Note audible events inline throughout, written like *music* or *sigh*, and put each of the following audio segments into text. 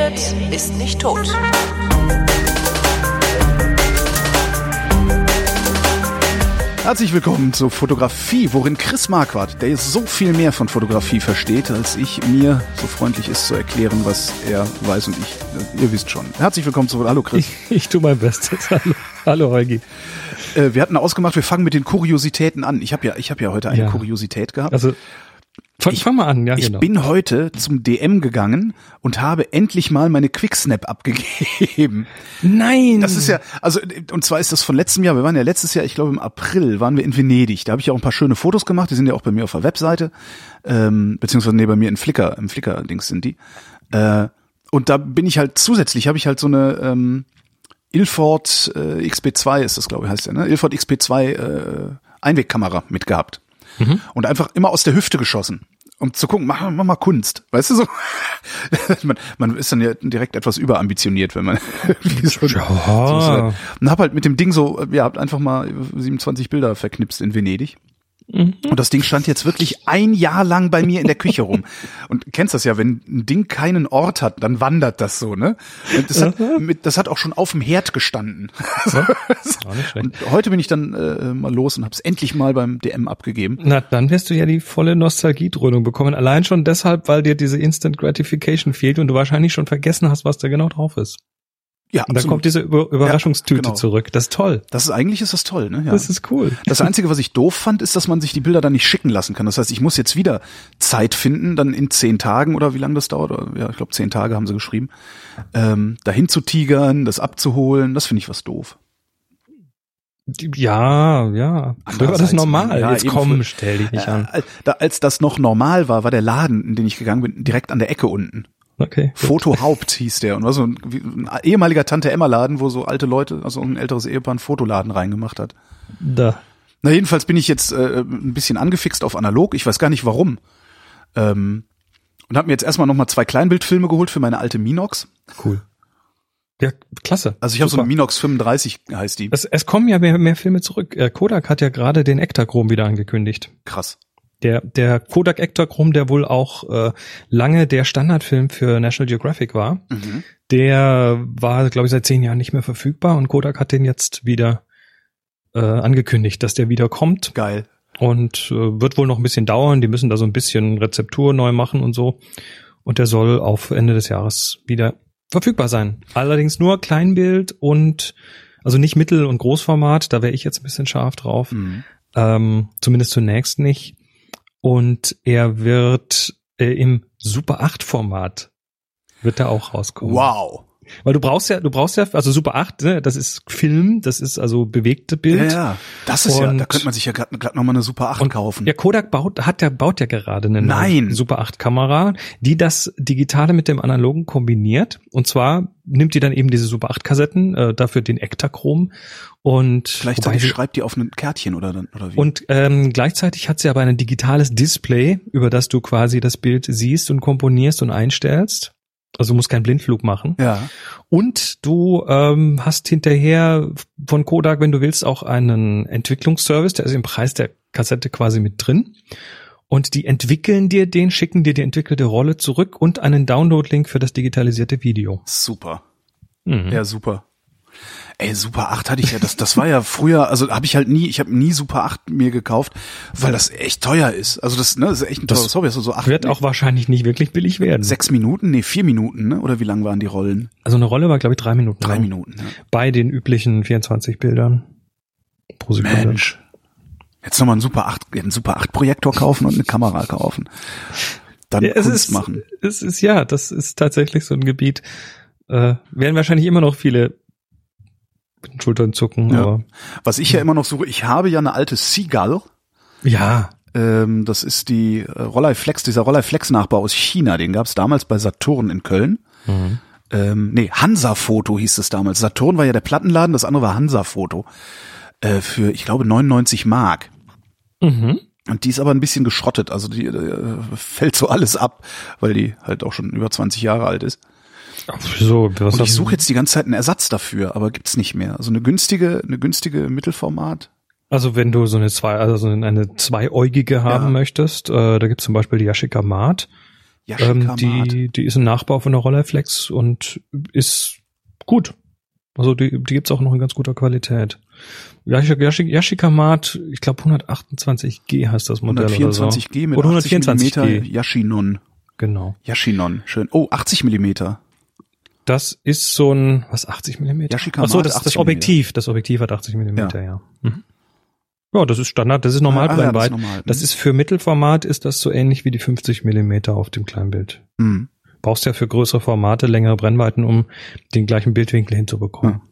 redet, ist nicht tot. Herzlich willkommen zur Fotografie, worin Chris Marquardt, der so viel mehr von Fotografie versteht, als ich mir so freundlich ist zu erklären, was er weiß und ich, ihr wisst schon. Herzlich willkommen zu, hallo Chris. *laughs* Ich, ich tue mein Bestes. Hallo, hallo Holgi. Äh, wir hatten ausgemacht, wir fangen mit den Kuriositäten an. Ich habe ja, ich habe ja heute eine ja. Kuriosität gehabt. Also Fang, ich, fang mal an, ja, Ich genau. bin heute zum DM gegangen und habe endlich mal meine Quicksnap abgegeben. Nein! Das ist ja, also, und zwar ist das von letztem Jahr, wir waren ja letztes Jahr, ich glaube im April, waren wir in Venedig. Da habe ich auch ein paar schöne Fotos gemacht, die sind ja auch bei mir auf der Webseite, ähm, beziehungsweise nee, bei mir in Flickr, im Flickr-Dings sind die. Äh, und da bin ich halt zusätzlich, habe ich halt so eine ähm, Ilford äh, XP2 ist das, glaube ich, heißt der, ne? Ilford XP2 äh, Einwegkamera mitgehabt. Mhm. Und einfach immer aus der Hüfte geschossen um zu gucken, mach, mach mal Kunst, weißt du so? *laughs* man, man ist dann ja direkt etwas überambitioniert, wenn man *laughs* so, ja. so und hab halt mit dem Ding so, ja, habt einfach mal 27 Bilder verknipst in Venedig. Mhm. Und das Ding stand jetzt wirklich ein Jahr lang bei mir in der Küche rum. Und kennst das ja, wenn ein Ding keinen Ort hat, dann wandert das so, ne? Das, hat, mit, das hat auch schon auf dem Herd gestanden. *laughs* Ja, und heute bin ich dann äh, mal los und habe es endlich mal beim DM abgegeben. Na, dann wirst du ja die volle Nostalgiedröhnung bekommen. Allein schon deshalb, weil dir diese Instant Gratification fehlt und du wahrscheinlich schon vergessen hast, was da genau drauf ist. Ja, und dann kommt diese Über Überraschungstüte ja, genau. zurück. Das ist toll. Das ist eigentlich ist das toll, ne? Ja. Das ist cool. Das einzige, was ich doof fand, ist, dass man sich die Bilder dann nicht schicken lassen kann. Das heißt, ich muss jetzt wieder Zeit finden, dann in zehn Tagen oder wie lange das dauert. Oder, ja, ich glaube zehn Tage haben sie geschrieben, ähm, dahin zu tigern, das abzuholen. Das finde ich was doof. Ja, ja. Früher war das normal. Ja, Jetzt komm, stell dich nicht äh, an. Als das noch normal war, war der Laden, in den ich gegangen bin, direkt an der Ecke unten. Okay. Foto Haupt hieß der und war so ein, ein ehemaliger Tante Emma Laden, wo so alte Leute, also ein älteres Ehepaar, einen Fotoladen reingemacht hat. Da. Na jedenfalls bin ich jetzt äh, ein bisschen angefixt auf analog. Ich weiß gar nicht warum. Ähm, und habe mir jetzt erstmal nochmal zwei Kleinbildfilme geholt für meine alte Minox. Cool. Ja, klasse. Also ich habe so eine Minox 35 heißt die. Es, es kommen ja mehr, mehr Filme zurück. Äh, Kodak hat ja gerade den Ektachrom wieder angekündigt. Krass. Der, der Kodak Ektachrom, der wohl auch äh, lange der Standardfilm für National Geographic war, mhm. der war, glaube ich, seit zehn Jahren nicht mehr verfügbar und Kodak hat den jetzt wieder äh, angekündigt, dass der wieder kommt. Geil. Und äh, wird wohl noch ein bisschen dauern. Die müssen da so ein bisschen Rezeptur neu machen und so. Und der soll auf Ende des Jahres wieder verfügbar sein. Allerdings nur Kleinbild und also nicht Mittel- und Großformat. Da wäre ich jetzt ein bisschen scharf drauf. Mhm. Ähm, zumindest zunächst nicht und er wird äh, im Super 8 Format wird er auch rauskommen. Wow. Weil du brauchst ja, du brauchst ja, also Super 8, ne, das ist Film, das ist also bewegte Bild. Ja, ja. das ist und, ja, da könnte man sich ja gerade noch mal eine Super 8 kaufen. Ja, Kodak baut, hat ja, baut ja gerade eine Nein. Super 8 Kamera, die das Digitale mit dem Analogen kombiniert. Und zwar nimmt die dann eben diese Super 8 Kassetten, äh, dafür den Ektachrom und gleichzeitig schreibt die auf ein Kärtchen oder dann oder wie? Und ähm, gleichzeitig hat sie aber ein digitales Display, über das du quasi das Bild siehst und komponierst und einstellst. Also du musst keinen Blindflug machen. Ja. Und du ähm, hast hinterher von Kodak, wenn du willst, auch einen Entwicklungsservice, der ist im Preis der Kassette quasi mit drin. Und die entwickeln dir den, schicken dir die entwickelte Rolle zurück und einen Download-Link für das digitalisierte Video. Super. Mhm. Ja, super. Ey, Super 8 hatte ich ja, das, das war ja früher, also habe ich halt nie, ich habe nie Super 8 mir gekauft, weil das echt teuer ist. Also das, ne, das ist echt ein teures Hobby. Also so acht, wird auch wahrscheinlich nicht wirklich billig werden. Sechs Minuten? Nee, vier Minuten, ne? Oder wie lang waren die Rollen? Also eine Rolle war, glaube ich, drei Minuten. Drei lang. Minuten, ja. Bei den üblichen 24 Bildern pro Sekunde. Mensch. Jetzt nochmal einen Super 8, einen Super 8 Projektor kaufen und eine Kamera kaufen. Dann ja, Kunst ist, machen. Es ist, ja, das ist tatsächlich so ein Gebiet, äh, werden wahrscheinlich immer noch viele mit den Schultern zucken. Ja. Aber, Was ich ja immer noch suche, ich habe ja eine alte Seagull. Ja. Ähm, das ist die äh, Rollei Flex, dieser Rollei Flex Nachbau aus China. Den gab es damals bei Saturn in Köln. Mhm. Ähm, nee, Hansa Foto hieß es damals. Saturn war ja der Plattenladen, das andere war Hansa Foto. Äh, für, ich glaube, 99 Mark. Mhm. Und die ist aber ein bisschen geschrottet, also die äh, fällt so alles ab, weil die halt auch schon über 20 Jahre alt ist. So, was und ich suche jetzt die ganze Zeit einen Ersatz dafür, aber gibt's nicht mehr. Also eine günstige, eine günstige Mittelformat. Also wenn du so eine zwei, also eine zweiäugige haben ja. möchtest, äh, da gibt's zum Beispiel die Yashica Mart. Ähm, Yashica die, die ist ein Nachbau von der Rolleiflex und ist gut. Also die, die gibt's auch noch in ganz guter Qualität. Yashica, Yashica, Yashica Mart, ich glaube 128G heißt das Modell oder so. 124G mit Oder 80 124G. Millimeter Yashinon. Genau. Yashinon, schön. Oh, 80 Millimeter. Das ist so ein, was, 80 Millimeter? Yashica Ach so, Mart das, 80 das Objektiv. Das Objektiv hat 80 Millimeter, ja. Ja, Mhm. ja das ist Standard, das ist Ah, ja, Normalbrennweite. das ist normal. Das ist für Mittelformat ist das so ähnlich wie die 50 Millimeter auf dem Kleinbild. Mhm. Brauchst ja für größere Formate längere Brennweiten, um den gleichen Bildwinkel hinzubekommen.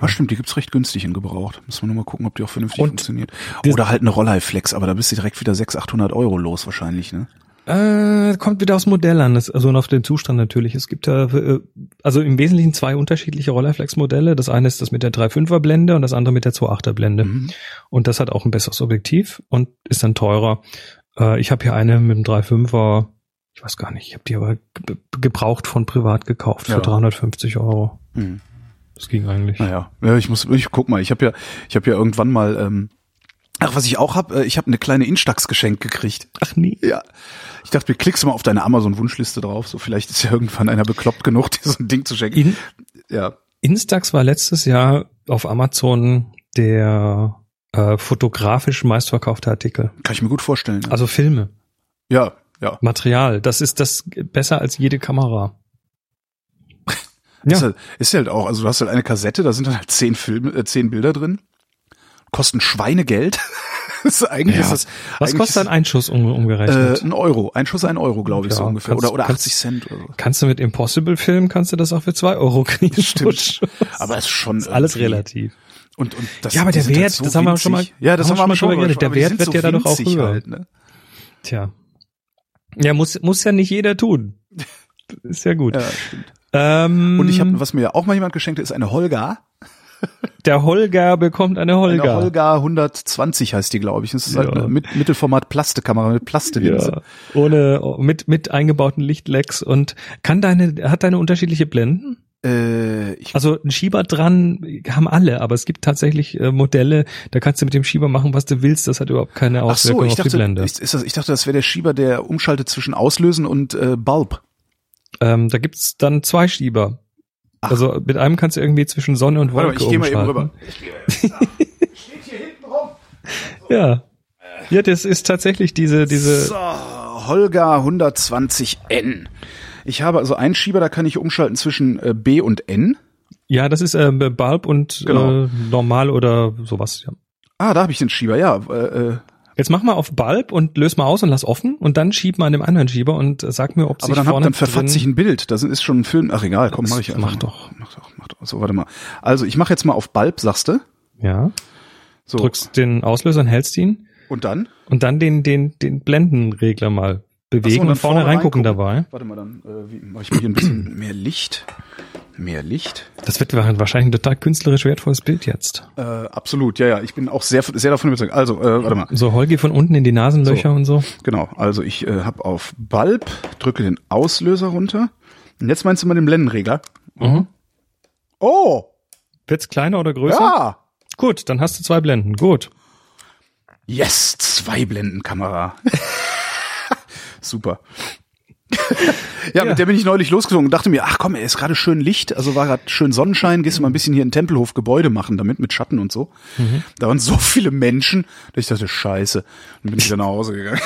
Ah, stimmt, die gibt's recht günstig in gebraucht. Muss man nur mal gucken, ob die auch vernünftig Und funktioniert. Oder halt eine Rolleiflex, aber da bist du direkt wieder 600, 800 Euro los wahrscheinlich, ne? Äh, kommt wieder aufs Modell an, das, also und auf den Zustand natürlich. Es gibt ja, äh, also im Wesentlichen zwei unterschiedliche Rolleiflex-Modelle. Das eine ist das mit der 3.5er Blende und das andere mit der 2.8er Blende. Mhm. Und das hat auch ein besseres Objektiv und ist dann teurer. Äh, ich habe hier eine mit dem 3.5er, ich weiß gar nicht, ich habe die aber ge gebraucht von privat gekauft für Ja. 350 Euro. Mhm. Das ging eigentlich. Naja, ja, ich muss, ich guck mal, ich habe ja, ich habe ja irgendwann mal, ähm, ach, was ich auch hab, äh, ich habe eine kleine Instax geschenkt gekriegt. Ach nie. Ja. Ich dachte, mir klickst du mal auf deine Amazon-Wunschliste drauf, so vielleicht ist ja irgendwann einer bekloppt genug, *laughs* dir so ein Ding zu schenken. In, Ja. Instax war letztes Jahr auf Amazon der äh, fotografisch meistverkaufte Artikel. Kann ich mir gut vorstellen. Also Filme, ja, ja. Material. Das ist das besser als jede Kamera. *laughs* Ist, Ja, halt, ist halt auch, also du hast halt eine Kassette, da sind dann halt zehn Filme, äh, zehn Bilder drin, kosten Schweinegeld. *laughs* ist eigentlich Ja. ist das, was eigentlich kostet ein Einschuss um, äh, umgerechnet? ein Euro, ein Schuss ein Euro, glaube ich Ja, so ungefähr, kannst- oder oder kannst- 80 Cent oder so. kannst du mit Impossible filmen, kannst du das auch für zwei Euro kriegen. Stimmt. Aber es ist schon ist alles relativ. Und, und das, Ja, aber der halt Wert, so das haben wir schon mal-. Ja, das haben wir schon mal schon mal geredet. Der Wert wird so ja dadurch auch höher. Halt, ne? Tja. Ja, muss, muss ja nicht jeder tun. *laughs* Ist ja gut. Ja, stimmt. Ähm, Und ich habe, was mir auch mal jemand geschenkt hat, ist eine Holga. Der Holger bekommt eine Holger. Eine Holga 120 heißt die, glaube ich. Das ist halt Ja. eine mit, Mittelformat Plastekamera mit Plastelinse. Ja, ohne, mit, mit eingebauten Lichtlecks und kann deine, hat deine unterschiedliche Blenden? Äh, ich, Also ein Schieber dran haben alle, aber es gibt tatsächlich äh, Modelle, da kannst du mit dem Schieber machen, was du willst, das hat überhaupt keine so, Auswirkung ich auf die dachte, Blende. ich, das, ich dachte, das wäre der Schieber, der umschaltet zwischen Auslösen und äh, Bulb. ähm, da gibt's dann zwei Schieber. Ach. Also mit einem kannst du irgendwie zwischen Sonne und Warte mal, Wolke ich gehe mal eben rüber. *laughs* Ja. Ja, das ist tatsächlich diese, diese, So, Holga 120N. Ich habe also einen Schieber, da kann ich umschalten zwischen äh, B und N. ja, das ist äh, Bulb und Genau. äh, normal oder sowas. Ja. Ah, da habe ich den Schieber, ja. Äh, äh, Jetzt mach mal auf Bulb und löse mal aus und lass offen und dann schieb mal an dem anderen Schieber und äh, sag mir, ob aber sich dann, hab, vorne dann verfatzt drin- sich ein Bild. Das ist schon ein Film. Ach egal, komm, mach ich einfach. mach doch. Mach doch, mach doch. So, warte mal. Also ich mache jetzt mal auf Bulb, sagst du? Ja. So. Drückst den Auslöser und hältst ihn Und dann? und dann den, den, den Blendenregler mal bewegen so, und, dann vorne, reingucken, dabei. Warte mal, dann äh, wie, mache ich mir hier ein bisschen *clears throat* mehr Licht. Mehr Licht. Das wird wahrscheinlich ein total künstlerisch wertvolles Bild jetzt. Äh, absolut, ja, ja. Ich bin auch sehr, sehr davon überzeugt. Also, äh, warte mal. So Holgi von unten in die Nasenlöcher So. und so. Genau. Also ich äh, habe auf Bulb, drücke den Auslöser runter. Und jetzt meinst du mal den Blendenregler? Mhm. Oh, Wird's kleiner oder größer? ja. Gut, dann hast du zwei Blenden. Gut. Yes, zwei Blendenkamera. *laughs* Super. Ja, *laughs* Ja. mit der bin ich neulich losgezogen und dachte mir, ach komm, ey, ist gerade schön Licht, also war gerade schön Sonnenschein, gehst du mal ein bisschen hier in Tempelhof Gebäude machen damit, mit Schatten und so. Da waren so viele Menschen, dass ich dachte, scheiße. Dann bin ich wieder nach Hause gegangen.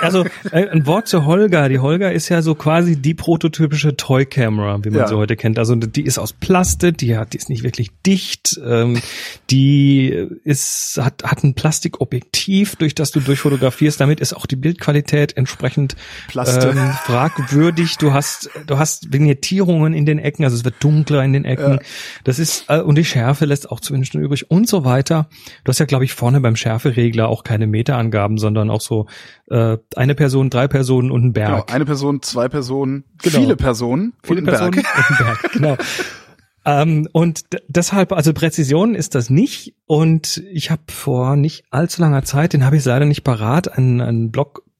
Also ein Wort zur Holga. Die Holga ist ja so quasi die prototypische Toy Camera, wie man Ja. sie heute kennt. Also die ist aus Plastik, die hat, die ist nicht wirklich dicht, ähm, die ist hat hat ein Plastikobjektiv, durch das du durchfotografierst. Damit ist auch die Bildqualität entsprechend Plaste. ähm, fragwürdig. Du hast du hast Vignettierungen in den Ecken, also es wird dunkler in den Ecken. Ja. Das ist äh, und die Schärfe lässt auch zu wünschen übrig und so weiter. Du hast ja glaube ich vorne beim Schärferegler auch keine Meterangaben, sondern auch so äh, eine Person, drei Personen und ein Genau, Berg. eine Person, zwei Personen, Genau. viele Personen Viele und Personen Berg. und ein Berg, genau. *laughs* Ähm, und deshalb, also Präzision ist das nicht. Und ich habe vor nicht allzu langer Zeit, den habe ich leider nicht parat, einen, einen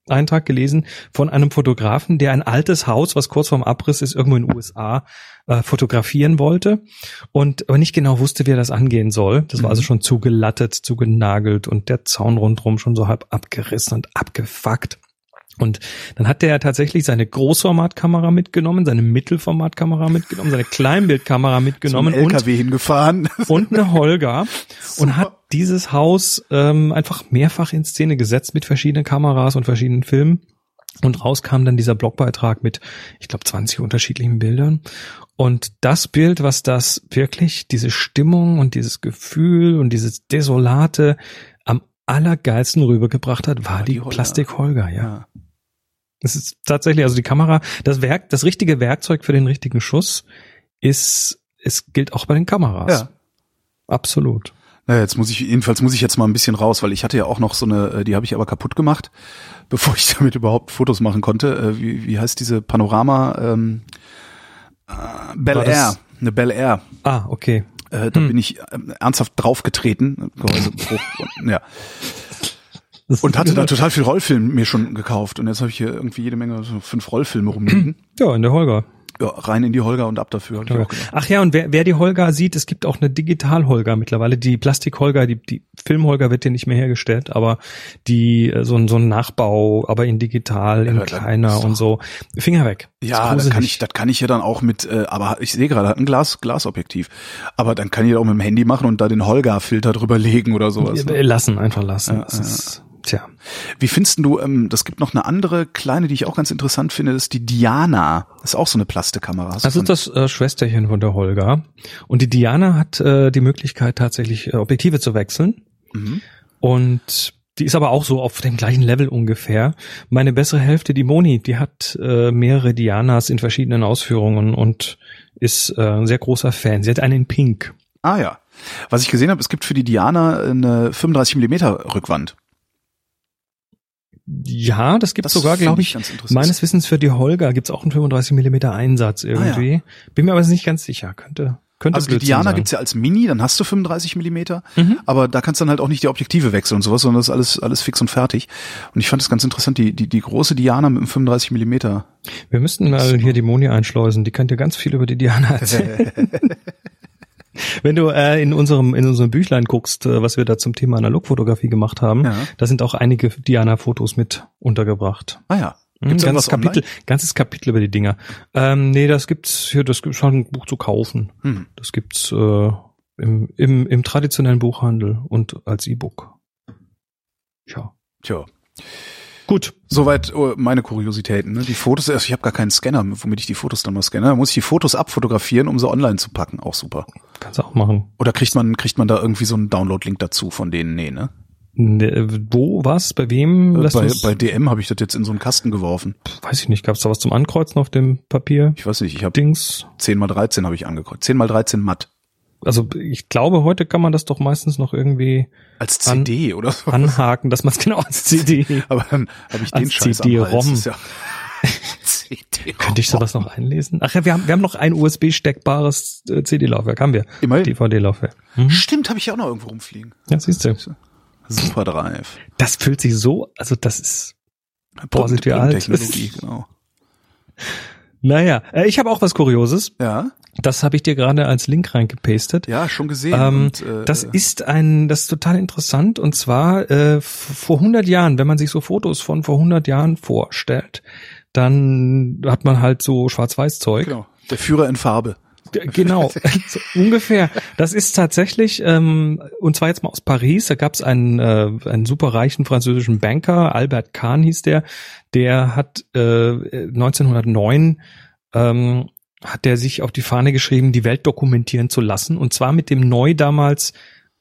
Blog-Eintrag gelesen von einem Fotografen, der ein altes Haus, was kurz vorm Abriss ist, irgendwo in den USA, äh, fotografieren wollte und aber nicht genau wusste, wie er das angehen soll. Das war Mhm. also schon zugelattet, zugenagelt und der Zaun rundrum schon so halb abgerissen und abgefuckt. Und dann hat der tatsächlich seine Großformatkamera mitgenommen, seine Mittelformatkamera mitgenommen, seine *laughs* Kleinbildkamera mitgenommen Zum LKW und, hingefahren. und eine Holger und hat dieses Haus ähm, einfach mehrfach in Szene gesetzt mit verschiedenen Kameras und verschiedenen Filmen. Und raus kam dann dieser Blogbeitrag mit, ich glaube, 20 unterschiedlichen Bildern. Und das Bild, was das wirklich, diese Stimmung und dieses Gefühl und dieses Desolate am allergeilsten rübergebracht hat, war War die, die Holger. Plastik Holger, ja. Ja. Es ist tatsächlich, also die Kamera, das Werk, das richtige Werkzeug für den richtigen Schuss ist, es gilt auch bei den Kameras. Ja. Absolut. Naja, jetzt muss ich, jedenfalls muss ich jetzt mal ein bisschen raus, weil ich hatte ja auch noch so eine, äh, die habe ich aber kaputt gemacht, *laughs* bevor ich damit überhaupt Fotos machen konnte. Äh, Wie, wie heißt diese Panorama? Ähm, äh, Bel War Air, eine Bel Air. Ah, okay. Äh, da Hm. bin ich ähm, ernsthaft draufgetreten, Gehäusebruch, und, ja. Und hatte da total viel Rollfilm mir schon gekauft. Und jetzt habe ich hier irgendwie jede Menge, so fünf Rollfilme rumliegen. *clears throat* Ja, in der Holger. Ja, rein in die Holger und ab dafür. Gedacht. Ach ja, und wer, wer die Holger sieht, es gibt auch eine Digital-Holger mittlerweile. Die Plastik-Holger, die, die Film-Holger wird hier nicht mehr hergestellt, aber die, äh, so ein, so ein Nachbau, aber in digital, in Ja, kleiner und so. Finger weg. Ja, Ist das kann ich, das kann ich ja dann auch mit, äh, aber ich sehe gerade, hat ein Glas, Glasobjektiv. Aber dann kann ich das auch mit dem Handy machen und da den Holger-Filter drüber legen oder sowas. Äh, Lassen, einfach lassen. Ja, das tja. Wie findest du, ähm, das gibt noch eine andere kleine, die ich auch ganz interessant finde, das ist die Diana. Das ist auch so eine Plastikkamera. Hast Das ist das äh, Schwesterchen von der Holger. Und die Diana hat äh, die Möglichkeit, tatsächlich äh, Objektive zu wechseln. Mhm. Und die ist aber auch so auf dem gleichen Level ungefähr. Meine bessere Hälfte, die Moni, die hat äh, mehrere Dianas in verschiedenen Ausführungen und ist äh, ein sehr großer Fan. Sie hat einen in Pink. Ah ja. Was ich gesehen habe, es gibt für die Diana eine 35 Millimeter Rückwand. Ja, das gibt Das sogar, glaube ich meines Wissens für die Holger gibt's auch einen 35 Millimeter Einsatz irgendwie. Bin mir aber nicht ganz sicher. Könnte, könnte Also die Diana sein. gibt's ja als Mini, dann hast du 35 Millimeter, Mhm. aber da kannst du dann halt auch nicht die Objektive wechseln und sowas, sondern das ist alles, alles fix und fertig. Und ich fand das ganz interessant, die, die, die große Diana mit dem 35 Millimeter. Wir müssten mal hier die Moni einschleusen. Die dir ganz viel über die Diana erzählen. *laughs* Wenn du äh, in unserem in unserem Büchlein guckst, äh, was wir da zum Thema Analogfotografie gemacht haben, Ja. da sind auch einige Diana-Fotos mit untergebracht. Ah ja. Mhm, Gibt's ganzes irgendwas online? Kapitel, ganzes Kapitel über die Dinger. Ähm, nee, das gibt's hier, das gibt's schon ein Buch zu kaufen. Hm. Das gibt's äh, im, im, im traditionellen Buchhandel und als E-Book. Ja. Tja. Gut. Soweit oh, meine Kuriositäten. Ne? Die Fotos, also ich habe gar keinen Scanner, womit ich die Fotos dann mal scanne. Da muss ich die Fotos abfotografieren, um sie online zu packen. Auch super. Kannst du auch machen. Oder kriegt man, kriegt man da irgendwie so einen Download-Link dazu von denen? Nee, ne? Ne, wo, was, bei wem? Äh, bei, bei DM habe ich das jetzt in so einen Kasten geworfen. weiß ich nicht, gab's da was zum Ankreuzen auf dem Papier? Ich weiß nicht, ich habe Dings. 10 mal 13 habe ich angekreuzt. 10 mal 13 matt. Also ich glaube, heute kann man das doch meistens noch irgendwie Als An- CD oder so. anhaken, dass man es *laughs* genau als CD. Aber dann habe ich den Als Scheiß CD-ROM. Ja CD-ROM. Könnte ich sowas noch einlesen? Ach ja, wir haben, wir haben noch ein USB-steckbares äh, CD-Laufwerk, haben wir. Immerhin. DVD-Laufwerk. Mhm. Stimmt, habe ich auch noch irgendwo rumfliegen. Ja, siehst du. Super Drive. Das fühlt sich so, also das ist, Boah, sind wir alt. Technologie, genau. naja, äh, ich habe auch was Kurioses. Ja, Das habe ich dir gerade als Link reingepastet. ja, schon gesehen. Ähm, und, äh, das ist ein, das ist total interessant und zwar äh, vor 100 Jahren, wenn man sich so Fotos von vor 100 Jahren vorstellt, dann hat man halt so Schwarz-Weiß-Zeug. genau. Der Führer in Farbe. Genau, *laughs* so ungefähr. Das ist tatsächlich, ähm, und zwar jetzt mal aus Paris, da gab es einen, äh, einen superreichen französischen Banker, Albert Kahn hieß der, der hat äh, 1909 ähm, hat der sich auf die Fahne geschrieben, die Welt dokumentieren zu lassen, und zwar mit dem neu damals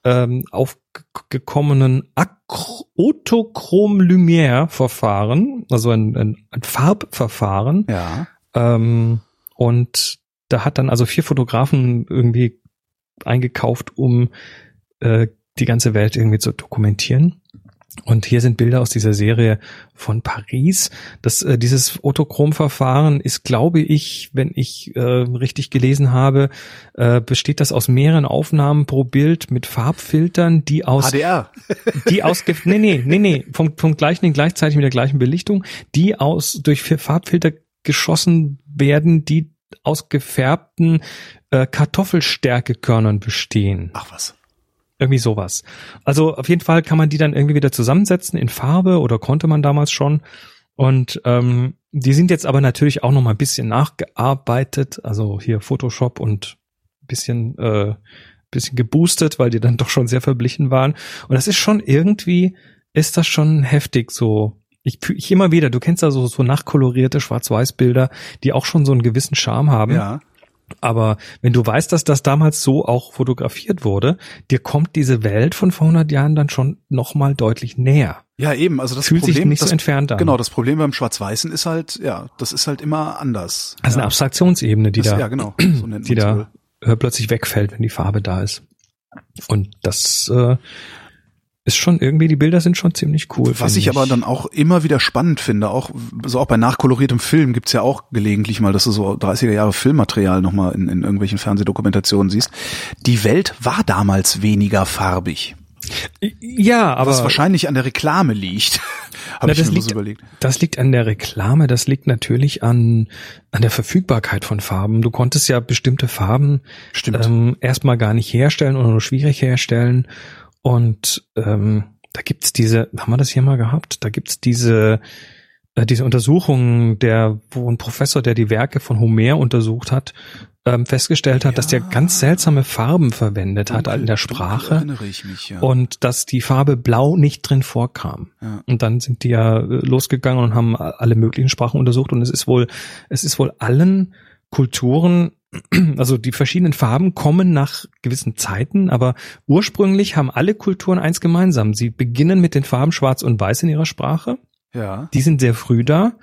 ähm, aufgekommenen Autochrom-Lumière-Verfahren, also ein, ein, ein Farbverfahren, Ja. ähm, und da hat dann also vier Fotografen irgendwie eingekauft, um äh, die ganze Welt irgendwie zu dokumentieren. Und hier sind Bilder aus dieser Serie von Paris. Das, äh, dieses Autochrom-Verfahren ist, glaube ich, wenn ich äh, richtig gelesen habe, äh, besteht das aus mehreren Aufnahmen pro Bild mit Farbfiltern, die aus HDR. *laughs* die aus nee nee nee nee vom vom gleichen gleichzeitig mit der gleichen Belichtung, die aus durch Farbfilter geschossen werden, die aus gefärbten äh, Kartoffelstärkekörnern bestehen. Ach was. Irgendwie sowas. Also auf jeden Fall kann man die dann irgendwie wieder zusammensetzen in Farbe oder konnte man damals schon. Und ähm, die sind jetzt aber natürlich auch noch mal ein bisschen nachgearbeitet, also hier Photoshop und bisschen äh, bisschen geboostet, weil die dann doch schon sehr verblichen waren. Und das ist schon irgendwie, ist das schon heftig so. Ich, ich immer wieder, du kennst ja so, so nachkolorierte Schwarz-Weiß-Bilder, die auch schon so einen gewissen Charme haben. Ja. Aber wenn du weißt, dass das damals so auch fotografiert wurde, dir kommt diese Welt von vor 100 Jahren dann schon nochmal deutlich näher. Ja, eben. Also das Fühlt Problem, sich nicht das, so entfernt an. Genau, das Problem beim Schwarz-Weißen ist halt, ja, das ist halt immer anders. Also ja. eine Abstraktionsebene, die das, da, ja, genau. *clears throat* So die da wohl. plötzlich wegfällt, wenn die Farbe da ist. Und das äh, ist schon irgendwie, die Bilder sind schon ziemlich cool. Was finde ich aber dann auch immer wieder spannend finde, auch so auch bei nachkoloriertem Film gibt's ja auch gelegentlich mal, dass du so 30er Jahre Filmmaterial nochmal in, in irgendwelchen Fernsehdokumentationen siehst. Die Welt war damals weniger farbig, Ja, aber was wahrscheinlich an der Reklame liegt. *laughs* Habe ich das mir liegt- überlegt. Das liegt an der Reklame, das liegt natürlich an, an der Verfügbarkeit von Farben. Du konntest ja bestimmte Farben Stimmt. ähm, erstmal gar nicht herstellen oder nur schwierig herstellen. Und ähm, da gibt's diese, haben wir das hier mal gehabt? Da gibt's diese, äh, diese Untersuchung, der, wo ein Professor, der die Werke von Homer untersucht hat, ähm, festgestellt hat, dass der Ja. ganz seltsame Farben verwendet hat in der Dunkel Sprache erinnere ich mich, ja. und dass die Farbe Blau nicht drin vorkam. Ja. Und dann sind die ja äh, losgegangen und haben alle möglichen Sprachen untersucht und es ist wohl, es ist wohl allen Kulturen, *clears throat* also die verschiedenen Farben kommen nach gewissen Zeiten, aber ursprünglich haben alle Kulturen eins gemeinsam. Sie beginnen mit den Farben Schwarz und Weiß in ihrer Sprache. ja. Die sind sehr früh da.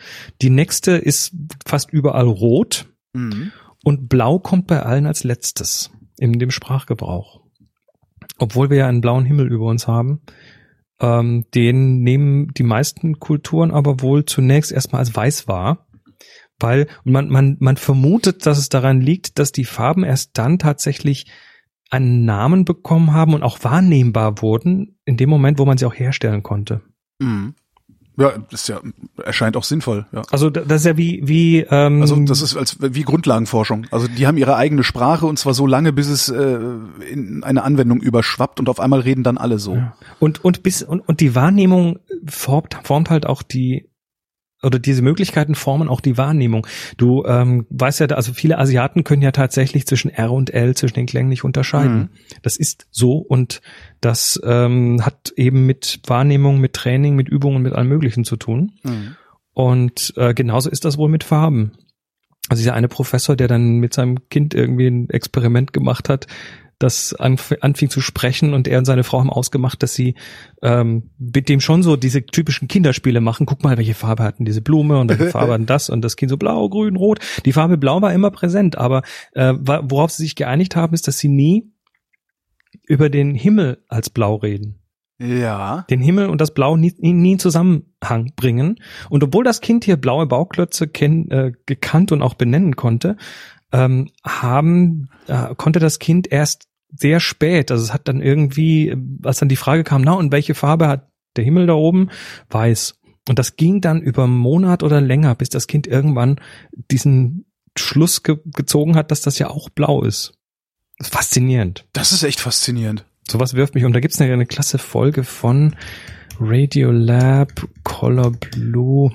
Die nächste ist fast überall rot Mhm. und blau kommt bei allen als letztes in dem Sprachgebrauch. Obwohl wir ja einen blauen Himmel über uns haben, ähm, den nehmen die meisten Kulturen aber wohl zunächst erstmal als weiß wahr. Weil man, man, man vermutet, dass es daran liegt, dass die Farben erst dann tatsächlich einen Namen bekommen haben und auch wahrnehmbar wurden, in dem Moment, wo man sie auch herstellen konnte. Mhm. Ja, das ist ja, erscheint auch sinnvoll, ja. Also da- das ist ja wie, wie ähm, Also das ist als wie Grundlagenforschung. Also die haben ihre eigene Sprache und zwar so lange, bis es äh, in eine Anwendung überschwappt und auf einmal reden dann alle so. Ja. Und, und bis, und, und die Wahrnehmung formt, formt halt auch die, oder diese Möglichkeiten formen auch die Wahrnehmung. Du ähm, weißt ja, also viele Asiaten können ja tatsächlich zwischen R und L, zwischen den Klängen nicht unterscheiden. Mhm. Das ist so und das ähm, hat eben mit Wahrnehmung, mit Training, mit Übungen, mit allem Möglichen zu tun. Mhm. Und äh, genauso ist das wohl mit Farben. Also dieser eine Professor, der dann mit seinem Kind irgendwie ein Experiment gemacht hat, das anf anfing zu sprechen und er und seine Frau haben ausgemacht, dass sie ähm, mit dem schon so diese typischen Kinderspiele machen. Guck mal, welche Farbe hatten diese Blume und welche Farbe hatten *laughs* das und das Kind so blau, grün, rot. Die Farbe blau war immer präsent, aber äh, worauf sie sich geeinigt haben, ist, dass sie nie über den Himmel als blau reden Ja. den Himmel und das Blau nie, nie, in Zusammenhang bringen. Und obwohl das Kind hier blaue Bauklötze kenn, äh, gekannt und auch benennen konnte, ähm, haben, äh, konnte das Kind erst sehr spät, also es hat dann irgendwie, als dann die Frage kam, na und welche Farbe hat der Himmel da oben? Weiß. Und das ging dann über einen Monat oder länger, bis das Kind irgendwann diesen Schluss ge gezogen hat, dass das ja auch blau ist. Das ist faszinierend. Das ist echt faszinierend. Sowas wirft mich um. Da gibt's eine, eine klasse Folge von Radio Lab, Color Blue.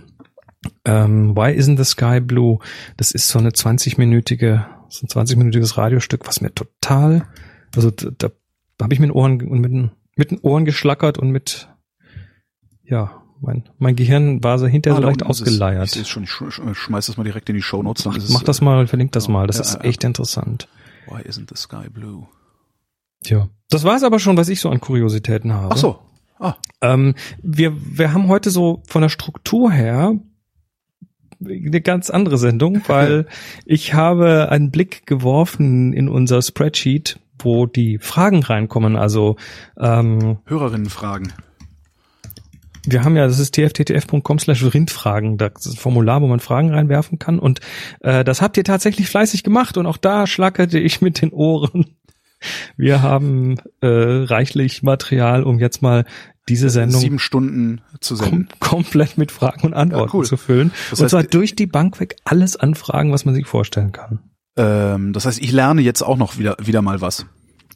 Ähm, Why isn't the sky blue? Das ist so eine 20-minütige, so ein 20-minütiges Radiostück, was mir total, also da, da habe ich mit den Ohren und mit den, mit den Ohren geschlackert und mit, ja, mein, mein Gehirn war so hinterher Ah, so leicht unten ist es. ausgeleiert. Ich es schon, ich sch- sch- schmeiß das mal direkt in die Shownotes. Mach, mach das mal, verlink das Ja, mal. Das ja, ist ja. echt interessant. Why isn't the sky blue? Ja. Das war's aber schon, was ich so an Kuriositäten habe. Ach so. Ah, Ähm, wir, wir haben heute so von der Struktur her eine ganz andere Sendung, *laughs* weil ich habe einen Blick geworfen in unser Spreadsheet, wo die Fragen reinkommen. Also ähm, Hörerinnenfragen. wir haben ja, das ist tfttf.com slash rindfragen, das ist ein Formular, wo man Fragen reinwerfen kann. Und äh, das habt ihr tatsächlich fleißig gemacht und auch da schlackerte ich mit den Ohren. Wir haben äh, reichlich Material, um jetzt mal diese Sendung Sieben Stunden zu senden. kom komplett mit Fragen und Antworten Ja, cool. zu füllen. Das und heißt, zwar durch die Bank weg alles an Fragen, was man sich vorstellen kann. Ähm, das heißt, ich lerne jetzt auch noch wieder, wieder mal was.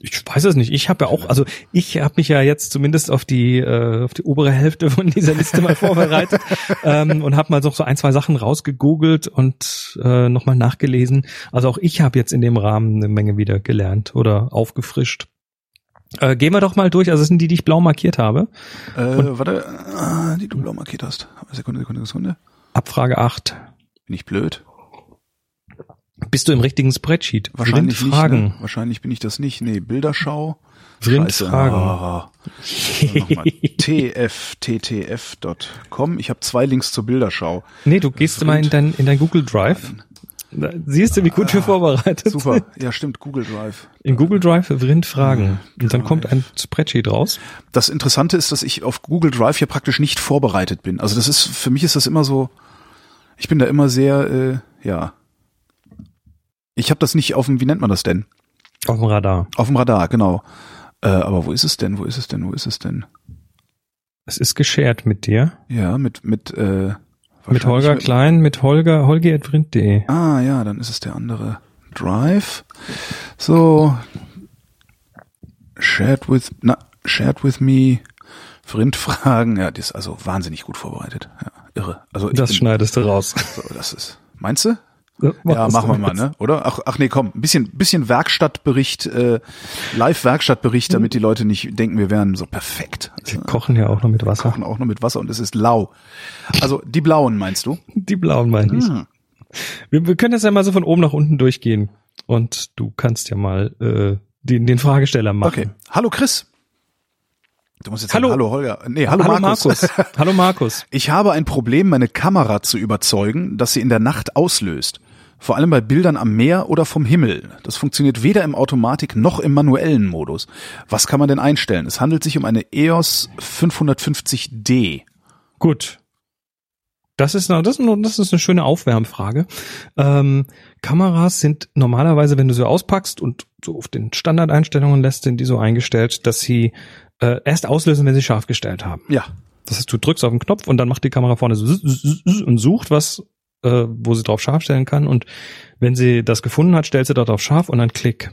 Ich weiß es nicht. Ich habe ja auch, also ich habe mich ja jetzt zumindest auf die äh, auf die obere Hälfte von dieser Liste mal vorbereitet *laughs* ähm, und habe mal so, so ein zwei Sachen rausgegoogelt und äh, nochmal nachgelesen. Also auch ich habe jetzt in dem Rahmen eine Menge wieder gelernt oder aufgefrischt. Äh, gehen wir doch mal durch. Also das sind die, die ich blau markiert habe. Äh, warte, ah, die du blau markiert hast. Sekunde, Sekunde, Sekunde. Abfrage 8. Bin ich blöd? Bist du im richtigen Spreadsheet? Wahrscheinlich nicht. Fragen. Ne? Wahrscheinlich bin ich das nicht. Nee, Bilderschau. Vrind Scheiße. Fragen. Ah. *laughs* Tfttf.com. Ich habe zwei Links zur Bilderschau. Nee, du gehst mal in dein, in dein Google Drive. Da Siehst du, wie gut wir vorbereitet Ah, Super. sind? Ja, stimmt. Google Drive. In Google Drive Vrind Fragen. Und dann kommt ein Spreadsheet raus. Das Interessante ist, dass ich auf Google Drive hier praktisch nicht vorbereitet bin. Also das ist, für mich ist das immer so, ich bin da immer sehr, äh, ja. Ich habe das nicht auf dem, wie nennt man das denn? Auf dem Radar. Auf dem Radar, genau. Äh, aber wo ist es denn? Wo ist es denn? Wo ist es denn? Es ist geshared mit dir. Ja, mit, mit, äh, Mit Holger Klein, mit Holger, holger.vrind.de. Ah, ja, dann ist es der andere Drive. So. Shared with, na, shared with me. Frindfragen. Ja, die ist also wahnsinnig gut vorbereitet. Ja, irre. Also Das bin, schneidest du raus. so, das ist, meinst du? Ja, Ja, machen wir mal, ne? Oder? Ach, ach nee, komm, ein bisschen, bisschen Werkstattbericht, äh, Live-Werkstattbericht, damit die Leute nicht denken, wir wären so perfekt. Also, kochen ja auch noch mit Wasser. kochen auch nur mit Wasser und es ist lau. Also die blauen meinst du? Die blauen meine ich. Hm. Wir, wir können jetzt ja mal so von oben nach unten durchgehen. Und du kannst ja mal äh, den, den Fragesteller machen. Okay. Hallo Chris. Du musst jetzt Hallo. sagen, hallo Holger. Nee, hallo, Hallo Markus. Markus. *laughs* Hallo Markus. Ich habe ein Problem, meine Kamera zu überzeugen, dass sie in der Nacht auslöst. Vor allem bei Bildern am Meer oder vom Himmel. Das funktioniert weder im Automatik noch im manuellen Modus. Was kann man denn einstellen? Es handelt sich um eine EOS 550D. Gut. Das ist, eine- das ist, eine- das ist eine schöne Aufwärmfrage. Ähm, Kameras sind normalerweise, wenn du sie auspackst und so auf den Standardeinstellungen lässt, sind die so eingestellt, dass sie äh, erst auslösen, wenn sie scharf gestellt haben. Ja, Das heißt, du drückst auf den Knopf und dann macht die Kamera vorne so und sucht was, äh, wo sie drauf scharf stellen kann. Und wenn sie das gefunden hat, stellt sie dort auf scharf und dann klick.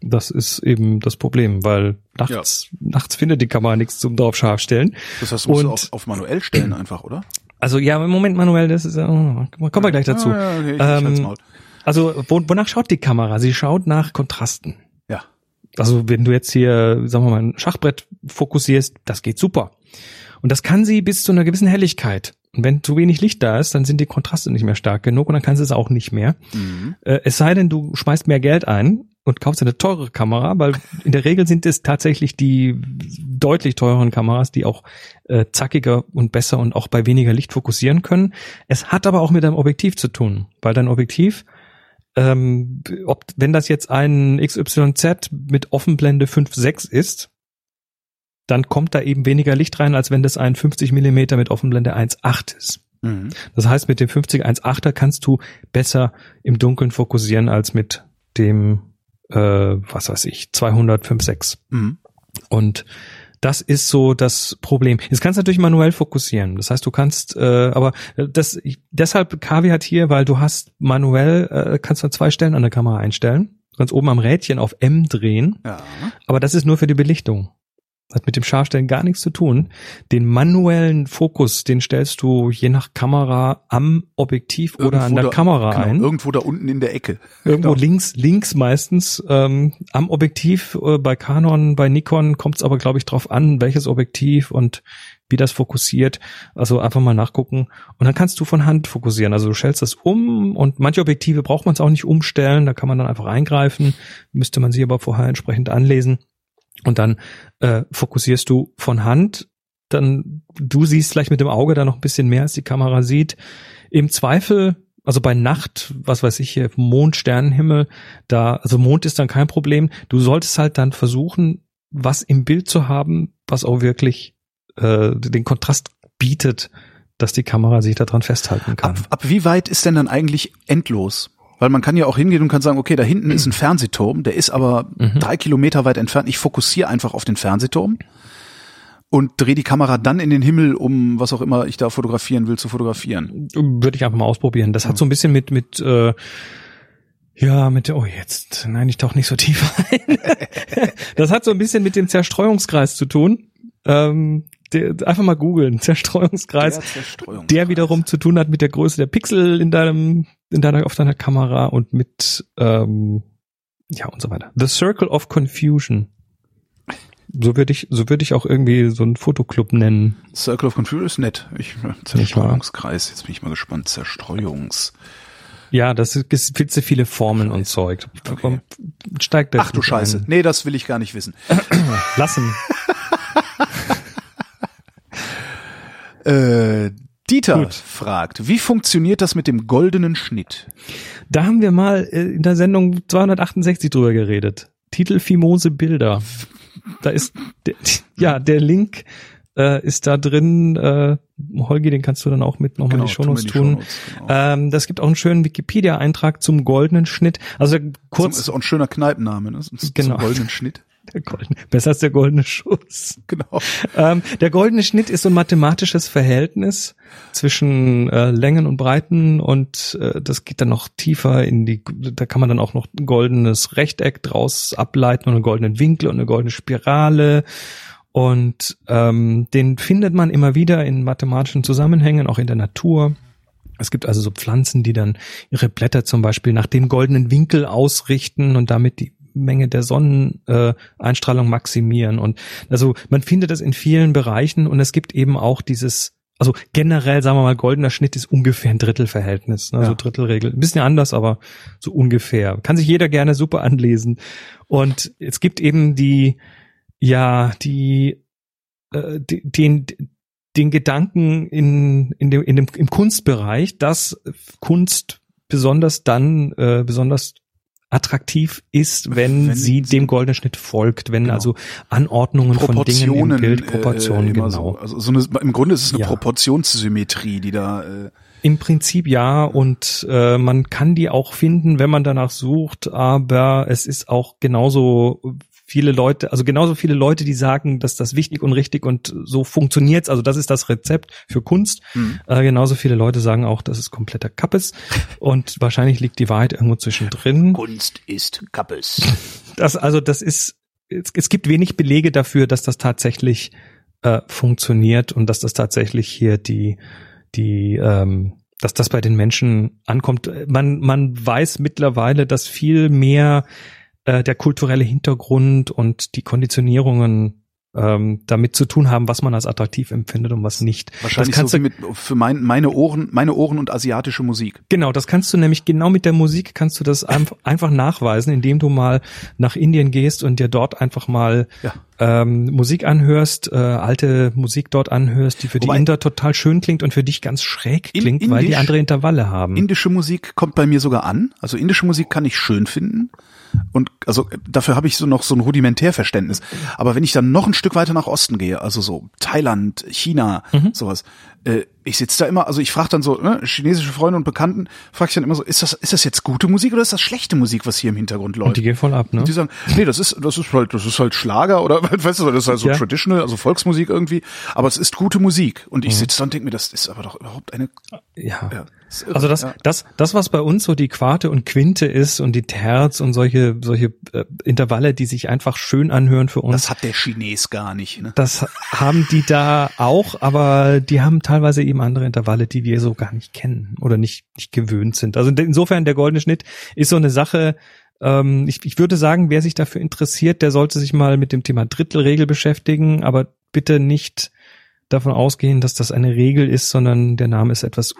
Das ist eben das Problem, weil nachts, nachts findet die Kamera nichts zum drauf scharf stellen. das heißt, du musst Und- auf, auf manuell stellen einfach, oder? Also ja, im Moment manuell, das ist, äh, kommen wir gleich dazu. Ah, ja, okay, Ähm. Also wo, wonach schaut die Kamera? Sie schaut nach Kontrasten. Ja. Also wenn du jetzt hier, sagen wir mal, ein Schachbrett fokussierst, das geht super. Und das kann sie bis zu einer gewissen Helligkeit. Und wenn zu wenig Licht da ist, dann sind die Kontraste nicht mehr stark genug und dann kann sie es auch nicht mehr. Mhm. Äh, es sei denn, du schmeißt mehr Geld ein und kaufst eine teure Kamera, weil in der Regel sind es tatsächlich die deutlich teureren Kameras, die auch äh, zackiger und besser und auch bei weniger Licht fokussieren können. Es hat aber auch mit deinem Objektiv zu tun, weil dein Objektiv, ähm, ob wenn das jetzt ein XYZ mit Offenblende 5.6 ist, dann kommt da eben weniger Licht rein, als wenn das ein 50 Millimeter mit Offenblende 1.8 ist. Mhm. Das heißt, mit dem 50-1.8er kannst du besser im Dunkeln fokussieren als mit dem, äh, was weiß ich, 200-5.6. Mhm. Und das ist so das Problem. Jetzt kannst du natürlich manuell fokussieren. Das heißt, du kannst, äh, aber das deshalb Caveat hier, weil du hast manuell, äh, kannst du zwei Stellen an der Kamera einstellen. Du kannst oben am Rädchen auf M drehen, Ja. aber das ist nur für die Belichtung. Hat mit dem Scharfstellen gar nichts zu tun. Den manuellen Fokus, den stellst du je nach Kamera am Objektiv oder an Irgendwo der da, Kamera genau, ein. Irgendwo da unten in der Ecke. *laughs* Irgendwo Genau. links, links meistens ähm, am Objektiv. Äh, bei Canon, bei Nikon kommt es aber, glaube ich, drauf an, welches Objektiv und wie das fokussiert. Also einfach mal nachgucken. Und dann kannst du von Hand fokussieren. Also du stellst das um und manche Objektive braucht man es auch nicht umstellen. Da kann man dann einfach eingreifen. Müsste man sich aber vorher entsprechend anlesen. Und dann äh, fokussierst du von Hand. Dann du siehst vielleicht mit dem Auge da noch ein bisschen mehr, als die Kamera sieht. Im Zweifel also bei Nacht, was weiß ich hier, Mond, Sternenhimmel, da, also Mond ist dann kein Problem. Du solltest halt dann versuchen, was im Bild zu haben, was auch wirklich äh, den Kontrast bietet, dass die Kamera sich daran festhalten kann. Ab, ab wie weit ist denn dann eigentlich endlos? Weil man kann ja auch hingehen und kann sagen, okay, da hinten ist ein *clears throat* Fernsehturm, der ist aber Mhm. drei Kilometer weit entfernt. Ich fokussiere einfach auf den Fernsehturm und drehe die Kamera dann in den Himmel, um was auch immer ich da fotografieren will, zu fotografieren. Würde ich einfach mal ausprobieren. Das hat so ein bisschen mit mit äh, Ja, mit der, oh jetzt, nein, ich tauche nicht so tief ein. *laughs* das hat so ein bisschen mit dem Zerstreuungskreis zu tun. Ähm, der, einfach mal googeln, Zerstreuungskreis, der, Zerstreuungskreis, der wiederum zu tun hat mit der Größe der Pixel in deinem, in deiner, auf deiner Kamera und mit, ähm, ja und so weiter. The Circle of Confusion. So würde ich, so würde ich auch irgendwie so einen Fotoclub nennen. Circle of Confusion ist nett. Ich, Zerstreuungskreis, jetzt bin ich mal gespannt. Zerstreuungs. Ja, das ist viel zu viele Formen und Zeug. Okay. Steigt Ach du Scheiße. Ein. Nee, das will ich gar nicht wissen. Lassen. *laughs* äh, Dieter Gut. fragt, wie funktioniert das mit dem goldenen Schnitt? Da haben wir mal äh, in der Sendung 268 drüber geredet. Titel Fimose Bilder. Da ist, der, ja, der Link äh, ist da drin. Äh, Holgi, den kannst du dann auch mit nochmal genau, in die Shownotes tun. Shownotes, genau. ähm, das gibt auch einen schönen Wikipedia-Eintrag zum goldenen Schnitt. Also kurz. Das ist auch ein schöner Kneipenname, ne? Zum, genau. Zum goldenen Schnitt. Der goldene, besser als der goldene Schuss. Genau. Ähm, der goldene Schnitt ist so ein mathematisches Verhältnis zwischen äh, Längen und Breiten und äh, das geht dann noch tiefer in die, da kann man dann auch noch ein goldenes Rechteck draus ableiten und einen goldenen Winkel und eine goldene Spirale und ähm, den findet man immer wieder in mathematischen Zusammenhängen, auch in der Natur. Es gibt also so Pflanzen, die dann ihre Blätter zum Beispiel nach dem goldenen Winkel ausrichten und damit die Menge der Sonneneinstrahlung maximieren. Und also man findet das in vielen Bereichen und es gibt eben auch dieses, also generell sagen wir mal, goldener Schnitt ist ungefähr ein Drittelverhältnis, ne? Ja. so Drittelregel. Ein bisschen anders, aber so ungefähr. Kann sich jeder gerne super anlesen. Und es gibt eben die ja die äh, den den Gedanken in in dem in dem im Kunstbereich, dass Kunst besonders dann äh, besonders attraktiv ist, wenn, wenn sie dem goldenen Schnitt folgt, wenn genau. also Anordnungen von Dingen im Bild, äh, Proportionen, äh, genau. So. Also so eine, im Grunde ist es eine ja. Proportionssymmetrie, die da äh im Prinzip ja und äh, man kann die auch finden, wenn man danach sucht, aber es ist auch genauso viele Leute, also genauso viele Leute, die sagen, dass das wichtig und richtig und so funktioniert's. Also das ist das Rezept für Kunst. Mhm. Äh, genauso viele Leute sagen auch, dass es kompletter Kappes. und *laughs* wahrscheinlich liegt die Wahrheit irgendwo zwischendrin. Kunst ist Kappes. *laughs* Das, also das ist, es, es gibt wenig Belege dafür, dass das tatsächlich äh, funktioniert und dass das tatsächlich hier die, die, ähm, dass das bei den Menschen ankommt. Man, man weiß mittlerweile, dass viel mehr äh, der kulturelle Hintergrund und die Konditionierungen ähm, damit zu tun haben, was man als attraktiv empfindet und was nicht. Wahrscheinlich das so mit für mein, meine Ohren, meine Ohren und asiatische Musik. Genau, das kannst du nämlich genau mit der Musik kannst du das *laughs* einfach, einfach nachweisen, indem du mal nach Indien gehst und dir dort einfach mal ja. ähm, Musik anhörst, äh, alte Musik dort anhörst, die für Wobei, die Inder total schön klingt und für dich ganz schräg klingt, in, weil die andere Intervalle haben. Indische Musik kommt bei mir sogar an. Also indische Musik kann ich schön finden. Und also dafür habe ich so noch so ein Rudimentärverständnis. Aber wenn ich dann noch ein Stück weiter nach Osten gehe, also so Thailand, China, mhm. sowas, äh, ich sitze da immer, also ich frage dann so, ne, chinesische Freunde und Bekannten, frage ich dann immer so, ist das, ist das jetzt gute Musik oder ist das schlechte Musik, was hier im Hintergrund läuft? Und die gehen voll ab, ne? Und die sagen, nee, das ist, das ist halt, das ist halt Schlager oder *laughs* weißt du, das ist halt so ja. traditional, also Volksmusik irgendwie, aber es ist gute Musik. Und ich mhm. sitze da und denke mir, das ist aber doch überhaupt eine. Ja. ja also das, ja. das, das, was bei uns so die Quarte und Quinte ist und die Terz und solche, solche äh, Intervalle, die sich einfach schön anhören für uns. Das hat der Chines gar nicht, ne? Das haben die da auch, aber die haben teilweise eben andere Intervalle, die wir so gar nicht kennen oder nicht, nicht gewöhnt sind. Also insofern der goldene Schnitt ist so eine Sache, ähm, ich, ich würde sagen, wer sich dafür interessiert, der sollte sich mal mit dem Thema Drittelregel beschäftigen, aber bitte nicht davon ausgehen, dass das eine Regel ist, sondern der Name ist etwas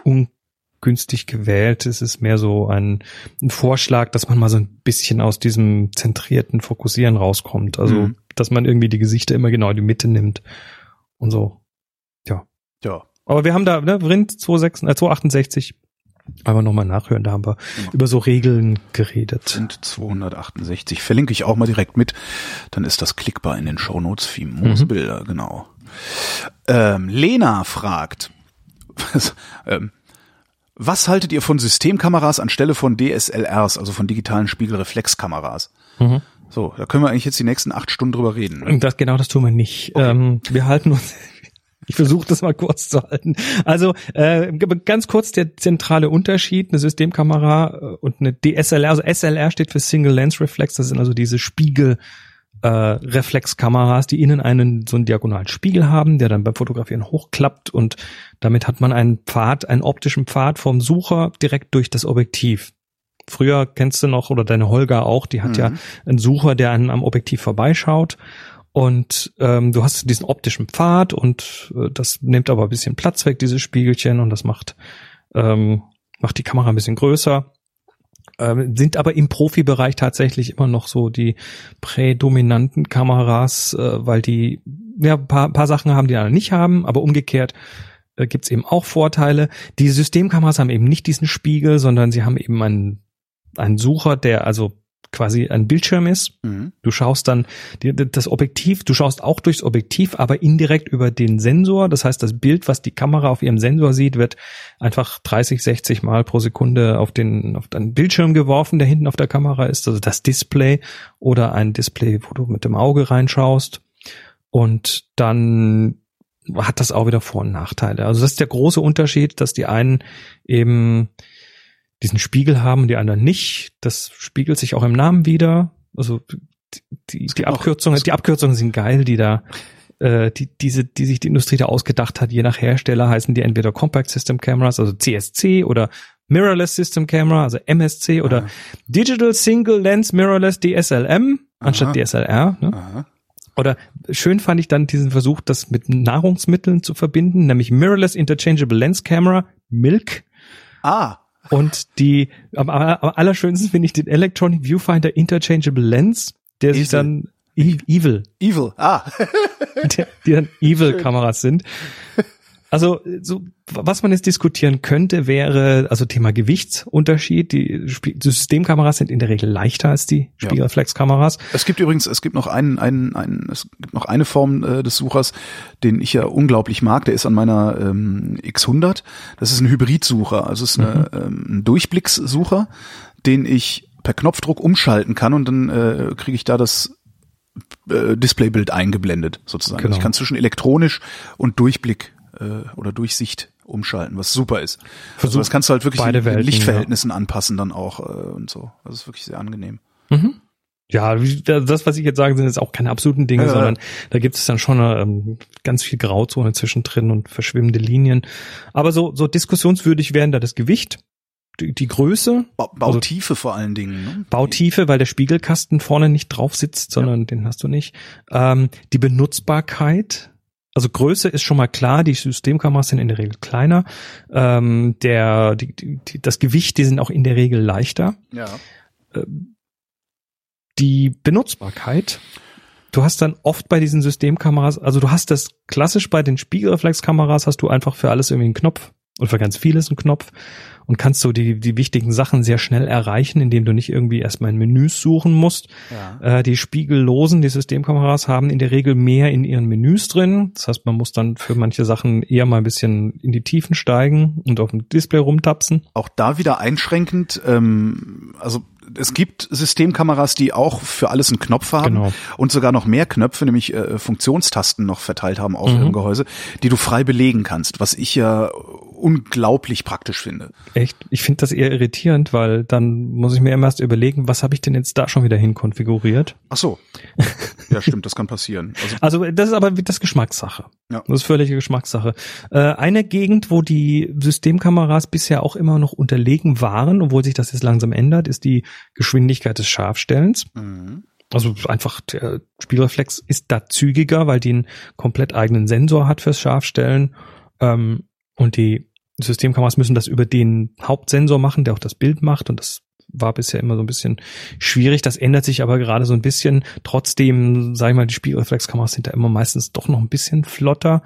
ungünstig gewählt. Es ist mehr so ein, ein Vorschlag, dass man mal so ein bisschen aus diesem zentrierten Fokussieren rauskommt. Also, mhm. dass man irgendwie die Gesichter immer genau in die Mitte nimmt und so. Ja. Ja. Aber wir haben da, ne, Rind 268, äh, 268, aber nochmal nachhören, da haben wir ja. über so Regeln geredet. Sind 268. Verlinke ich auch mal direkt mit. Dann ist das klickbar in den Shownotes. Fimose mhm. Bilder, genau. Ähm, Lena fragt, *laughs* was, ähm, was haltet ihr von Systemkameras anstelle von DSLRs, also von digitalen Spiegelreflexkameras? Mhm. So, da können wir eigentlich jetzt die nächsten acht Stunden drüber reden. Das genau, das tun wir nicht. Okay. Ähm, wir halten uns *laughs* Ich versuche das mal kurz zu halten. Also äh, ganz kurz der zentrale Unterschied, eine Systemkamera äh, und eine DSLR, also SLR steht für Single Lens Reflex, das sind also diese Spiegel äh, Reflexkameras, die innen einen so einen diagonalen Spiegel haben, der dann beim Fotografieren hochklappt und damit hat man einen Pfad, einen optischen Pfad vom Sucher direkt durch das Objektiv. Früher kennst du noch, oder deine Holger auch, die hat mhm. ja einen Sucher, der einen am Objektiv vorbeischaut. Und ähm, du hast diesen optischen Pfad und äh, das nimmt aber ein bisschen Platz weg, dieses Spiegelchen, und das macht, ähm, macht die Kamera ein bisschen größer. Ähm, sind aber im Profibereich tatsächlich immer noch so die prädominanten Kameras, äh, weil die ja paar, paar Sachen haben, die andere nicht haben, aber umgekehrt äh, gibt's eben auch Vorteile. Die Systemkameras haben eben nicht diesen Spiegel, sondern sie haben eben einen ein Sucher, der also quasi ein Bildschirm ist. Mhm. Du schaust dann das Objektiv, du schaust auch durchs Objektiv, aber indirekt über den Sensor. Das heißt, das Bild, was die Kamera auf ihrem Sensor sieht, wird einfach 30, 60 Mal pro Sekunde auf den, auf den Bildschirm geworfen, der hinten auf der Kamera ist, also das Display oder ein Display, wo du mit dem Auge reinschaust. Und dann hat das auch wieder Vor- und Nachteile. Also das ist der große Unterschied, dass die einen eben diesen Spiegel haben und die anderen nicht. Das spiegelt sich auch im Namen wieder. Also die, die Abkürzungen, die Abkürzungen sind geil, die da äh, die diese die sich die Industrie da ausgedacht hat. Je nach Hersteller heißen die entweder Compact System Cameras, also CSC oder Mirrorless System Camera, also MSC oder ah. Digital Single Lens Mirrorless DSLM anstatt Aha. DSLR. Ne? Oder schön fand ich dann diesen Versuch, das mit Nahrungsmitteln zu verbinden, nämlich Mirrorless Interchangeable Lens Camera, Milk. Ah. Und die, am, am allerschönsten finde ich den Electronic Viewfinder Interchangeable Lens, der Evil. sich dann Evil. Evil, ah. *laughs* die, die dann Evil-Kameras sind. Also so, was man jetzt diskutieren könnte, wäre also Thema Gewichtsunterschied. Die, die Systemkameras sind in der Regel leichter als die Spiegelreflexkameras. Es gibt übrigens, es gibt noch einen, einen, einen es gibt noch eine Form äh, des Suchers, den ich ja unglaublich mag. Der ist an meiner ähm, X100. Das ist ein Hybridsucher, also es ist eine, mhm. ähm, ein Durchblickssucher, den ich per Knopfdruck umschalten kann und dann äh, kriege ich da das äh, Displaybild eingeblendet sozusagen. Genau. Also ich kann zwischen elektronisch und Durchblick äh, oder Durchsicht umschalten, was super ist. Versuch also das kannst du halt wirklich den, Welten, Lichtverhältnissen ja. anpassen dann auch äh, und so. Das ist wirklich sehr angenehm. Mhm. Ja, das, was ich jetzt sage, sind jetzt auch keine absoluten Dinge, ja, sondern da gibt es dann schon ähm, ganz viel Grauzone zwischendrin und verschwimmende Linien. Aber so, so diskussionswürdig wären da das Gewicht, die, die Größe. Ba Bautiefe also, vor allen Dingen. Ne? Bautiefe, weil der Spiegelkasten vorne nicht drauf sitzt, sondern ja. den hast du nicht. Ähm, die Benutzbarkeit, also Größe ist schon mal klar, die Systemkameras sind in der Regel kleiner. Ähm, der, die, die, das Gewicht, die sind auch in der Regel leichter. Ja. Ähm, die Benutzbarkeit, du hast dann oft bei diesen Systemkameras, also du hast das klassisch bei den Spiegelreflexkameras, hast du einfach für alles irgendwie einen Knopf und für ganz vieles einen Knopf und kannst so die, die wichtigen Sachen sehr schnell erreichen, indem du nicht irgendwie erstmal in Menüs suchen musst. Ja. Äh, die spiegellosen, die Systemkameras haben in der Regel mehr in ihren Menüs drin. Das heißt, man muss dann für manche Sachen eher mal ein bisschen in die Tiefen steigen und auf dem Display rumtapsen. Auch da wieder einschränkend, ähm, also es gibt Systemkameras, die auch für alles einen Knopf haben genau. und sogar noch mehr Knöpfe, nämlich äh, Funktionstasten noch verteilt haben auf mhm. ihrem Gehäuse, die du frei belegen kannst, was ich ja unglaublich praktisch finde. Echt? Ich finde das eher irritierend, weil dann muss ich mir immer erst überlegen, was habe ich denn jetzt da schon wieder hin konfiguriert? Ach so. *laughs* Ja, stimmt, das kann passieren. Also, also das ist aber das Geschmackssache. Ja. Das ist völlige Geschmackssache. Äh, eine Gegend, wo die Systemkameras bisher auch immer noch unterlegen waren, obwohl sich das jetzt langsam ändert, ist die Geschwindigkeit des Scharfstellens. Mhm. Also einfach der Spielreflex ist da zügiger, weil die einen komplett eigenen Sensor hat fürs Scharfstellen. Ähm, und die Systemkameras müssen das über den Hauptsensor machen, der auch das Bild macht. Und das war bisher immer so ein bisschen schwierig. Das ändert sich aber gerade so ein bisschen. Trotzdem, sag ich mal, die Spielreflexkameras sind da immer meistens doch noch ein bisschen flotter.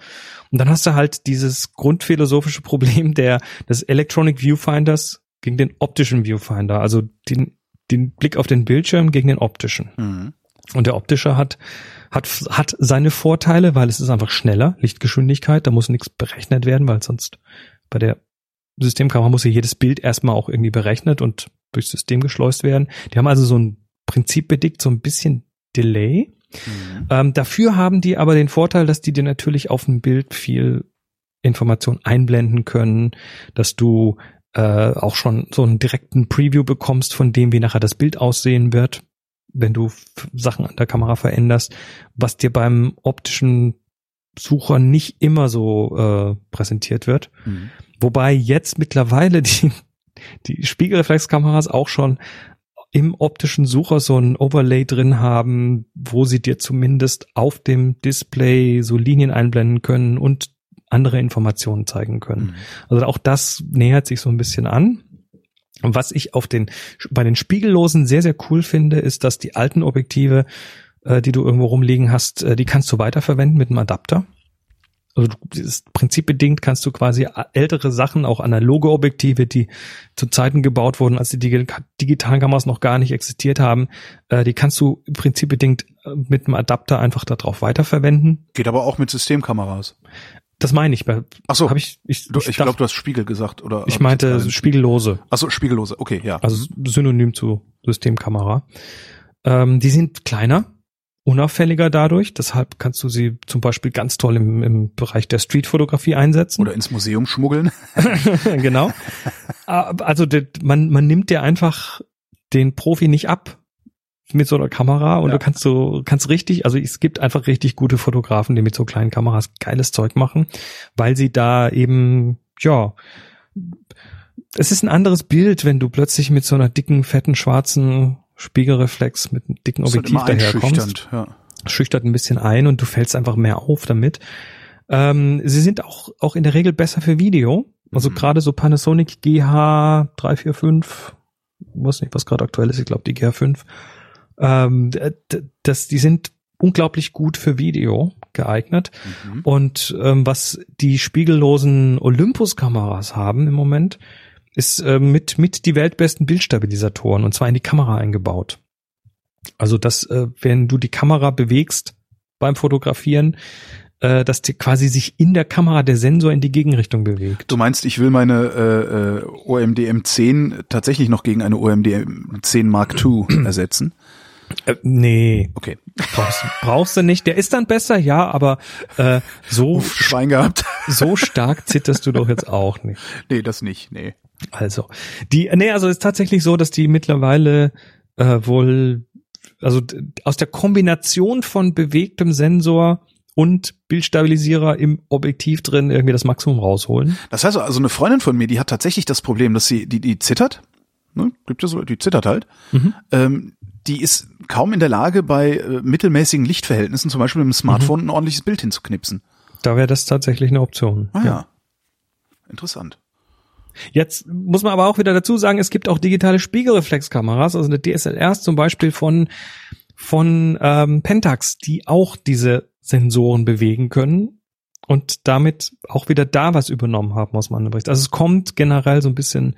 Und dann hast du halt dieses grundphilosophische Problem der, des Electronic Viewfinders gegen den optischen Viewfinder. Also den, den Blick auf den Bildschirm gegen den optischen. Mhm. Und der optische hat, hat, hat seine Vorteile, weil es ist einfach schneller, Lichtgeschwindigkeit, da muss nichts berechnet werden, weil sonst bei der Systemkamera muss ja jedes Bild erstmal auch irgendwie berechnet und durchs System geschleust werden. Die haben also so ein Prinzip bedingt, so ein bisschen Delay. Mhm. Ähm, dafür haben die aber den Vorteil, dass die dir natürlich auf dem Bild viel Information einblenden können, dass du äh, auch schon so einen direkten Preview bekommst von dem, wie nachher das Bild aussehen wird, wenn du Sachen an der Kamera veränderst, was dir beim optischen Sucher nicht immer so äh, präsentiert wird. Mhm. Wobei jetzt mittlerweile *laughs* die, die Spiegelreflexkameras auch schon im optischen Sucher so ein Overlay drin haben, wo sie dir zumindest auf dem Display so Linien einblenden können und andere Informationen zeigen können. Mhm. Also auch das nähert sich so ein bisschen an. Und was ich auf den, bei den Spiegellosen sehr, sehr cool finde, ist, dass die alten Objektive, äh, die du irgendwo rumliegen hast, äh, die kannst du weiterverwenden mit einem Adapter. Also ist prinzipbedingt kannst du quasi ältere Sachen, auch analoge Objektive, die zu Zeiten gebaut wurden, als die digitalen Kameras noch gar nicht existiert haben, äh, die kannst du prinzipbedingt äh, mit einem Adapter einfach darauf weiterverwenden. Geht aber auch mit Systemkameras. Das meine ich. Ach so. Hab ich ich, du, ich, ich glaube, du hast Spiegel gesagt oder? Ich meinte ich spiegellose. Ach so, spiegellose. Okay, ja. Also synonym zu Systemkamera. Ähm, die sind kleiner, unauffälliger dadurch. Deshalb kannst du sie zum Beispiel ganz toll im, im Bereich der Streetfotografie einsetzen. Oder ins Museum schmuggeln. *laughs* *laughs* genau. Ah, also man, man nimmt dir einfach den Profi nicht ab mit so einer Kamera und ja. du kannst so kannst richtig, also es gibt einfach richtig gute Fotografen, die mit so kleinen Kameras geiles Zeug machen, weil sie da eben ja es ist ein anderes Bild, wenn du plötzlich mit so einer dicken, fetten, schwarzen Spiegelreflex mit einem dicken halt Objektiv daherkommst. Ja. Schüchtert ein bisschen ein und du fällst einfach mehr auf damit. Ähm, sie sind auch, auch in der Regel besser für Video. Also mhm. gerade so Panasonic GH 345, weiß nicht, was gerade aktuell ist, ich glaube die GH5 ähm, das, die sind unglaublich gut für Video geeignet. Mhm. Und ähm, was die spiegellosen Olympus-Kameras haben im Moment, ist äh, mit, mit die weltbesten Bildstabilisatoren und zwar in die Kamera eingebaut. Also dass, äh, wenn du die Kamera bewegst beim Fotografieren, äh, dass die quasi sich in der Kamera der Sensor in die Gegenrichtung bewegt. Du meinst, ich will meine äh, äh, OMD M10 tatsächlich noch gegen eine OMD M10 Mark II *clears throat* ersetzen? Äh, nee. Okay. Brauchst, brauchst du nicht. Der ist dann besser, ja, aber äh, so Uff, Schwein gehabt. so stark zitterst du doch jetzt auch nicht. *laughs* Nee, das nicht, nee. Also, die nee, also ist tatsächlich so, dass die mittlerweile äh, wohl also aus der Kombination von bewegtem Sensor und Bildstabilisierer im Objektiv drin irgendwie das Maximum rausholen. Das heißt also eine Freundin von mir, die hat tatsächlich das Problem, dass sie die die zittert, ne, gibt es so, die zittert halt. Mhm. Ähm, die ist kaum in der Lage, bei äh, mittelmäßigen Lichtverhältnissen, zum Beispiel mit dem Smartphone, mhm. ein ordentliches Bild hinzuknipsen. Da wäre das tatsächlich eine Option. Ah, ja. Interessant. Jetzt muss man aber auch wieder dazu sagen, es gibt auch digitale Spiegelreflexkameras, also eine DSLRs zum Beispiel von von ähm, Pentax, die auch diese Sensoren bewegen können und damit auch wieder da was übernommen haben aus meinem Bericht. Also es kommt generell so ein bisschen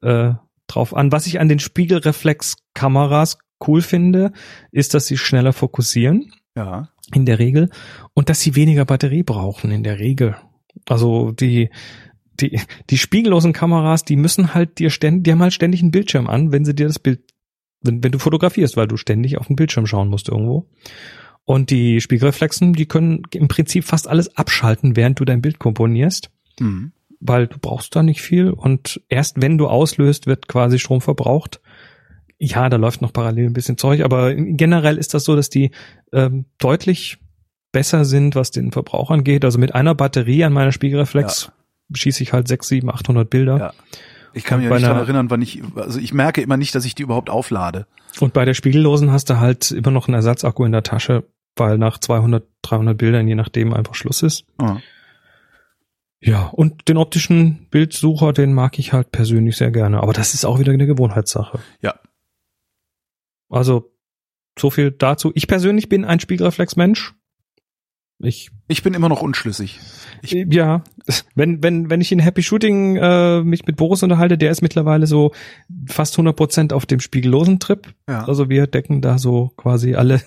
äh, drauf an. Was ich an den Spiegelreflexkameras cool finde, ist, dass sie schneller fokussieren. Ja. In der Regel. Und dass sie weniger Batterie brauchen in der Regel. Also die, die, die spiegellosen Kameras, die müssen halt dir ständig, die haben halt ständig einen Bildschirm an, wenn sie dir das Bild, wenn, wenn du fotografierst, weil du ständig auf den Bildschirm schauen musst irgendwo. Und die Spiegelreflexen, die können im Prinzip fast alles abschalten, während du dein Bild komponierst. Mhm. Weil du brauchst da nicht viel und erst wenn du auslöst, wird quasi Strom verbraucht. Ja, da läuft noch parallel ein bisschen Zeug, aber generell ist das so, dass die ähm, deutlich besser sind, was den Verbrauch angeht. Also mit einer Batterie an meiner Spiegelreflex ja. schieße ich halt sechs, sieben, 800 Bilder. Ja. Ich kann mich nicht daran erinnern, wann ich, also ich merke immer nicht, dass ich die überhaupt auflade. Und bei der Spiegellosen hast du halt immer noch einen Ersatzakku in der Tasche, weil nach 200, 300 Bildern, je nachdem, einfach Schluss ist. Ah. Ja, und den optischen Bildsucher, den mag ich halt persönlich sehr gerne. Aber das ist auch wieder eine Gewohnheitssache. Ja, also so viel dazu. Ich persönlich bin ein Spiegelreflexmensch. Ich, ich bin immer noch unschlüssig. Ich ja, wenn, wenn, wenn ich in Happy Shooting äh, mich mit Boris unterhalte, der ist mittlerweile so fast 100 Prozent auf dem spiegellosen Trip. Ja. Also wir decken da so quasi alle,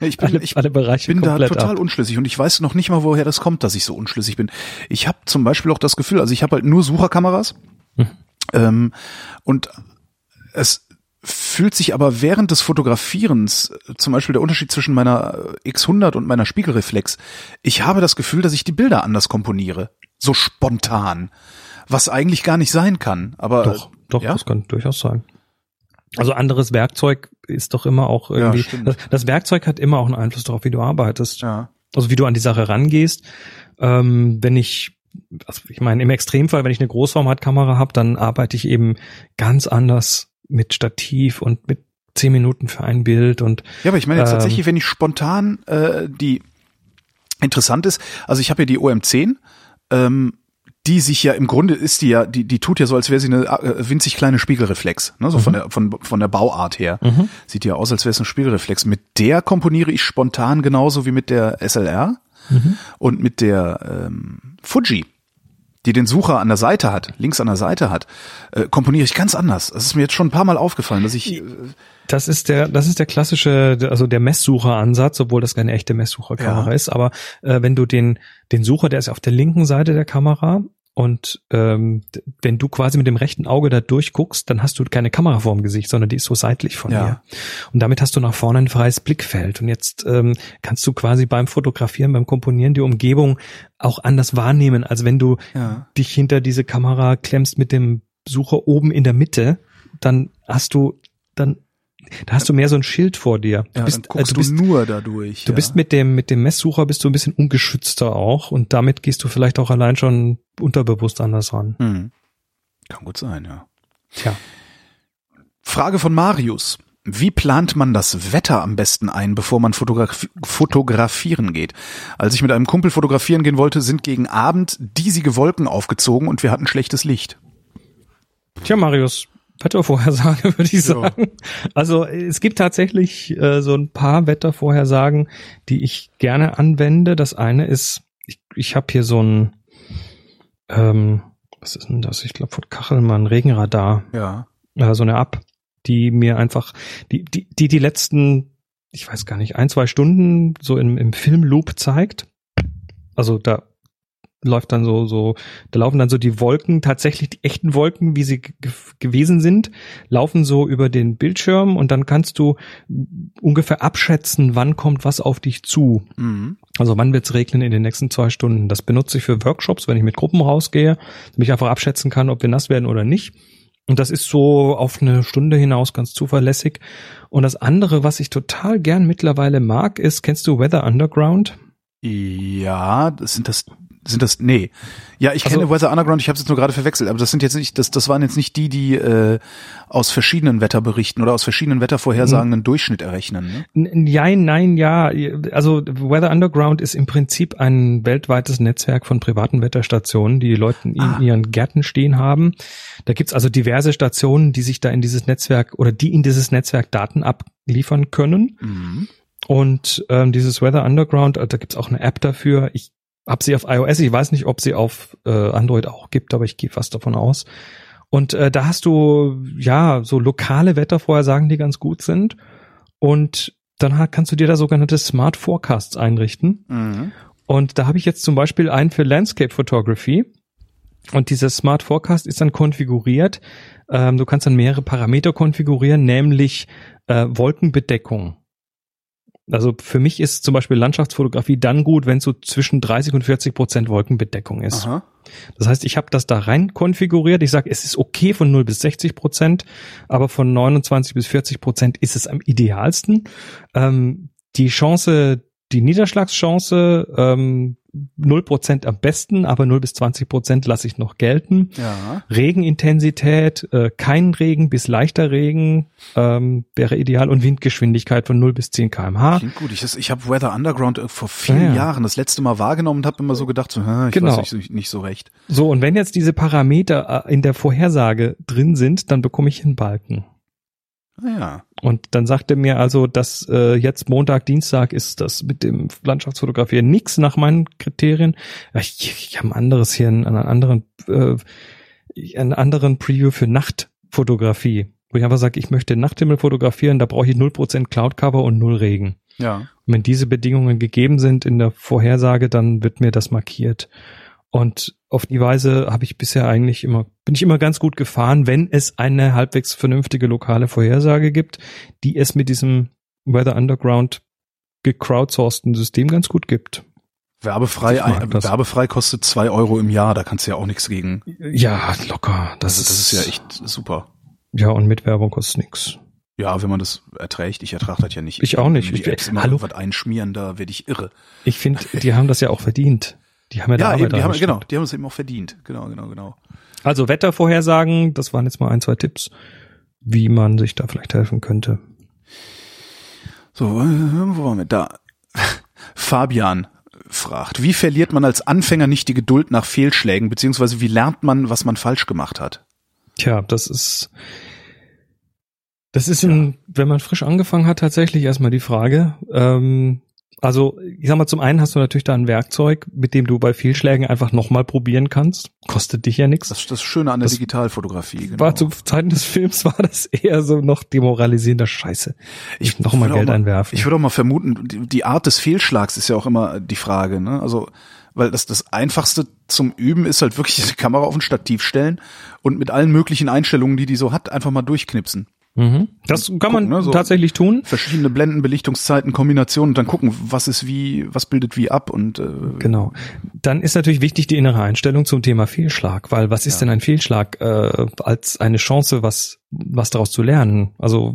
ja, ich bin, alle, ich alle Bereiche bin da total ab. unschlüssig und ich weiß noch nicht mal, woher das kommt, dass ich so unschlüssig bin. Ich habe zum Beispiel auch das Gefühl, also ich habe halt nur Sucherkameras mhm. ähm, und es fühlt sich aber während des Fotografierens, äh, zum Beispiel der Unterschied zwischen meiner äh, X100 und meiner Spiegelreflex, ich habe das Gefühl, dass ich die Bilder anders komponiere. So spontan. Was eigentlich gar nicht sein kann. Aber Doch, doch, ja? das kann durchaus sein. Also anderes Werkzeug ist doch immer auch irgendwie. stimmt. das, das Werkzeug hat immer auch einen Einfluss darauf, wie du arbeitest. ja. Also wie du an die Sache rangehst. Ähm, wenn ich, also ich meine, im Extremfall, wenn ich eine Großformatkamera habe, dann arbeite ich eben ganz anders mit Stativ und mit zehn Minuten für ein Bild und Ja, aber ich meine jetzt Ähm, tatsächlich, wenn ich spontan äh, die interessant ist, also ich habe ja die OM10, ähm, die sich ja im Grunde ist die ja, die, die tut ja so, als wäre sie eine äh, winzig kleine Spiegelreflex, ne? So von der von, von der Bauart her. Mhm. Sieht ja aus, als wäre es ein Spiegelreflex. Mit der komponiere ich spontan genauso wie mit der SLR Mhm. und mit der ähm, Fuji, die den Sucher an der Seite hat, links an der Seite hat, äh, komponiere ich ganz anders. Das ist mir jetzt schon ein paar Mal aufgefallen, dass ich äh, Das ist der, das ist der klassische, also der Messsucheransatz, obwohl das keine echte Messsucherkamera Ja. ist. Aber äh, wenn du den, den Sucher, der ist auf der linken Seite der Kamera und ähm, wenn du quasi mit dem rechten Auge da durchguckst, dann hast du keine Kamera vorm Gesicht, sondern die ist so seitlich von Ja. dir. Und damit hast du nach vorne ein freies Blickfeld. Und jetzt ähm, kannst du quasi beim Fotografieren, beim Komponieren die Umgebung auch anders wahrnehmen, als wenn du ja. dich hinter diese Kamera klemmst mit dem Sucher oben in der Mitte, dann hast du dann da hast du mehr so ein Schild vor dir. Du Ja, bist, guckst äh, du bist, nur dadurch. du ja. bist mit dem mit dem Messsucher bist du ein bisschen ungeschützter auch und damit gehst du vielleicht auch allein schon unterbewusst anders ran. Hm. Kann gut sein, ja. Tja. Frage von Marius. Wie plant man das Wetter am besten ein, bevor man fotograf fotografieren geht? Als ich mit einem Kumpel fotografieren gehen wollte, sind gegen Abend diesige Wolken aufgezogen und wir hatten schlechtes Licht. Tja, Marius, Wettervorhersage *laughs* würde ich Ja. sagen. Also es gibt tatsächlich äh, so ein paar Wettervorhersagen, die ich gerne anwende. Das eine ist, ich, ich habe hier so ein, ähm, was ist denn das? Ich glaube von Kachelmann, Regenradar, Ja. äh, so eine App, die mir einfach, die, die, die die letzten, ich weiß gar nicht, ein, zwei Stunden so im, im Filmloop zeigt. Also da läuft dann so, so, da laufen dann so die Wolken, tatsächlich die echten Wolken, wie sie ge gewesen sind, laufen so über den Bildschirm und dann kannst du ungefähr abschätzen, wann kommt was auf dich zu. Mhm. Also wann wird's regnen in den nächsten zwei Stunden? Das benutze ich für Workshops, wenn ich mit Gruppen rausgehe, damit ich einfach abschätzen kann, ob wir nass werden oder nicht. Und das ist so auf eine Stunde hinaus ganz zuverlässig. Und das andere, was ich total gern mittlerweile mag, ist, kennst du Weather Underground? Ja, das sind das sind das nee. Ja, ich Also- kenne Weather Underground, ich habe es jetzt nur gerade verwechselt, aber das sind jetzt nicht das das waren jetzt nicht die, die äh, aus verschiedenen Wetterberichten oder aus verschiedenen Wettervorhersagen einen Durchschnitt errechnen, ne? Nein, nein, ja. Also Weather Underground ist im Prinzip ein weltweites Netzwerk von privaten Wetterstationen, die die Leute in Ah. ihren Gärten stehen haben. Da gibt's also diverse Stationen, die sich da in dieses Netzwerk oder die in dieses Netzwerk Daten abliefern können. Mhm. Und ähm, dieses Weather Underground, äh, da gibt's auch eine App dafür. Ich habe sie auf iOS, ich weiß nicht, ob sie auf äh, Android auch gibt, aber ich gehe fast davon aus. Und äh, da hast du ja so lokale Wettervorhersagen, die ganz gut sind. Und dann ha- kannst du dir da sogenannte Smart Forecasts einrichten. Mhm. Und da habe ich jetzt zum Beispiel einen für Landscape Photography. Und dieser Smart Forecast ist dann konfiguriert. Ähm, du kannst dann mehrere Parameter konfigurieren, nämlich äh, Wolkenbedeckung. Also für mich ist zum Beispiel Landschaftsfotografie dann gut, wenn so zwischen 30 und 40 Prozent Wolkenbedeckung ist. Aha. Das heißt, ich habe das da rein konfiguriert. Ich sage, es ist okay von 0 bis 60 Prozent, aber von 29 bis 40 Prozent ist es am idealsten. Ähm, die Chance, die Niederschlagschance, ähm, 0 Prozent am besten, aber 0 bis 20 Prozent lasse ich noch gelten. Ja. Regenintensität, äh, kein Regen bis leichter Regen ähm, wäre ideal und Windgeschwindigkeit von 0 bis 10 kmh. Klingt gut. Ich, ich habe Weather Underground äh, vor vielen Ja, ja. Jahren das letzte Mal wahrgenommen und habe immer so gedacht, so, ich Genau. weiß nicht, nicht so recht. So, und wenn jetzt diese Parameter äh, in der Vorhersage drin sind, dann bekomme ich einen Balken. Naja. Und dann sagte mir also, dass äh, jetzt Montag, Dienstag ist das mit dem Landschaftsfotografieren nix nach meinen Kriterien. Ja, Ich, ich habe ein anderes hier, einen, einen anderen, äh, einen anderen Preview für Nachtfotografie, wo ich einfach sage, ich möchte Nachthimmel fotografieren, da brauche ich 0% Cloud Cover und 0 Regen. Ja. Und wenn diese Bedingungen gegeben sind in der Vorhersage, dann wird mir das markiert. Und auf die Weise habe ich bisher eigentlich immer, bin ich immer ganz gut gefahren, wenn es eine halbwegs vernünftige lokale Vorhersage gibt, die es mit diesem Weather Underground gecrowdsourceden System ganz gut gibt. Werbefrei, ein, werbefrei kostet zwei Euro im Jahr, da kannst du ja auch nichts gegen. Ja, locker. Das, also, das ist ja echt super. Ja, und mit Werbung kostet nichts. Ja, wenn man das erträgt. Ich ertrage das ja nicht. Ich auch nicht. Apps immer Hallo? was einschmieren, da werde ich irre. Ich finde, die haben das ja auch verdient. Die haben ja, ja eben, die haben, genau, die haben es eben auch verdient. Genau, genau, genau. Also Wettervorhersagen, das waren jetzt mal ein, zwei Tipps, wie man sich da vielleicht helfen könnte. So, wo waren wir da? *laughs* Fabian fragt, wie verliert man als Anfänger nicht die Geduld nach Fehlschlägen, beziehungsweise wie lernt man, was man falsch gemacht hat? Tja, das ist, das ist, ein, wenn man frisch angefangen hat, tatsächlich erstmal die Frage. Ähm, also, ich sag mal, zum einen hast du natürlich da ein Werkzeug, mit dem du bei Fehlschlägen einfach nochmal probieren kannst. Kostet dich ja nichts. Das ist das Schöne an der das Digitalfotografie. Genau. War zu Zeiten des Films war das eher so noch demoralisierender Scheiße. Ich noch mal Geld mal, einwerfen. Ich würde auch mal vermuten, die Art des Fehlschlags ist ja auch immer die Frage, ne? Also, weil das, das einfachste zum Üben ist halt wirklich die Kamera auf ein Stativ stellen und mit allen möglichen Einstellungen, die die so hat, einfach mal durchknipsen. Mhm. Das kann gucken, man ne, so tatsächlich tun. Verschiedene Blenden, Belichtungszeiten, Kombinationen und dann gucken, was ist wie, was bildet wie ab und äh, genau. Dann ist natürlich wichtig die innere Einstellung zum Thema Fehlschlag, weil was ist ja. denn ein Fehlschlag äh, als eine Chance, was was daraus zu lernen? Also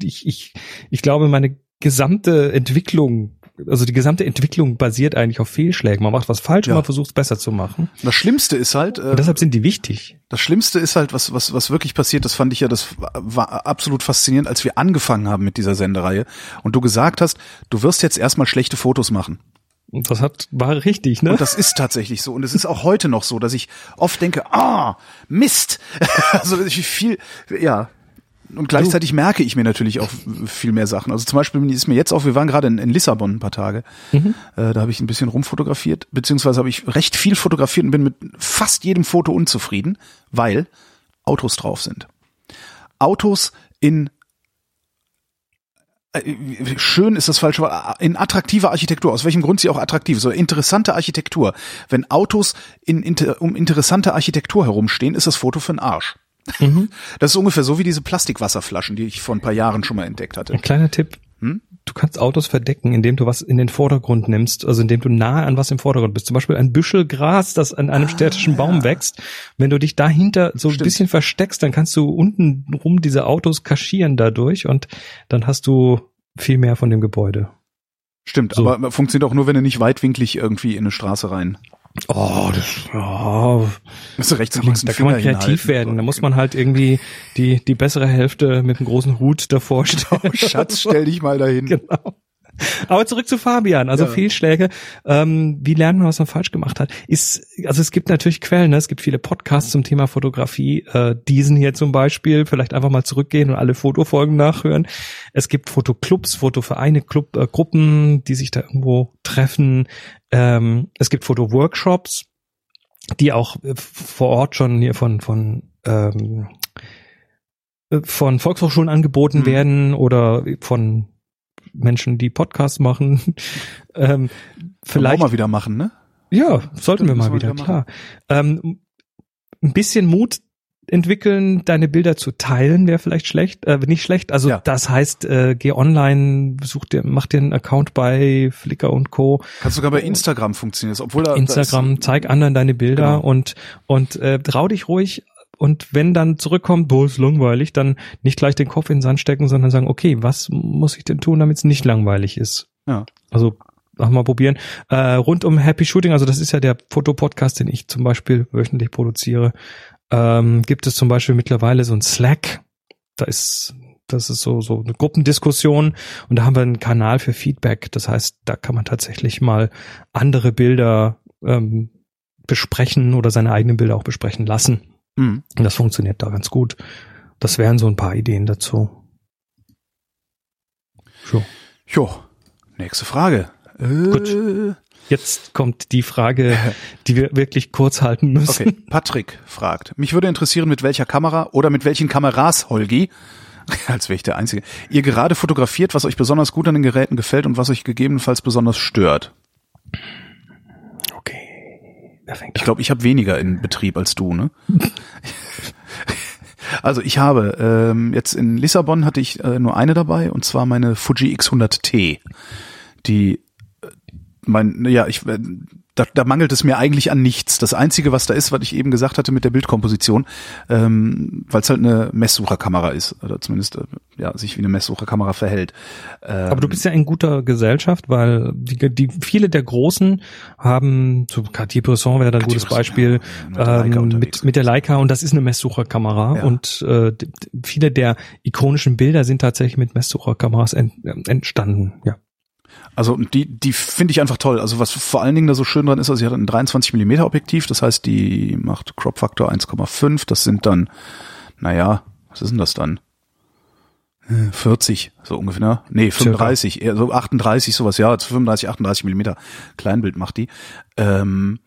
ich ich ich glaube, meine gesamte Entwicklung also die gesamte Entwicklung basiert eigentlich auf Fehlschlägen. Man macht was falsch ja. und man versucht es besser zu machen. Das Schlimmste ist halt. Äh, und deshalb sind die wichtig. Das Schlimmste ist halt, was, was, was wirklich passiert, das fand ich ja, das war absolut faszinierend, als wir angefangen haben mit dieser Sendereihe und du gesagt hast, du wirst jetzt erstmal schlechte Fotos machen. Und das hat, war richtig, ne? Und das ist tatsächlich so. Und es ist auch heute noch so, dass ich oft denke, ah, Mist. *laughs* also ich viel, ja, und gleichzeitig merke ich mir natürlich auch viel mehr Sachen. Also zum Beispiel ist mir jetzt auch, wir waren gerade in, in Lissabon ein paar Tage, mhm. äh, da habe ich ein bisschen rumfotografiert, beziehungsweise habe ich recht viel fotografiert und bin mit fast jedem Foto unzufrieden, weil Autos drauf sind. Autos in äh, schön ist das falsche Wort, in attraktiver Architektur, aus welchem Grund sie auch attraktiv ist, oder interessante Architektur. Wenn Autos in, in, um interessante Architektur herumstehen, ist das Foto für den Arsch. Mhm. *laughs* Das ist ungefähr so wie diese Plastikwasserflaschen, die ich vor ein paar Jahren schon mal entdeckt hatte. Ein kleiner Tipp. Hm? Du kannst Autos verdecken, indem du was in den Vordergrund nimmst, also indem du nahe an was im Vordergrund bist. Zum Beispiel ein Büschel Gras, das an einem ah, städtischen Baum ja. wächst. Wenn du dich dahinter so Stimmt. ein bisschen versteckst, dann kannst du unten rum diese Autos kaschieren dadurch und dann hast du viel mehr von dem Gebäude. Stimmt, so. aber funktioniert auch nur, wenn du nicht weitwinklig irgendwie in eine Straße rein Oh, das. Das ist rechts und links da kann man kreativ werden. Da muss man halt irgendwie die, die bessere Hälfte mit einem großen Hut davor *laughs* stellen. Oh, Schatz, stell dich mal dahin. Genau. Aber zurück zu Fabian, also ja. Fehlschläge. Ähm, wie lernen wir, was man falsch gemacht hat? Ist, also es gibt natürlich Quellen, ne? es gibt viele Podcasts zum Thema Fotografie, äh, diesen hier zum Beispiel, vielleicht einfach mal zurückgehen und alle Fotofolgen nachhören. Es gibt Fotoclubs, Fotovereine, Club, äh, Gruppen, die sich da irgendwo treffen. Ähm, es gibt Fotoworkshops, die auch äh, vor Ort schon hier von, von ähm, äh, von Volkshochschulen angeboten mhm. werden oder von Menschen, die Podcasts machen. *laughs* ähm, vielleicht auch mal wieder machen, ne? Ja, sollten wir mal wieder, klar. Ähm, ein bisschen Mut entwickeln, deine Bilder zu teilen, wäre vielleicht schlecht, äh, nicht schlecht. Also ja. das heißt, äh, geh online, such dir, mach dir einen Account bei Flickr und Co. Kannst sogar bei Instagram funktionieren, obwohl da, Instagram, da zeig anderen deine Bilder genau. und und äh, trau dich ruhig und wenn dann zurückkommt, boah, ist langweilig, dann nicht gleich den Kopf in den Sand stecken, sondern sagen, okay, was muss ich denn tun, damit es nicht langweilig ist? Ja. Also mach mal probieren. Äh, rund um Happy Shooting, also das ist ja der Fotopodcast, den ich zum Beispiel wöchentlich produziere, ähm, gibt es zum Beispiel mittlerweile so ein Slack. Da ist das ist so, so eine Gruppendiskussion und da haben wir einen Kanal für Feedback. Das heißt, da kann man tatsächlich mal andere Bilder ähm, besprechen oder seine eigenen Bilder auch besprechen lassen. Mhm. Und das funktioniert da ganz gut. Das wären so ein paar Ideen dazu. So. Jo, nächste Frage. Gut. Äh. Jetzt kommt die Frage, *laughs* die wir wirklich kurz halten müssen. Okay, Patrick fragt, mich würde interessieren, mit welcher Kamera oder mit welchen Kameras, Holgi, *laughs* als wäre ich der Einzige, ihr gerade fotografiert, was euch besonders gut an den Geräten gefällt und was euch gegebenenfalls besonders stört. Okay. wer fängt Ich glaube, ich habe weniger in Betrieb als du, ne? *laughs* also ich habe ähm, jetzt in Lissabon hatte ich äh, nur eine dabei und zwar meine Fuji X100T, die äh, mein ja ich äh, da, da mangelt es mir eigentlich an nichts. Das Einzige, was da ist, was ich eben gesagt hatte mit der Bildkomposition, ähm, weil es halt eine Messsucherkamera ist, oder zumindest äh, ja, sich wie eine Messsucherkamera verhält. Ähm, Aber du bist ja in guter Gesellschaft, weil die, die viele der Großen haben, so Cartier-Bresson wäre da ein gutes Beispiel, ja, mit, ähm, mit, mit, der Leica und das ist eine Messsucherkamera ja. und äh, viele der ikonischen Bilder sind tatsächlich mit Messsucherkameras ent, entstanden, ja. Also die, die finde ich einfach toll. Also was vor allen Dingen da so schön dran ist, also sie hat ein 23 Millimeter Objektiv, das heißt, die macht Crop Factor 1,5. Das sind dann, naja, was ist denn das dann? 40, so ungefähr, ne? Nee, 35, eher so 38, sowas, ja, 35, 38 Millimeter Kleinbild macht die. Ähm,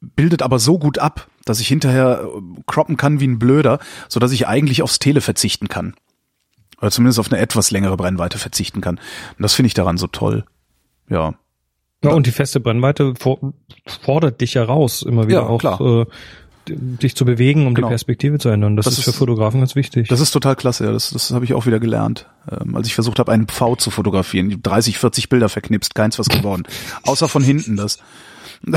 bildet aber so gut ab, dass ich hinterher croppen kann wie ein Blöder, so dass ich eigentlich aufs Tele verzichten kann. Oder zumindest auf eine etwas längere Brennweite verzichten kann. Und das finde ich daran so toll. Ja. Ja, und die feste Brennweite fordert dich ja raus, immer wieder ja, auch klar. Äh, dich zu bewegen, um genau. die Perspektive zu ändern. Das, das ist für Fotografen ganz wichtig. Das ist total klasse, ja. Das, das habe ich auch wieder gelernt. Ähm, als ich versucht habe, einen Pfau zu fotografieren. 30, 40 Bilder verknipst, keins was geworden. *laughs* Außer von hinten das. *laughs*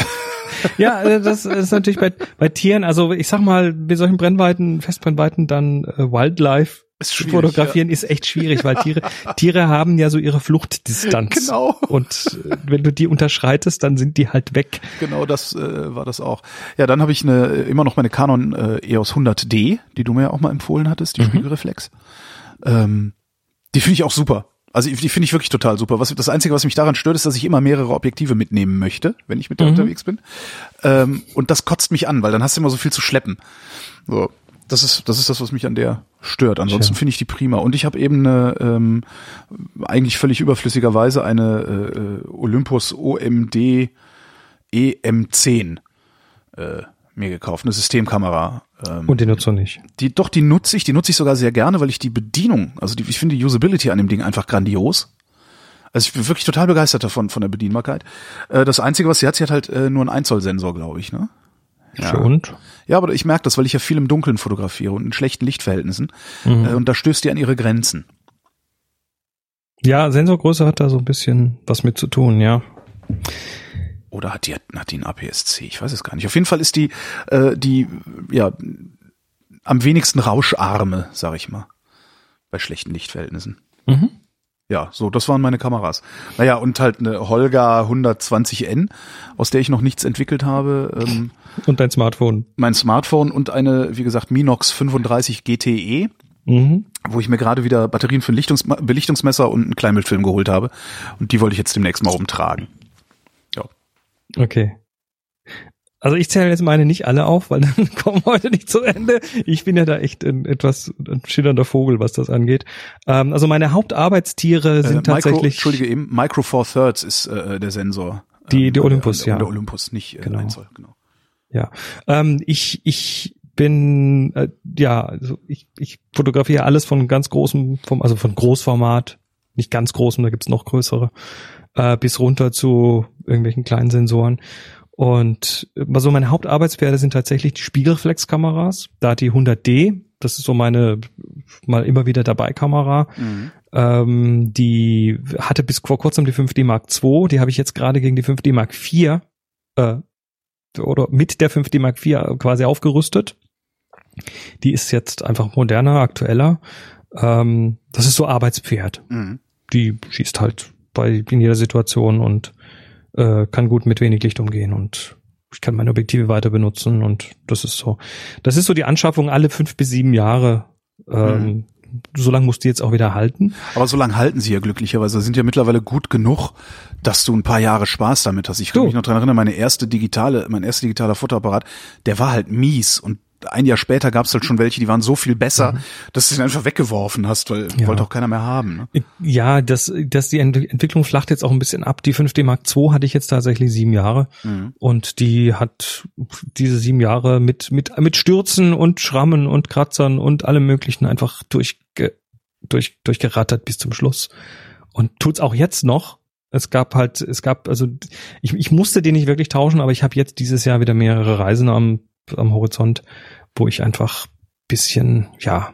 ja, äh, das ist natürlich bei, bei Tieren, also ich sag mal, bei solchen Brennweiten, Festbrennweiten dann äh, Wildlife zu fotografieren ja. ist echt schwierig, weil Tiere, *laughs* Tiere haben ja so ihre Fluchtdistanz. Genau. Und äh, wenn du die unterschreitest, dann sind die halt weg. Genau, das äh, war das auch. Ja, dann habe ich eine immer noch meine Canon äh, EOS 100D, die du mir ja auch mal empfohlen hattest, die mhm. Spiegelreflex. Ähm, die finde ich auch super. Also die finde ich wirklich total super. Was, das Einzige, was mich daran stört, ist, dass ich immer mehrere Objektive mitnehmen möchte, wenn ich mit der mhm. unterwegs bin. Ähm, und das kotzt mich an, weil dann hast du immer so viel zu schleppen. So. Das ist, das ist das, was mich an der stört. Ansonsten finde ich die prima. Und ich habe eben eine, ähm, eigentlich völlig überflüssigerweise eine äh, Olympus OMD EM10 äh, mir gekauft, eine Systemkamera. Ähm, Und die nutzt du nicht? Die, doch, die nutze ich, die nutze ich sogar sehr gerne, weil ich die Bedienung, also die, ich finde die Usability an dem Ding einfach grandios. Also ich bin wirklich total begeistert davon, von der Bedienbarkeit. Äh, das Einzige, was sie hat, sie hat halt äh, nur einen 1 Zoll Sensor, glaube ich, ne? Ja. Und? Ja, aber ich merke das, weil ich ja viel im Dunkeln fotografiere und in schlechten Lichtverhältnissen. Mhm. Äh, und da stößt die an ihre Grenzen. Ja, Sensorgröße hat da so ein bisschen was mit zu tun, ja. Oder hat die, hat die einen APS-C? Ich weiß es gar nicht. Auf jeden Fall ist die, äh, die, ja, am wenigsten rauscharme, sag ich mal. Bei schlechten Lichtverhältnissen. Mhm. Ja, so, das waren meine Kameras. Naja, und halt eine Holga 120N, aus der ich noch nichts entwickelt habe. Ähm, *laughs* und dein Smartphone. Mein Smartphone und eine, wie gesagt, Minox 35 GTE, mhm. wo ich mir gerade wieder Batterien für ein Lichtungs Belichtungsmesser und einen Kleinbildfilm geholt habe. Und die wollte ich jetzt demnächst mal rumtragen. Ja. Okay. Also ich zähle jetzt meine nicht alle auf, weil *laughs* dann kommen heute nicht zu Ende. Ich bin ja da echt ein, etwas ein schillernder Vogel, was das angeht. Ähm, also meine Hauptarbeitstiere sind äh, Micro, tatsächlich. Entschuldige eben, Micro Four Thirds ist äh, der Sensor. Die, die ähm, Olympus, der, ja. Der Olympus, nicht äh, genau. Einzel, genau. Ja, ähm, ich ich bin äh, ja, also ich, ich fotografiere alles von ganz großem, vom, also von Großformat, nicht ganz großem, da gibt's noch größere, äh, bis runter zu irgendwelchen kleinen Sensoren. Und also meine Hauptarbeitspferde sind tatsächlich die Spiegelreflexkameras. Da die 100D, das ist so meine mal immer wieder dabei Kamera. Mhm. Ähm, die hatte bis vor kurzem die 5D Mark II, die habe ich jetzt gerade gegen die 5D Mark IV äh, oder mit der 5D Mark IV quasi aufgerüstet. Die ist jetzt einfach moderner, aktueller. Ähm, das ist so Arbeitspferd. Mhm. Die schießt halt bei in jeder Situation und äh, kann gut mit wenig Licht umgehen und ich kann meine Objektive weiter benutzen und das ist so. Das ist so die Anschaffung alle fünf bis sieben Jahre. Ähm, mhm so lange musst du jetzt auch wieder halten. Aber so lange halten sie ja glücklicherweise, sind ja mittlerweile gut genug, dass du ein paar Jahre Spaß damit hast. Ich kann du. mich noch dran erinnern, meine erste digitale, mein erster digitaler Fotoapparat, der war halt mies und ein Jahr später gab es halt schon welche, die waren so viel besser, mhm. dass du sie einfach weggeworfen hast, weil ja. wollte auch keiner mehr haben. Ne? Ja, das, das die Ent Entwicklung flacht jetzt auch ein bisschen ab. Die 5D Mark II hatte ich jetzt tatsächlich sieben Jahre mhm. und die hat diese sieben Jahre mit mit mit Stürzen und Schrammen und Kratzern und allem Möglichen einfach durchge durch durchgerattert bis zum Schluss und tut's auch jetzt noch. Es gab halt, es gab, also ich, ich musste den nicht wirklich tauschen, aber ich habe jetzt dieses Jahr wieder mehrere Reisen am, am Horizont, wo ich einfach bisschen, ja,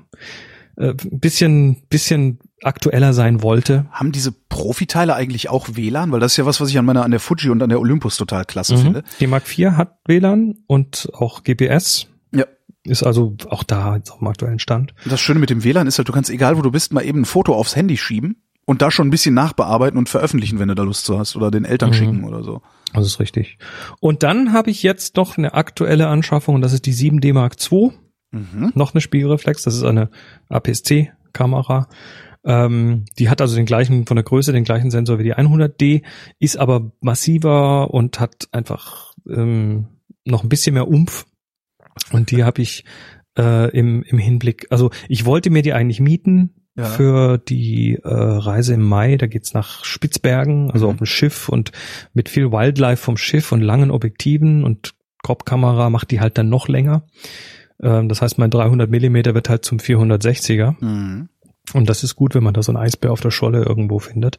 äh, bisschen, bisschen aktueller sein wollte. Haben diese Profiteile eigentlich auch WLAN? Weil das ist ja was, was ich an meiner, an der Fuji und an der Olympus total klasse Mhm. finde. Die Mark IV hat WLAN und auch GPS. Ja. Ist also auch da jetzt auf dem aktuellen Stand. Und das Schöne mit dem WLAN ist halt, du kannst, egal wo du bist, mal eben ein Foto aufs Handy schieben und da schon ein bisschen nachbearbeiten und veröffentlichen, wenn du da Lust zu hast oder den Eltern Mhm. schicken oder so. Das ist richtig. Und dann habe ich jetzt noch eine aktuelle Anschaffung und das ist die 7D Mark II. Mhm. Noch eine Spiegelreflex. Das ist eine APS-C-Kamera. Ähm, die hat also den gleichen, von der Größe den gleichen Sensor wie die 100D, ist aber massiver und hat einfach ähm, noch ein bisschen mehr Umf. Und die habe ich äh, im, im Hinblick, also ich wollte mir die eigentlich mieten, Ja. für die äh, Reise im Mai. Da geht's nach Spitzbergen, also Mhm. auf dem Schiff und mit viel Wildlife vom Schiff und langen Objektiven und Crop-Kamera macht die halt dann noch länger. Ähm, das heißt, mein 300 Millimeter wird halt zum 460er. Mhm. Und das ist gut, wenn man da so einen Eisbär auf der Scholle irgendwo findet.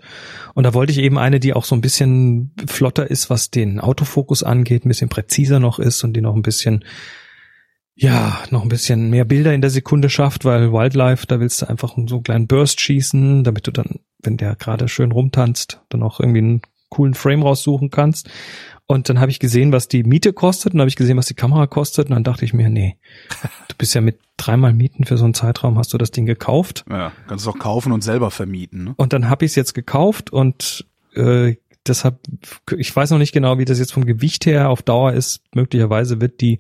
Und da wollte ich eben eine, die auch so ein bisschen flotter ist, was den Autofokus angeht, ein bisschen präziser noch ist und die noch ein bisschen, ja, noch ein bisschen mehr Bilder in der Sekunde schafft, weil Wildlife, da willst du einfach so einen kleinen Burst schießen, damit du dann, wenn der gerade schön rumtanzt, dann auch irgendwie einen coolen Frame raussuchen kannst. Und dann habe ich gesehen, was die Miete kostet und habe ich gesehen, was die Kamera kostet und dann dachte ich mir, nee, *laughs* du bist ja mit dreimal Mieten für so einen Zeitraum, hast du das Ding gekauft. Ja, kannst du auch kaufen und selber vermieten. Ne? Und dann habe ich es jetzt gekauft und äh, deshalb, ich weiß noch nicht genau, wie das jetzt vom Gewicht her auf Dauer ist. Möglicherweise wird die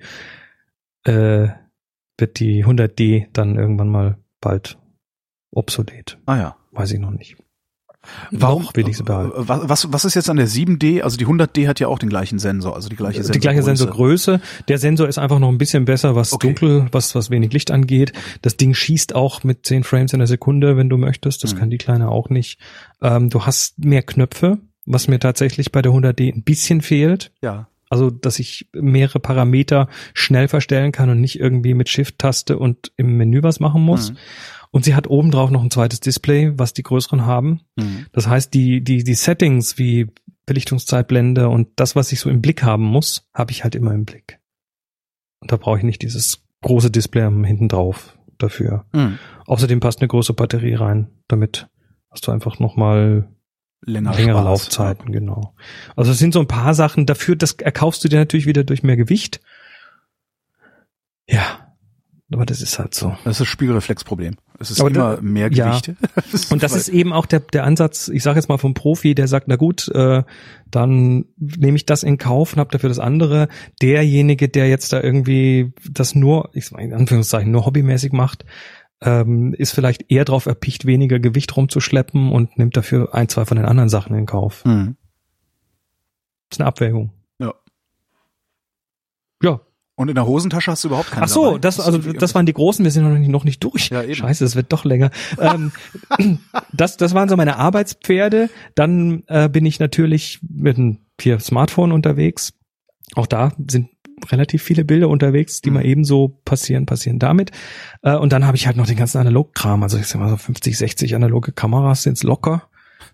äh, wird die 100D dann irgendwann mal bald obsolet. Ah ja. Weiß ich noch nicht. Warum will ich sie behalten. Was, was, was ist jetzt an der 7D? Also die 100D hat ja auch den gleichen Sensor, also die gleiche Sensorgröße. Die gleiche Sensorgröße. Der Sensor ist einfach noch ein bisschen besser, was Okay. dunkel, was, was wenig Licht angeht. Das Ding schießt auch mit 10 Frames in der Sekunde, wenn du möchtest. Das Mhm. kann die kleine auch nicht. Ähm, du hast mehr Knöpfe, was mir tatsächlich bei der 100D ein bisschen fehlt. Ja. Also, dass ich mehrere Parameter schnell verstellen kann und nicht irgendwie mit Shift-Taste und im Menü was machen muss. Mhm. Und sie hat obendrauf noch ein zweites Display, was die größeren haben. Mhm. Das heißt, die, die, die Settings wie Belichtungszeitblende und das, was ich so im Blick haben muss, habe ich halt immer im Blick. Und da brauche ich nicht dieses große Display hinten drauf dafür. Mhm. Außerdem passt eine große Batterie rein. Damit hast du einfach nochmal Länger längere Spaß. Laufzeiten, genau. Also es sind so ein paar Sachen dafür, das erkaufst du dir natürlich wieder durch mehr Gewicht. Ja, aber das ist halt so. Das ist das Spiegelreflexproblem. Es ist Aber immer da- mehr ja. Gewicht. *laughs* Und das ist eben auch der, der Ansatz, ich sage jetzt mal vom Profi, der sagt, na gut, äh, dann nehme ich das in Kauf und habe dafür das andere. Derjenige, der jetzt da irgendwie das nur, ich sag mal in Anführungszeichen, nur hobbymäßig macht, ähm, ist vielleicht eher darauf erpicht, weniger Gewicht rumzuschleppen und nimmt dafür ein, zwei von den anderen Sachen in Kauf. Mhm. Das ist eine Abwägung. Ja. Ja. Und in der Hosentasche hast du überhaupt keine Ach so, dabei? das, also das waren die großen, wir sind noch nicht, noch nicht durch. Ja, eben. Scheiße, es wird doch länger. ähm, *laughs* das, das waren so meine Arbeitspferde. Dann äh, bin ich natürlich mit einem hier Smartphone unterwegs. Auch da sind relativ viele Bilder unterwegs, die Mhm. mal ebenso passieren, passieren damit. Äh, und dann habe ich halt noch den ganzen Analogkram. Also ich sag mal so 50, 60 analoge Kameras sind's locker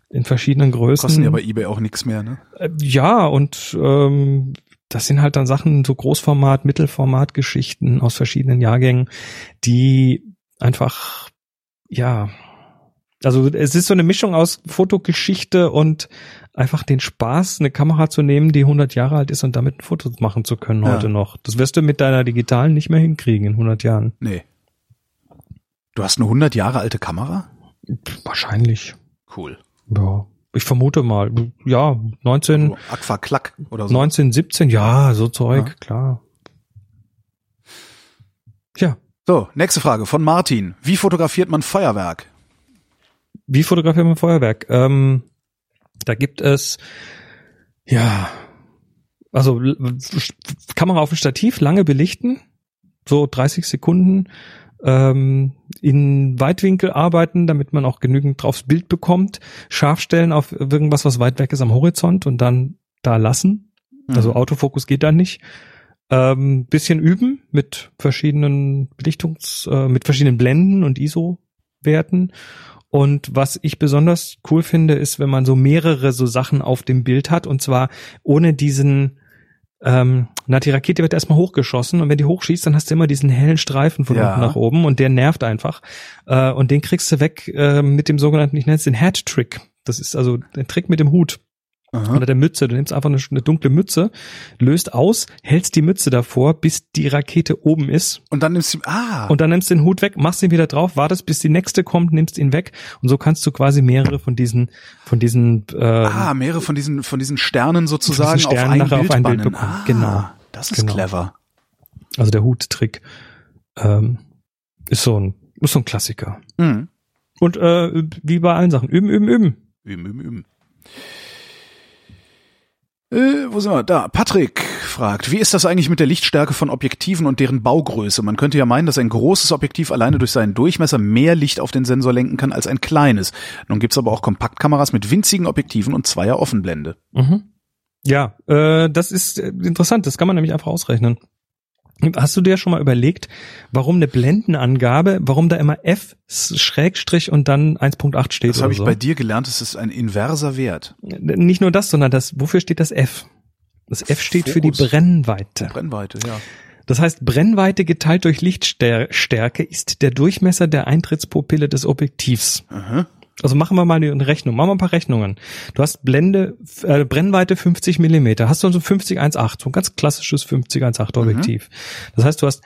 in verschiedenen Größen. Kosten ja bei eBay auch nichts mehr, ne? Äh, Ja, und ähm, das sind halt dann Sachen, so Großformat, Mittelformat-Geschichten aus verschiedenen Jahrgängen, die einfach, ja, also es ist so eine Mischung aus Fotogeschichte und einfach den Spaß, eine Kamera zu nehmen, die 100 Jahre alt ist und damit ein Foto machen zu können Ja. heute noch. Das wirst du mit deiner digitalen nicht mehr hinkriegen in 100 Jahren. Nee. Du hast eine 100 Jahre alte Kamera? Wahrscheinlich. Cool. Ja. Ich vermute mal. Ja, 19, So Aqua Klack oder so. 19, 17, ja, so Zeug, Ja. klar. Ja, So, nächste Frage von Martin. Wie fotografiert man Feuerwerk? wie fotografiert man Feuerwerk? Ähm, da gibt es, ja, also Kamera auf dem Stativ, lange belichten, so 30 Sekunden, ähm, in Weitwinkel arbeiten, damit man auch genügend draufs Bild bekommt, scharf stellen auf irgendwas, was weit weg ist am Horizont und dann da lassen. Also Mhm. Autofokus geht da nicht. Ähm, bisschen üben mit verschiedenen Belichtungs, äh, mit verschiedenen Blenden und ISO-Werten Und was ich besonders cool finde, ist, wenn man so mehrere so Sachen auf dem Bild hat und zwar ohne diesen ähm, na, die Rakete wird erstmal hochgeschossen und wenn die hochschießt, dann hast du immer diesen hellen Streifen von Ja. unten nach oben und der nervt einfach. Äh, und den kriegst du weg äh, mit dem sogenannten, ich nenne es den Hat-Trick. Das ist also der Trick mit dem Hut Aha. oder der Mütze. Du nimmst einfach eine, eine dunkle Mütze, löst aus, hältst die Mütze davor, bis die Rakete oben ist Und dann nimmst du, ah, und dann nimmst du den Hut weg, machst ihn wieder drauf, wartest, bis die nächste kommt, nimmst ihn weg und so kannst du quasi mehrere von diesen, von diesen, äh, ah, mehrere von diesen, von diesen Sternen sozusagen Sternen auf ein Bild auf ein Bild bekommen. Ah, Genau. Das ist Genau. clever. also der Huttrick, ähm, ist so ein, ist so ein Klassiker. Mhm. Und äh, wie bei allen Sachen, üben, üben, üben. Üben, üben, üben. Äh, wo sind wir? Da. Patrick fragt, wie ist das eigentlich mit der Lichtstärke von Objektiven und deren Baugröße? Man könnte ja meinen, dass ein großes Objektiv alleine durch seinen Durchmesser mehr Licht auf den Sensor lenken kann als ein kleines. Nun gibt's aber auch Kompaktkameras mit winzigen Objektiven und zweier Offenblende. Mhm. Ja, äh, das ist äh, interessant, das kann man nämlich einfach ausrechnen. Hast du dir schon mal überlegt, warum eine Blendenangabe, warum da immer F Schrägstrich und dann 1.8 steht Das habe ich so? bei dir gelernt, das ist ein inverser Wert. Nicht nur das, sondern das, wofür steht das F? Das F steht für die Fokus. Brennweite. Brennweite, ja. Das heißt, Brennweite geteilt durch Lichtstärke ist der Durchmesser der Eintrittspupille des Objektivs. Aha. Also machen wir mal eine Rechnung. Machen wir ein paar Rechnungen. Du hast Blende, äh, Brennweite 50 Millimeter. Hast du so ein 50-1.8, so ein ganz klassisches 50-1.8 Objektiv. Das heißt, du hast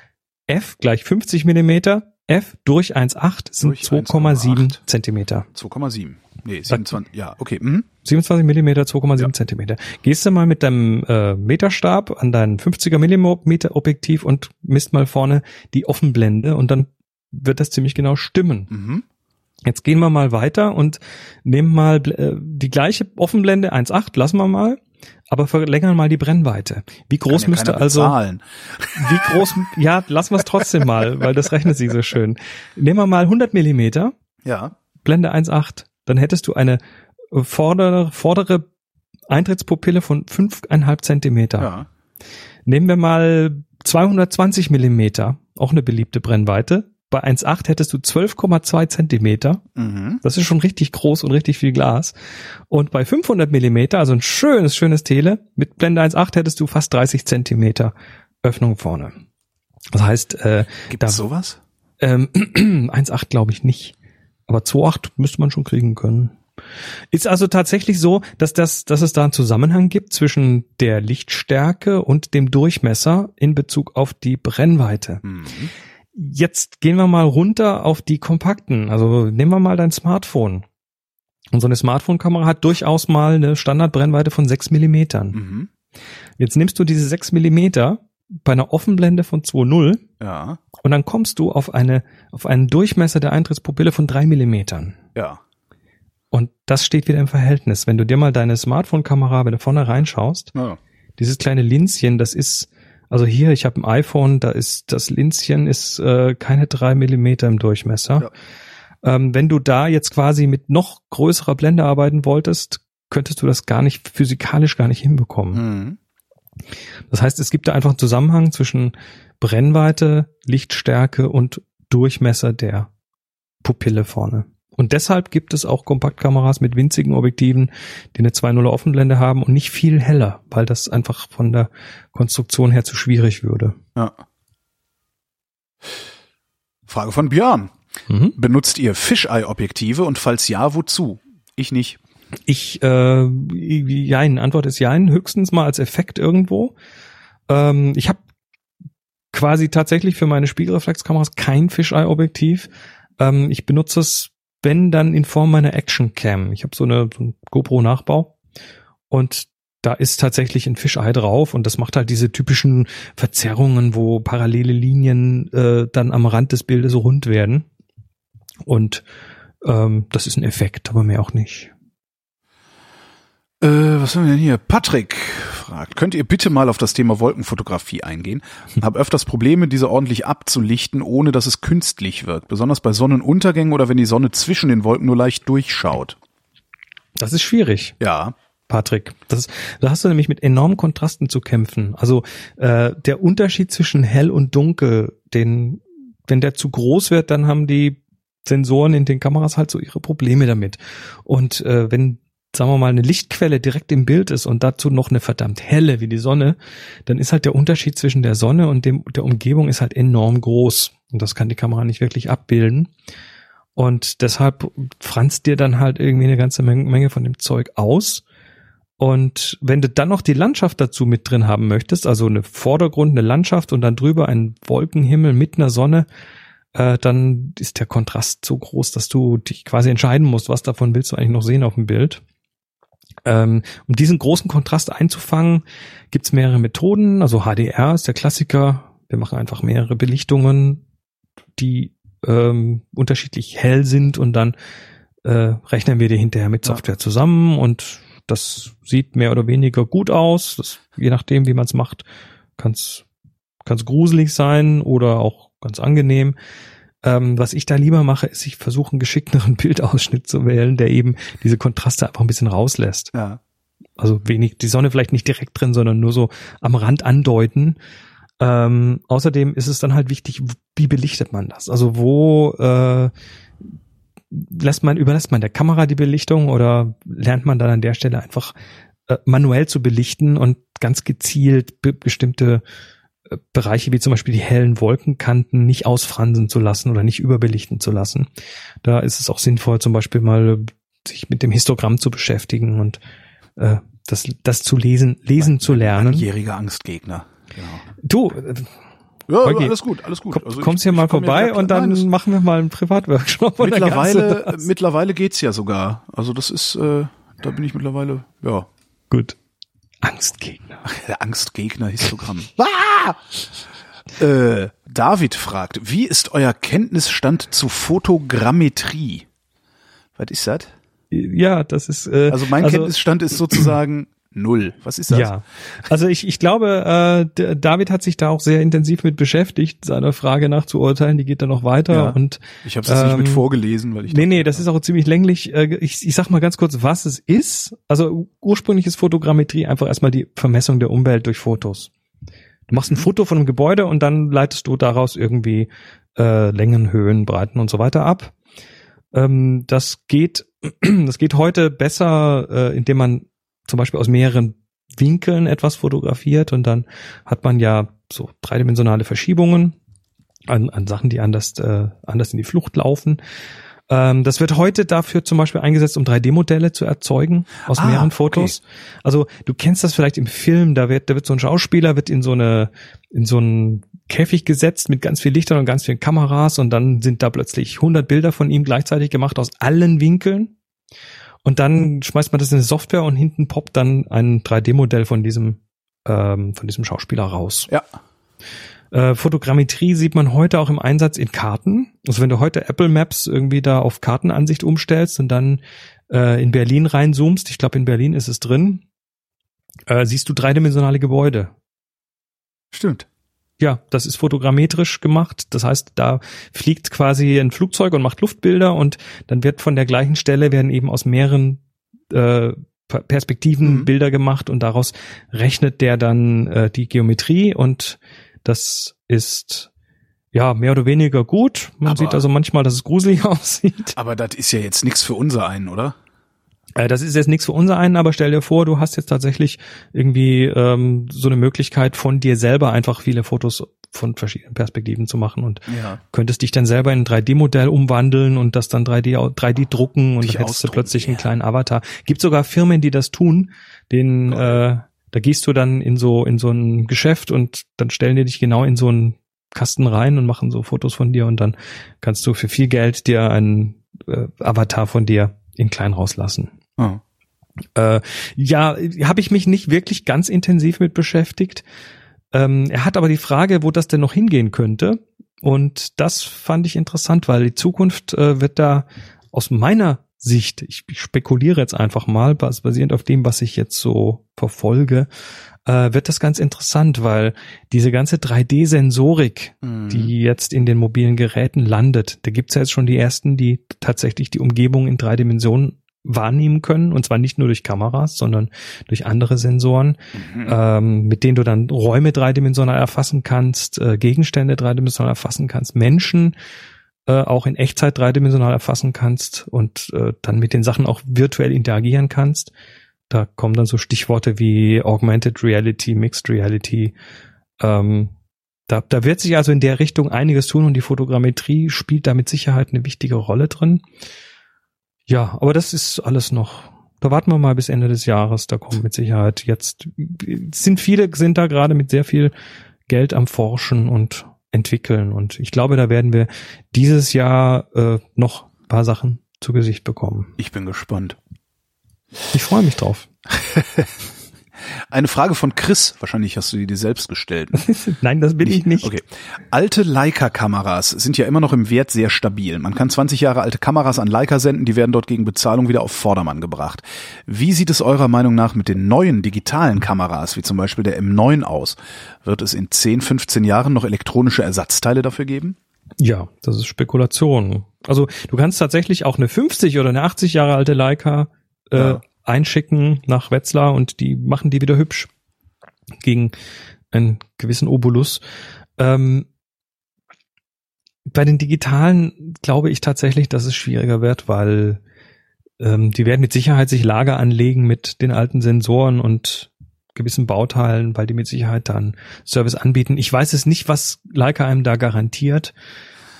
F gleich 50 Millimeter, F durch 1.8 sind Durch 2,7 1,8. Zentimeter. 2,7. Nee, 27. Ja, okay. Mhm. 27 Millimeter, 2,7 Ja. Zentimeter. Gehst du mal mit deinem äh, Meterstab an dein 50er Millimeter Objektiv und misst mal vorne die Offenblende und dann wird das ziemlich genau stimmen. Mhm. Jetzt gehen wir mal weiter und nehmen mal äh, die gleiche Offenblende 1.8, lassen wir mal, aber verlängern mal die Brennweite. Wie groß ja müsste also, bezahlen. *laughs* wie groß, ja, lassen wir es trotzdem mal, weil das rechnet sich so schön. Nehmen wir mal 100 Millimeter, Ja. Blende 1.8, dann hättest du eine vordere, vordere Eintrittspupille von 5,5 Zentimeter. Ja. Nehmen wir mal 220 Millimeter, auch eine beliebte Brennweite. Bei 1,8 hättest du 12,2 Zentimeter. Mhm. Das ist schon richtig groß und richtig viel Glas. Und bei 500 Millimeter, also ein schönes, schönes Tele, mit Blende 1.8 hättest du fast 30 Zentimeter Öffnung vorne. Das heißt, äh, Gibt Da- es sowas? ähm, *clears throat* 1.8 glaube ich nicht. Aber 2.8 müsste man schon kriegen können. Ist also tatsächlich so, dass das, dass es da einen Zusammenhang gibt zwischen der Lichtstärke und dem Durchmesser in Bezug auf die Brennweite. Mhm. Jetzt gehen wir mal runter auf die kompakten. Also nehmen wir mal dein Smartphone. Und so eine Smartphone-Kamera hat durchaus mal eine Standardbrennweite von 6 Millimetern. Mhm. Jetzt nimmst du diese 6 Millimeter bei einer Offenblende von 2,0 Ja. und dann kommst du auf eine, auf einen Durchmesser der Eintrittspupille von 3 Millimetern. Ja. Und das steht wieder im Verhältnis. Wenn du dir mal deine Smartphone-Kamera, wenn du vorne reinschaust, ja. dieses kleine Linschen, das ist, also hier, ich habe ein iPhone, da ist das Linschen ist äh, keine drei Millimeter im Durchmesser. Ähm, wenn du da jetzt quasi mit noch größerer Blende arbeiten wolltest, könntest du das gar nicht physikalisch gar nicht hinbekommen. Mhm. Das heißt, es gibt da einfach einen Zusammenhang zwischen Brennweite, Lichtstärke und Durchmesser der Pupille vorne. Und deshalb gibt es auch Kompaktkameras mit winzigen Objektiven, die eine 2.0 Offenblende haben und nicht viel heller, weil das einfach von der Konstruktion her zu schwierig würde. Ja. Frage von Björn. Mhm. Benutzt ihr Fisheye-Objektive und falls ja, wozu? Ich nicht. Ich, äh, jein, Antwort ist jein, höchstens mal als Effekt irgendwo. Ähm, ich habe quasi tatsächlich für meine Spiegelreflexkameras kein Fisheye-Objektiv. Ähm, ich benutze es, wenn dann in Form meiner Action Cam. Ich habe so eine, so GoPro-Nachbau und da ist tatsächlich ein Fisheye drauf und das macht halt diese typischen Verzerrungen, wo parallele Linien äh, dann am Rand des Bildes rund werden. Und ähm, das ist ein Effekt, aber mehr auch nicht. Äh, was haben wir denn hier? Patrick fragt, könnt ihr bitte mal auf das Thema Wolkenfotografie eingehen? Hab öfters Probleme, diese ordentlich abzulichten, ohne dass es künstlich wirkt. Besonders bei Sonnenuntergängen oder wenn die Sonne zwischen den Wolken nur leicht durchschaut. Das ist schwierig, Ja. Patrick. Das, da hast du nämlich mit enormen Kontrasten zu kämpfen. Also äh, der Unterschied zwischen hell und dunkel, den, wenn der zu groß wird, dann haben die Sensoren in den Kameras halt so ihre Probleme damit. Und äh, wenn sagen wir mal, eine Lichtquelle direkt im Bild ist und dazu noch eine verdammt helle wie die Sonne, dann ist halt der Unterschied zwischen der Sonne und dem, der Umgebung ist halt enorm groß. Und das kann die Kamera nicht wirklich abbilden. Und deshalb franzt dir dann halt irgendwie eine ganze Menge von dem Zeug aus. Und wenn du dann noch die Landschaft dazu mit drin haben möchtest, also eine Vordergrund, eine Landschaft und dann drüber ein Wolkenhimmel mit einer Sonne, äh, dann ist der Kontrast so groß, dass du dich quasi entscheiden musst, was davon willst du eigentlich noch sehen auf dem Bild. Ähm, um diesen großen Kontrast einzufangen, gibt's mehrere Methoden. Also HDR ist der Klassiker. Wir machen einfach mehrere Belichtungen, die ähm, unterschiedlich hell sind und dann äh, rechnen wir die hinterher mit Software zusammen und das sieht mehr oder weniger gut aus. Das, je nachdem, wie man es macht, kann es gruselig sein oder auch ganz angenehm. Ähm, was ich da lieber mache, ist, ich versuche einen geschickteren *laughs* Bildausschnitt zu wählen, der eben diese Kontraste einfach ein bisschen rauslässt. Ja. Also wenig, die Sonne vielleicht nicht direkt drin, sondern nur so am Rand andeuten. Ähm, außerdem ist es dann halt wichtig, wie belichtet man das? Also wo äh, lässt man, überlässt man der Kamera die Belichtung oder lernt man dann an der Stelle einfach äh, manuell zu belichten und ganz gezielt be bestimmte Bereiche wie zum Beispiel die hellen Wolkenkanten nicht ausfransen zu lassen oder nicht überbelichten zu lassen. Da ist es auch sinnvoll, zum Beispiel mal sich mit dem Histogramm zu beschäftigen und äh, das, das zu lesen, lesen zu lernen. Jähriger Angstgegner. Genau. Du, äh, ja, okay. alles gut, alles gut. Komm, also kommst hier mal vorbei ja und dann Nein, machen wir mal einen Privatworkshop. Mittlerweile, mittlerweile geht's ja sogar. Also das ist, äh, da bin ich mittlerweile, ja. Gut. Angstgegner. Der Angstgegner-Histogramm. *laughs* ah! äh, David fragt, wie ist euer Kenntnisstand zu Fotogrammetrie? Was ist das? Ja, das ist. Äh, also mein also, Kenntnisstand ist sozusagen null. Was ist das? Ja, also ich, ich glaube, äh, David hat sich da auch sehr intensiv mit beschäftigt, seiner Frage nach zu urteilen, die geht dann noch weiter ja, und ich habe es ähm, nicht mit ähm, vorgelesen, weil ich nee nee, das ist auch ziemlich länglich. Äh, ich, ich sag mal ganz kurz, was es ist. Also ursprünglich ist Fotogrammetrie einfach erstmal die Vermessung der Umwelt durch Fotos. Du machst ein mhm. Foto von einem Gebäude und dann leitest du daraus irgendwie äh, Längen, Höhen, Breiten und so weiter ab. Ähm, das geht, *clears throat* das geht heute besser, äh, indem man zum Beispiel aus mehreren Winkeln etwas fotografiert und dann hat man ja so dreidimensionale Verschiebungen an, an Sachen, die anders, äh, anders in die Flucht laufen. Ähm, das wird heute dafür zum Beispiel eingesetzt, um 3D-Modelle zu erzeugen aus ah, mehreren Fotos. Okay. Also du kennst das vielleicht im Film, da wird, da wird so ein Schauspieler wird in so eine, in so einen Käfig gesetzt mit ganz viel Lichtern und ganz vielen Kameras und dann sind da plötzlich 100 Bilder von ihm gleichzeitig gemacht aus allen Winkeln. Und dann schmeißt man das in eine Software und hinten poppt dann ein 3D-Modell von diesem, ähm, von diesem Schauspieler raus. Ja. Äh, Fotogrammetrie sieht man heute auch im Einsatz in Karten. Also wenn du heute Apple Maps irgendwie da auf Kartenansicht umstellst und dann äh, in Berlin reinzoomst, ich glaube in Berlin ist es drin, äh, siehst du dreidimensionale Gebäude. Stimmt. Ja, das ist fotogrammetrisch gemacht. Das heißt, da fliegt quasi ein Flugzeug und macht Luftbilder und dann wird von der gleichen Stelle werden eben aus mehreren äh, Perspektiven mhm. Bilder gemacht und daraus rechnet der dann äh, die Geometrie und das ist ja mehr oder weniger gut. Man aber, sieht also manchmal, dass es gruselig *laughs* aussieht. Aber das ist ja jetzt nichts für unser einen, oder? Äh, das ist jetzt nichts für unser einen, aber stell dir vor, du hast jetzt tatsächlich irgendwie ähm, so eine Möglichkeit von dir selber einfach viele Fotos von verschiedenen Perspektiven zu machen und ja. könntest dich dann selber in ein 3D-Modell umwandeln und das dann 3D 3D drucken und dann hättest du plötzlich einen kleinen Avatar. Gibt sogar Firmen, die das tun, den äh, da gehst du dann in so in so ein Geschäft und dann stellen die dich genau in so einen Kasten rein und machen so Fotos von dir und dann kannst du für viel Geld dir einen äh, Avatar von dir in klein rauslassen. Oh. Äh, ja, habe ich mich nicht wirklich ganz intensiv mit beschäftigt. Ähm, er hat aber die Frage, wo das denn noch hingehen könnte. Und das fand ich interessant, weil die Zukunft äh, wird da aus meiner Sicht, ich, ich spekuliere jetzt einfach mal, basierend auf dem, was ich jetzt so verfolge, äh, wird das ganz interessant, weil diese ganze 3D-Sensorik, mhm. die jetzt in den mobilen Geräten landet, da gibt's ja jetzt schon die ersten, die tatsächlich die Umgebung in drei Dimensionen wahrnehmen können, und zwar nicht nur durch Kameras, sondern durch andere Sensoren, mhm. ähm, mit denen du dann Räume dreidimensional erfassen kannst, äh, Gegenstände dreidimensional erfassen kannst, Menschen äh, auch in Echtzeit dreidimensional erfassen kannst und äh, dann mit den Sachen auch virtuell interagieren kannst. Da kommen dann so Stichworte wie Augmented Reality, Mixed Reality. Ähm, da, da wird sich also in der Richtung einiges tun und die Fotogrammetrie spielt da mit Sicherheit eine wichtige Rolle drin. Ja, aber das ist alles noch. Da warten wir mal bis Ende des Jahres. Da kommt mit Sicherheit jetzt sind viele sind da gerade mit sehr viel Geld am Forschen und entwickeln und ich glaube, da werden wir dieses Jahr äh, noch paar Sachen zu Gesicht bekommen. Ich bin gespannt. Ich freue mich drauf. *laughs* Eine Frage von Chris. Wahrscheinlich hast du die dir selbst gestellt. Ne? *laughs* Nein, das bin nicht, ich nicht. Okay. Alte Leica-Kameras sind ja immer noch im Wert sehr stabil. Man kann 20 Jahre alte Kameras an Leica senden, die werden dort gegen Bezahlung wieder auf Vordermann gebracht. Wie sieht es eurer Meinung nach mit den neuen digitalen Kameras, wie zum Beispiel der M9 aus? Wird es in 10, 15 Jahren noch elektronische Ersatzteile dafür geben? Ja, das ist Spekulation. Also du kannst tatsächlich auch eine 50 oder eine 80 Jahre alte Leica äh, ja einschicken nach Wetzlar und die machen die wieder hübsch gegen einen gewissen Obolus. Ähm, bei den digitalen glaube ich tatsächlich, dass es schwieriger wird, weil ähm, die werden mit Sicherheit sich Lager anlegen mit den alten Sensoren und gewissen Bauteilen, weil die mit Sicherheit dann Service anbieten. Ich weiß es nicht, was Leica einem da garantiert,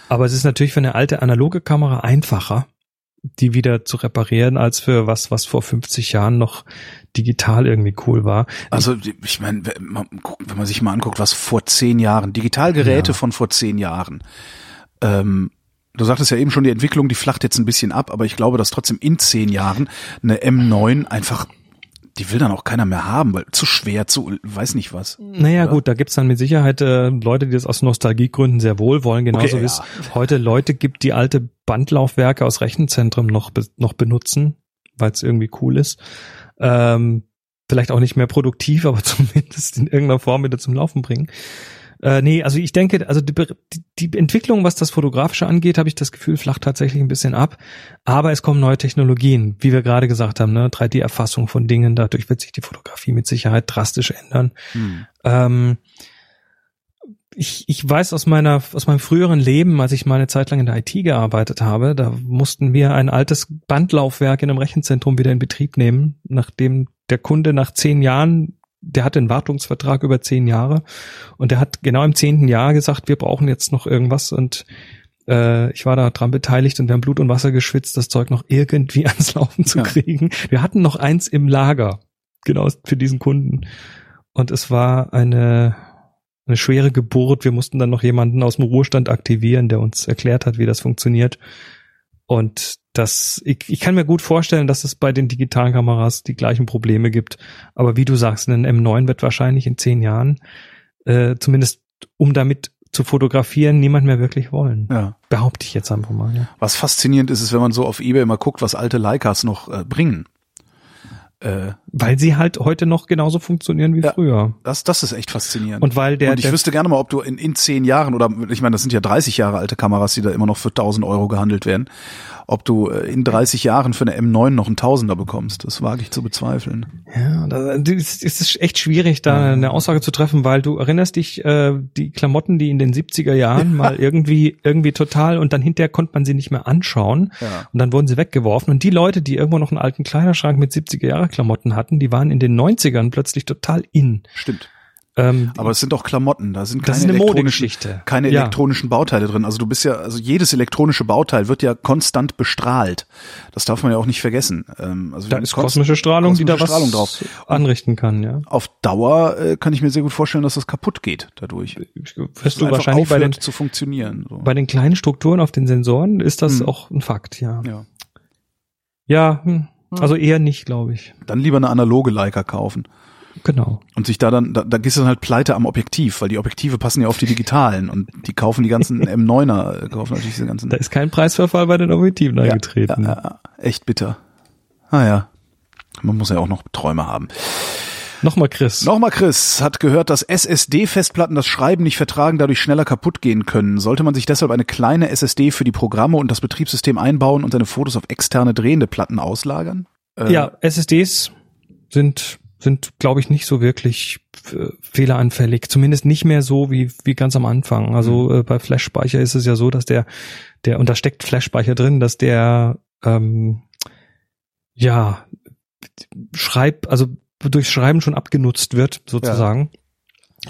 aber es ist natürlich für eine alte analoge Kamera einfacher, die wieder zu reparieren, als für was, was vor 50 Jahren noch digital irgendwie cool war. Also ich meine, wenn man sich mal anguckt, was vor zehn Jahren, Digitalgeräte ja. von vor zehn Jahren, ähm, du sagtest ja eben schon, die Entwicklung, die flacht jetzt ein bisschen ab, aber ich glaube, dass trotzdem in zehn Jahren eine M9 einfach die will dann auch keiner mehr haben, weil zu schwer, zu weiß nicht was. Naja, oder? gut, da gibt's dann mit Sicherheit äh, Leute, die das aus Nostalgiegründen sehr wohl wollen, genauso okay, wie es heute Leute gibt, die alte Bandlaufwerke aus Rechenzentren noch, noch benutzen, weil es irgendwie cool ist. Ähm, vielleicht auch nicht mehr produktiv, aber *laughs* zumindest in irgendeiner Form wieder zum Laufen bringen. Äh, nee, also ich denke, also die, die Entwicklung, was das Fotografische angeht, habe ich das Gefühl, flacht tatsächlich ein bisschen ab. Aber es kommen neue Technologien, wie wir gerade gesagt haben, ne? 3D-Erfassung von Dingen, dadurch wird sich die Fotografie mit Sicherheit drastisch ändern. Hm. Ähm, ich, ich weiß aus meiner aus meinem früheren Leben, als ich mal eine Zeit lang in der IT gearbeitet habe, da mussten wir ein altes Bandlaufwerk in einem Rechenzentrum wieder in Betrieb nehmen, nachdem der Kunde nach zehn Jahren der hatte einen Wartungsvertrag über zehn Jahre und der hat genau im zehnten Jahr gesagt, wir brauchen jetzt noch irgendwas und äh, ich war da dran beteiligt und wir haben Blut und Wasser geschwitzt, das Zeug noch irgendwie *laughs* ans Laufen zu ja. kriegen. Wir hatten noch eins im Lager, genau für diesen Kunden. Und es war eine, eine schwere Geburt. Wir mussten dann noch jemanden aus dem Ruhestand aktivieren, der uns erklärt hat, wie das funktioniert. Und das, ich, ich kann mir gut vorstellen, dass es bei den digitalen Kameras die gleichen Probleme gibt. Aber wie du sagst, ein M9 wird wahrscheinlich in zehn Jahren, äh, zumindest um damit zu fotografieren, niemand mehr wirklich wollen. Ja. Behaupte ich jetzt einfach mal. Ja. Was faszinierend ist, ist, wenn man so auf eBay mal guckt, was alte Leicas noch äh, bringen. Äh, weil sie halt heute noch genauso funktionieren wie ja, früher. Das, das ist echt faszinierend. Und weil der. Und ich der, wüsste gerne mal, ob du in, in zehn Jahren oder ich meine, das sind ja 30 Jahre alte Kameras, die da immer noch für 1000 Euro gehandelt werden, ob du äh, in 30 Jahren für eine M9 noch einen Tausender bekommst. Das wage ich zu bezweifeln. Ja, das ist echt schwierig, da eine Aussage zu treffen, weil du erinnerst dich, äh, die Klamotten, die in den 70er Jahren mal irgendwie, irgendwie total und dann hinterher konnte man sie nicht mehr anschauen ja. und dann wurden sie weggeworfen und die Leute, die irgendwo noch einen alten Kleiderschrank mit 70er Jahre Klamotten hatten, die waren in den 90ern plötzlich total in. Stimmt. Ähm, aber es sind auch Klamotten, da sind keine, elektronischen, keine ja. elektronischen Bauteile drin. Also du bist ja, also jedes elektronische Bauteil wird ja konstant bestrahlt. Das darf man ja auch nicht vergessen. Ähm, also da ist kosmische Strahlung, kosmische die da Strahlung was drauf. anrichten kann, ja. Auf Dauer äh, kann ich mir sehr gut vorstellen, dass das kaputt geht dadurch. Wirst du wahrscheinlich bei den zu funktionieren. So. Bei den kleinen Strukturen auf den Sensoren ist das hm. auch ein Fakt, ja. Ja. Ja, hm. also eher nicht, glaube ich. Dann lieber eine analoge Leica kaufen. Genau. Und sich da dann, da, da gehst du dann halt pleite am Objektiv, weil die Objektive passen ja auf die digitalen und die kaufen die ganzen *laughs* M9er, kaufen natürlich diese ganzen. Da ist kein Preisverfall bei den Objektiven ja, eingetreten. Ja, ja, echt bitter. Ah ja. Man muss ja auch noch Träume haben. Nochmal Chris. Nochmal Chris hat gehört, dass SSD-Festplatten das Schreiben nicht vertragen, dadurch schneller kaputt gehen können. Sollte man sich deshalb eine kleine SSD für die Programme und das Betriebssystem einbauen und seine Fotos auf externe drehende Platten auslagern? Äh, ja, SSDs sind sind, glaube ich, nicht so wirklich fehleranfällig, zumindest nicht mehr so wie wie ganz am Anfang. Also mhm. äh, bei Flash-Speicher ist es ja so, dass der der und da steckt Flash-Speicher drin, dass der ähm, ja schreib also durch Schreiben schon abgenutzt wird sozusagen. Ja.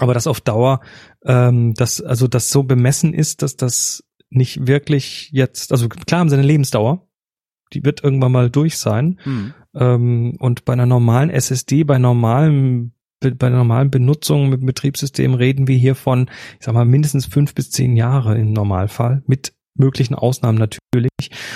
Aber das auf Dauer, ähm, dass also das so bemessen ist, dass das nicht wirklich jetzt, also klar haben sie eine Lebensdauer, die wird irgendwann mal durch sein. Mhm. Ähm, und bei einer normalen SSD, bei normalem bei der normalen Benutzung mit Betriebssystem reden wir hier von, ich sag mal, mindestens fünf bis zehn Jahre im Normalfall, mit möglichen Ausnahmen natürlich.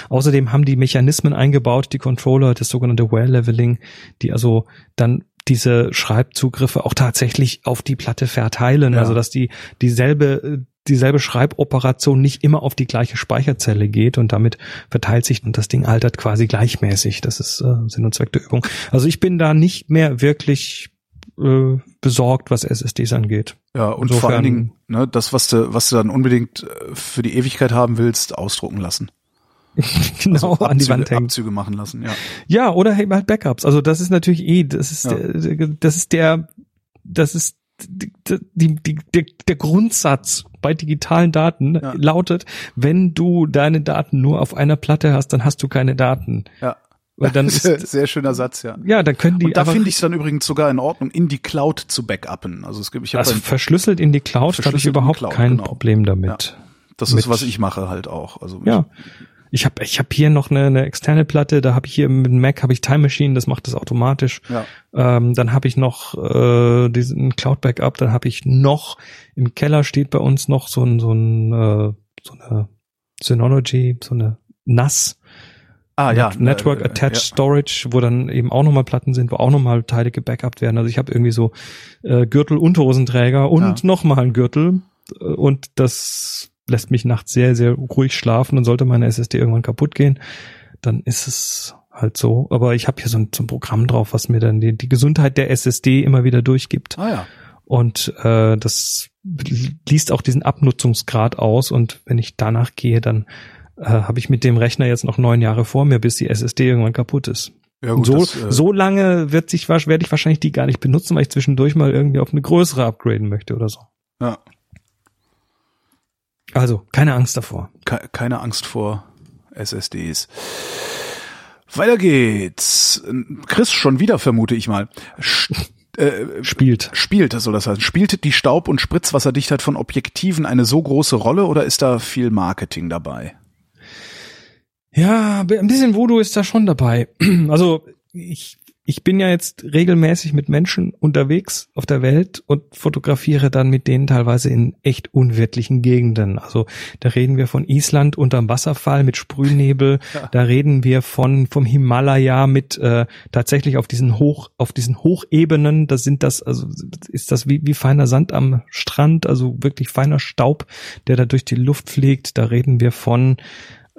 Außerdem haben die Mechanismen eingebaut, die Controller, das sogenannte Wear-Leveling, die also dann diese Schreibzugriffe auch tatsächlich auf die Platte verteilen, ja. also dass die dieselbe dieselbe Schreiboperation nicht immer auf die gleiche Speicherzelle geht und damit verteilt sich und das Ding altert quasi gleichmäßig. Das ist äh, Sinn und Zweck der Übung. Also ich bin da nicht mehr wirklich äh, besorgt, was SSDs angeht. Ja, und Insofern, vor allen Dingen, ne, das, was du, was du dann unbedingt äh, für die Ewigkeit haben willst, ausdrucken lassen. *laughs* genau, also an die Wand hängen. Abzüge machen lassen, ja. Ja, oder halt Backups. Also das ist natürlich eh, das ist, ja. der, das ist der, das ist die, die, die, der, der Grundsatz bei digitalen Daten ja. lautet, wenn du deine Daten nur auf einer Platte hast, dann hast du keine Daten. Ja. Weil dann *laughs* ist, sehr schöner Satz, ja. Ja, dann können die. Und da finde ich es dann übrigens sogar in Ordnung, in die Cloud zu backuppen. Also es gibt, ich also verschlüsselt in die Cloud, habe ich überhaupt Cloud, kein genau. Problem damit. Ja. Das ist was ich mache halt auch. Also ja. Ich habe ich hab hier noch eine, eine externe Platte, da habe ich hier mit Mac habe ich Time Machine, das macht das automatisch. Ja. Ähm, dann habe ich noch äh, diesen Cloud Backup, dann habe ich noch im Keller steht bei uns noch so ein so ein äh, so eine Synology, so eine NAS Ah, ja. Network äh, Attached ja. Storage, wo dann eben auch nochmal Platten sind, wo auch nochmal Teile gebackupt werden. Also ich habe irgendwie so äh, Gürtel, Unterhosenträger und ja. nochmal ein Gürtel. Äh, und das lässt mich nachts sehr, sehr ruhig schlafen. Und sollte meine SSD irgendwann kaputt gehen, dann ist es halt so. Aber ich habe hier so ein, so ein Programm drauf, was mir dann die, die Gesundheit der SSD immer wieder durchgibt. Ah ja. Und äh, das liest auch diesen Abnutzungsgrad aus. Und wenn ich danach gehe, dann äh, habe ich mit dem Rechner jetzt noch neun Jahre vor mir, bis die SSD irgendwann kaputt ist. Ja, gut, so, das, äh, so lange wird sich werde ich wahrscheinlich die gar nicht benutzen, weil ich zwischendurch mal irgendwie auf eine größere upgraden möchte oder so. Ja. Also, keine Angst davor. Keine Angst vor SSDs. Weiter geht's. Chris schon wieder, vermute ich mal. Äh, spielt. Spielt, das soll das heißen. Spielt die Staub- und Spritzwasserdichtheit von Objektiven eine so große Rolle oder ist da viel Marketing dabei? Ja, ein bisschen Voodoo ist da schon dabei. *clears throat* Also ich, ich bin ja jetzt regelmäßig mit Menschen unterwegs auf der Welt und fotografiere dann mit denen teilweise in echt unwirtlichen Gegenden. Also da reden wir von Island unterm Wasserfall mit Sprühnebel, *laughs* ja. da reden wir von vom Himalaya mit äh, tatsächlich auf diesen Hoch auf diesen Hochebenen. Da sind das also ist das wie wie feiner Sand am Strand, also wirklich feiner Staub, der da durch die Luft fliegt. Da reden wir von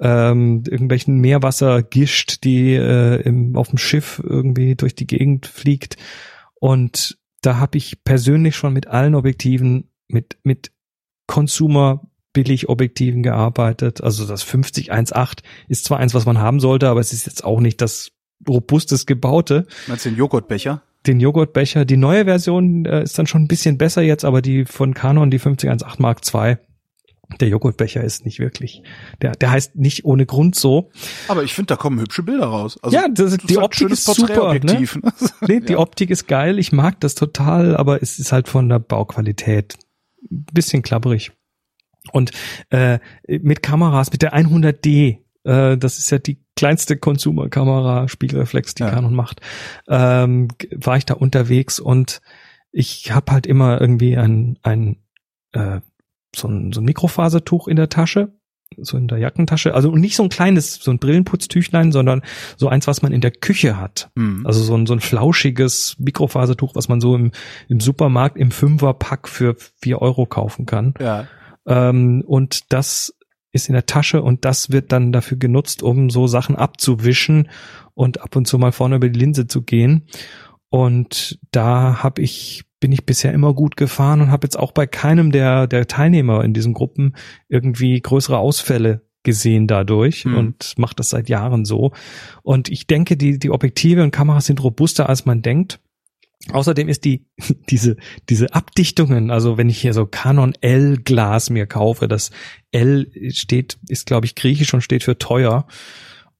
ähm, irgendwelchen Meerwassergischt, die äh, im, auf dem Schiff irgendwie durch die Gegend fliegt. Und da habe ich persönlich schon mit allen Objektiven, mit, mit Consumer Billig-Objektiven gearbeitet. Also das 5018 ist zwar eins, was man haben sollte, aber es ist jetzt auch nicht das robustes gebaute. Meinst du den Joghurtbecher? Den Joghurtbecher. Die neue Version äh, ist dann schon ein bisschen besser jetzt, aber die von Canon, die 5018 Mark II, der Joghurtbecher ist nicht wirklich. Der, der heißt nicht ohne Grund so. Aber ich finde, da kommen hübsche Bilder raus. Also, ja, das, die Optik ist super. Ne? *laughs* nee, die ja. Optik ist geil. Ich mag das total, aber es ist halt von der Bauqualität ein bisschen klapperig. Und äh, mit Kameras, mit der 100D, äh, das ist ja die kleinste Consumer-Kamera, Spiegelreflex, die ja. Canon macht, ähm, war ich da unterwegs und ich habe halt immer irgendwie ein, ein äh, so ein, so ein Mikrofasertuch in der Tasche, so in der Jackentasche. Also nicht so ein kleines, so ein Brillenputztüchlein, sondern so eins, was man in der Küche hat. Mhm. Also so ein, so ein flauschiges Mikrofasertuch, was man so im, im Supermarkt im Fünferpack für vier Euro kaufen kann. Ja. Ähm, und das ist in der Tasche und das wird dann dafür genutzt, um so Sachen abzuwischen und ab und zu mal vorne über die Linse zu gehen. Und da habe ich bin ich bisher immer gut gefahren und habe jetzt auch bei keinem der, der Teilnehmer in diesen Gruppen irgendwie größere Ausfälle gesehen dadurch hm. und macht das seit Jahren so. Und ich denke, die, die Objektive und Kameras sind robuster, als man denkt. Außerdem ist die, *laughs* diese, diese Abdichtungen, also wenn ich hier so Canon L Glas mir kaufe, das L steht, ist glaube ich griechisch und steht für teuer.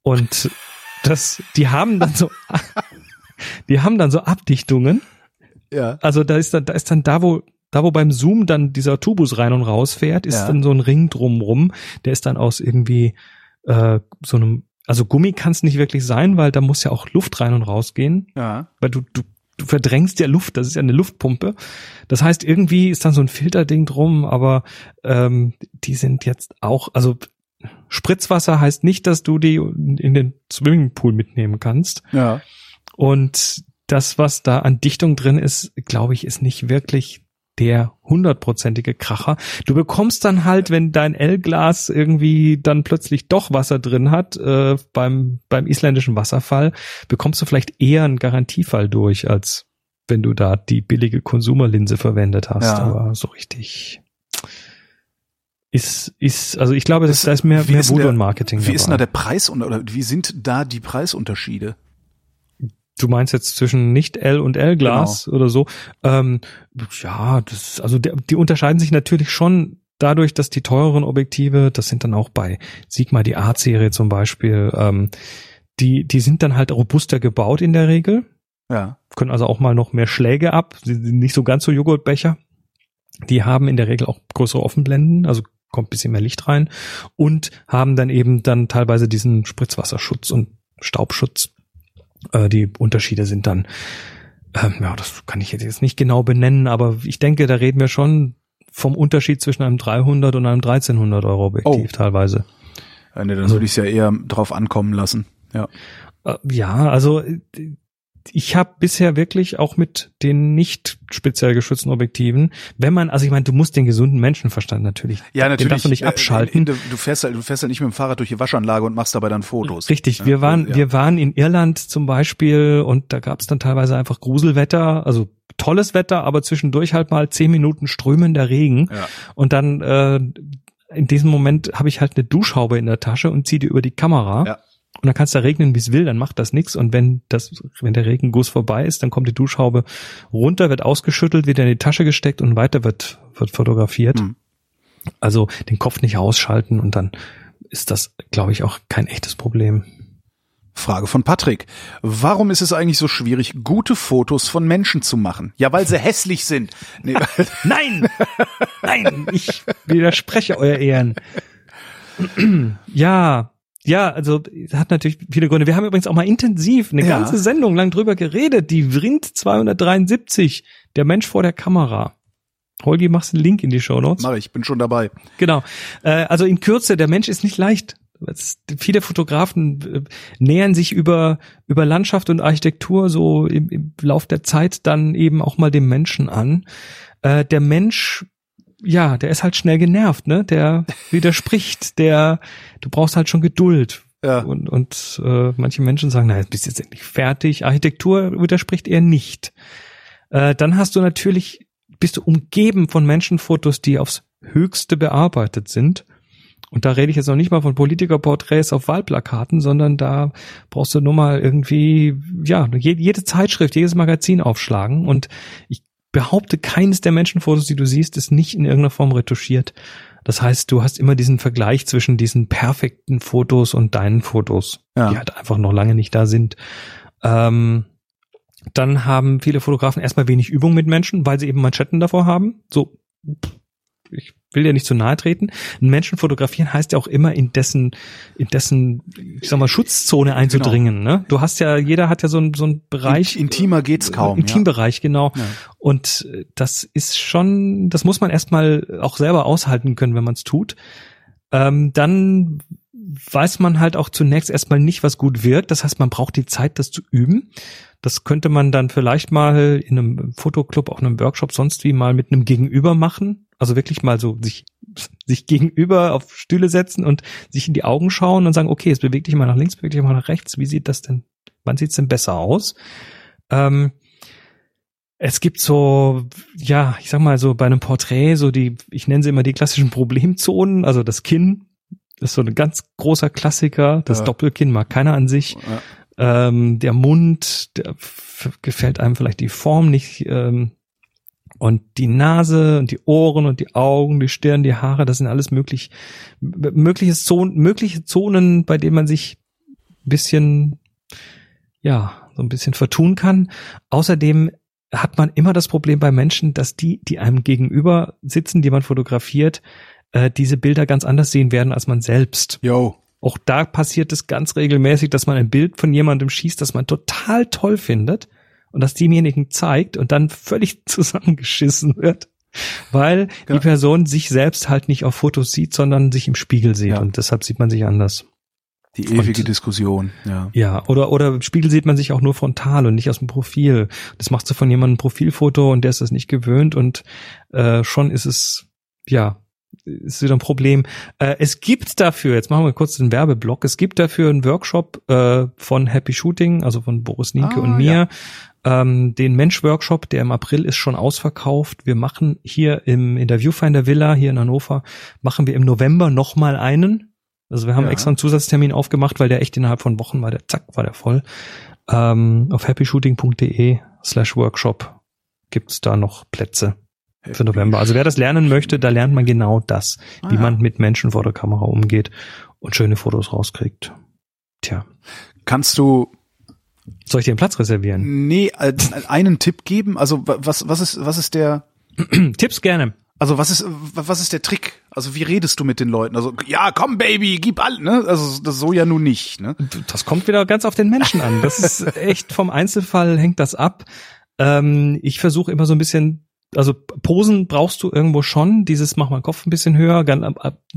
Und *laughs* das, die haben dann so, *laughs* die haben dann so Abdichtungen. Ja. Also da ist dann, da ist dann da, wo, da wo beim Zoom dann dieser Tubus rein und raus fährt, ist Ja. dann so ein Ring drumrum. Der ist dann aus irgendwie äh, so einem, also Gummi kann es nicht wirklich sein, weil da muss ja auch Luft rein und raus gehen Ja. weil du, du, du verdrängst ja Luft, das ist ja eine Luftpumpe. Das heißt, irgendwie ist dann so ein Filterding drum, aber ähm, die sind jetzt auch, also Spritzwasser heißt nicht, dass du die in den Swimmingpool mitnehmen kannst. Ja. Und das, was da an Dichtung drin ist, glaube ich, ist nicht wirklich der hundertprozentige Kracher. Du bekommst dann halt, wenn dein L-Glas irgendwie dann plötzlich doch Wasser drin hat, äh, beim, beim isländischen Wasserfall, bekommst du vielleicht eher einen Garantiefall durch, als wenn du da die billige Konsumerlinse verwendet hast. Ja. Aber so richtig ist, ist, also ich glaube, das, da ist mehr, wie mehr der- und Marketing Wie ist denn da dabei. der Preis oder wie sind da die Preisunterschiede? Du meinst jetzt zwischen nicht L und L-Glas Genau. oder so? Ähm, ja, das, also der, die unterscheiden sich natürlich schon dadurch, dass die teureren Objektive, das sind dann auch bei Sigma die A-Serie zum Beispiel, ähm, die, die sind dann halt robuster gebaut in der Regel, Ja. können also auch mal noch mehr Schläge ab, sie sind nicht so ganz so Joghurtbecher. Die haben in der Regel auch größere Offenblenden, also kommt ein bisschen mehr Licht rein und haben dann eben dann teilweise diesen Spritzwasserschutz und Staubschutz. Äh, die Unterschiede sind dann, ähm, ja, das kann ich jetzt nicht genau benennen, aber ich denke, da reden wir schon vom Unterschied zwischen einem 300 und einem 1300 Euro Objektiv Oh. teilweise. Ja, nee, dann Also- würde ich es ja eher drauf ankommen lassen. Ja. Äh, Ja, also äh, ich habe bisher wirklich auch mit den nicht speziell geschützten Objektiven, wenn man, also ich meine, du musst den gesunden Menschenverstand natürlich, Ja, natürlich. den darfst du nicht äh, abschalten. Du, du fährst halt, du fährst halt nicht mit dem Fahrrad durch die Waschanlage und machst dabei dann Fotos. Richtig, Ja, wir waren, ja. wir waren in Irland zum Beispiel und da gab es dann teilweise einfach Gruselwetter, also tolles Wetter, aber zwischendurch halt mal zehn Minuten strömender Regen Ja. und dann äh, in diesem Moment habe ich halt eine Duschhaube in der Tasche und ziehe die über die Kamera. Ja. Und dann kann es da regnen, wie es will, dann macht das nichts. Und wenn das, wenn der Regenguss vorbei ist, dann kommt die Duschhaube runter, wird ausgeschüttelt, wieder in die Tasche gesteckt und weiter wird, wird fotografiert. Hm. Also den Kopf nicht ausschalten und dann ist das, glaube ich, auch kein echtes Problem. Frage von Patrick. Warum ist es eigentlich so schwierig, gute Fotos von Menschen zu machen? Ja, weil sie hässlich sind. Nee, *laughs* Nein! Nein! Ich widerspreche euer Ehren. *clears throat* ja, ja, also hat natürlich viele Gründe. Wir haben übrigens auch mal intensiv eine Ja. ganze Sendung lang drüber geredet. Die Vrind 273, der Mensch vor der Kamera. Holgi, machst einen Link in die Show Notes. Mach ich, bin schon dabei. Genau. Äh, also in Kürze, der Mensch ist nicht leicht. Viele Fotografen äh, nähern sich über, über Landschaft und Architektur so im, im Lauf der Zeit dann eben auch mal dem Menschen an. Äh, der Mensch, ja, der ist halt schnell genervt, ne? Der *laughs* widerspricht, der, du brauchst halt schon Geduld. Ja. Und, und äh, manche Menschen sagen, na, bist jetzt endlich fertig. Architektur widerspricht eher nicht. Äh, dann hast du natürlich, bist du umgeben von Menschenfotos, die aufs Höchste bearbeitet sind. Und da rede ich jetzt noch nicht mal von Politikerporträts auf Wahlplakaten, sondern da brauchst du nur mal irgendwie, ja, jede Zeitschrift, jedes Magazin aufschlagen. Und ich behaupte, keines der Menschenfotos, die du siehst, ist nicht in irgendeiner Form retuschiert. Das heißt, du hast immer diesen Vergleich zwischen diesen perfekten Fotos und deinen Fotos, Ja. die halt einfach noch lange nicht da sind. Ähm, dann haben viele Fotografen erstmal wenig Übung mit Menschen, weil sie eben Manschetten davor haben. So, ich will dir nicht zu nahe treten. Ein Menschen fotografieren heißt ja auch immer in dessen, in dessen, ich sag mal, Schutzzone einzudringen. Ne? Du hast ja, jeder hat ja so einen so einen Bereich. In- intimer geht's kaum, ja. Intimbereich, genau. Ja. Und äh, das ist schon, das muss man erstmal auch selber aushalten können, wenn man es tut. Ähm, dann weiß man halt auch zunächst erstmal nicht, was gut wirkt. Das heißt, man braucht die Zeit, das zu üben. Das könnte man dann vielleicht mal in einem Fotoclub, auch in einem Workshop sonst wie mal mit einem Gegenüber machen. Also wirklich mal so sich, sich gegenüber auf Stühle setzen und sich in die Augen schauen und sagen, okay, jetzt beweg dich mal nach links, beweg dich mal nach rechts. Wie sieht das denn, wann sieht's denn besser aus? Ähm, es gibt so, ja, ich sag mal so bei einem Porträt so die, ich nenne sie immer die klassischen Problemzonen, also das Kinn ist so ein ganz großer Klassiker, das Ja. Doppelkinn mag keiner an sich. Ja. ähm, der Mund, der gefällt einem vielleicht die Form nicht. Ähm, und die Nase und die Ohren und die Augen, die Stirn, die Haare, das sind alles möglich, mögliche Zonen, mögliche Zonen, bei denen man sich bisschen, ja, so ein bisschen vertun kann. Außerdem hat man immer das Problem bei Menschen, dass die, die einem gegenüber sitzen, die man fotografiert, äh, diese Bilder ganz anders sehen werden als man selbst. Yo. Auch da passiert es ganz regelmäßig, dass man ein Bild von jemandem schießt, das man total toll findet und das demjenigen zeigt und dann völlig *laughs* zusammengeschissen wird, weil ja. die Person sich selbst halt nicht auf Fotos sieht, sondern sich im Spiegel sieht ja. und deshalb sieht man sich anders. Die ewige und, Diskussion, ja. Ja, oder, oder im Spiegel sieht man sich auch nur frontal und nicht aus dem Profil. Das machst du von jemandem ein Profilfoto und der ist das nicht gewöhnt und äh, schon ist es, ja, ist wieder ein Problem. Äh, es gibt dafür, jetzt machen wir kurz den Werbeblock, es gibt dafür einen Workshop äh, von Happy Shooting, also von Boris Nienke ah, und mir, ja. Ähm, den Mensch-Workshop, der im April ist schon ausverkauft. Wir machen hier im, in der Viewfinder Villa hier in Hannover, machen wir im November nochmal einen. Also wir haben ja. extra einen Zusatztermin aufgemacht, weil der echt innerhalb von Wochen war der, zack, war der voll. Ähm, auf happyshooting.de slash Workshop gibt's da noch Plätze Happy für November. Also wer das lernen möchte, da lernt man genau das, ah, wie ja. man mit Menschen vor der Kamera umgeht und schöne Fotos rauskriegt. Tja. Kannst du soll ich dir einen Platz reservieren? Nee, äh, einen Tipp geben. Also was was ist was ist der *clears throat* Tipps gerne. Also was ist was ist der Trick? Also wie redest du mit den Leuten? Also ja, komm Baby, gib all, ne? Also das so ja nun nicht, ne? Das kommt wieder ganz auf den Menschen an. Das ist *laughs* echt vom Einzelfall hängt das ab. Ähm, ich versuche immer so ein bisschen also Posen brauchst du irgendwo schon, dieses mach mal Kopf ein bisschen höher, ganz,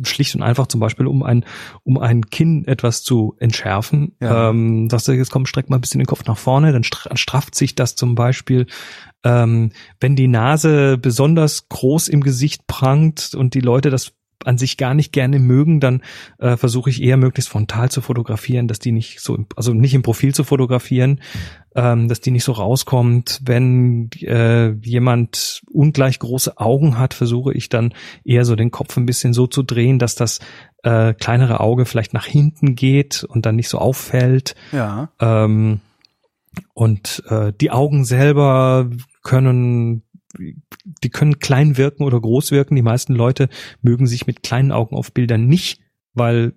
schlicht und einfach zum Beispiel, um ein, um ein Kinn etwas zu entschärfen. Ja. Ähm, sagst du, jetzt komm, streck mal ein bisschen den Kopf nach vorne, dann strafft sich das zum Beispiel. Ähm, wenn die Nase besonders groß im Gesicht prangt und die Leute das an sich gar nicht gerne mögen, dann äh, versuche ich eher möglichst frontal zu fotografieren, dass die nicht so, also nicht im Profil zu fotografieren, ähm, dass die nicht so rauskommt. Wenn äh, jemand ungleich große Augen hat, versuche ich dann eher so den Kopf ein bisschen so zu drehen, dass das äh, kleinere Auge vielleicht nach hinten geht und dann nicht so auffällt. Ja. Ähm, und äh, die Augen selber können die können klein wirken oder groß wirken. Die meisten Leute mögen sich mit kleinen Augen auf Bildern nicht, weil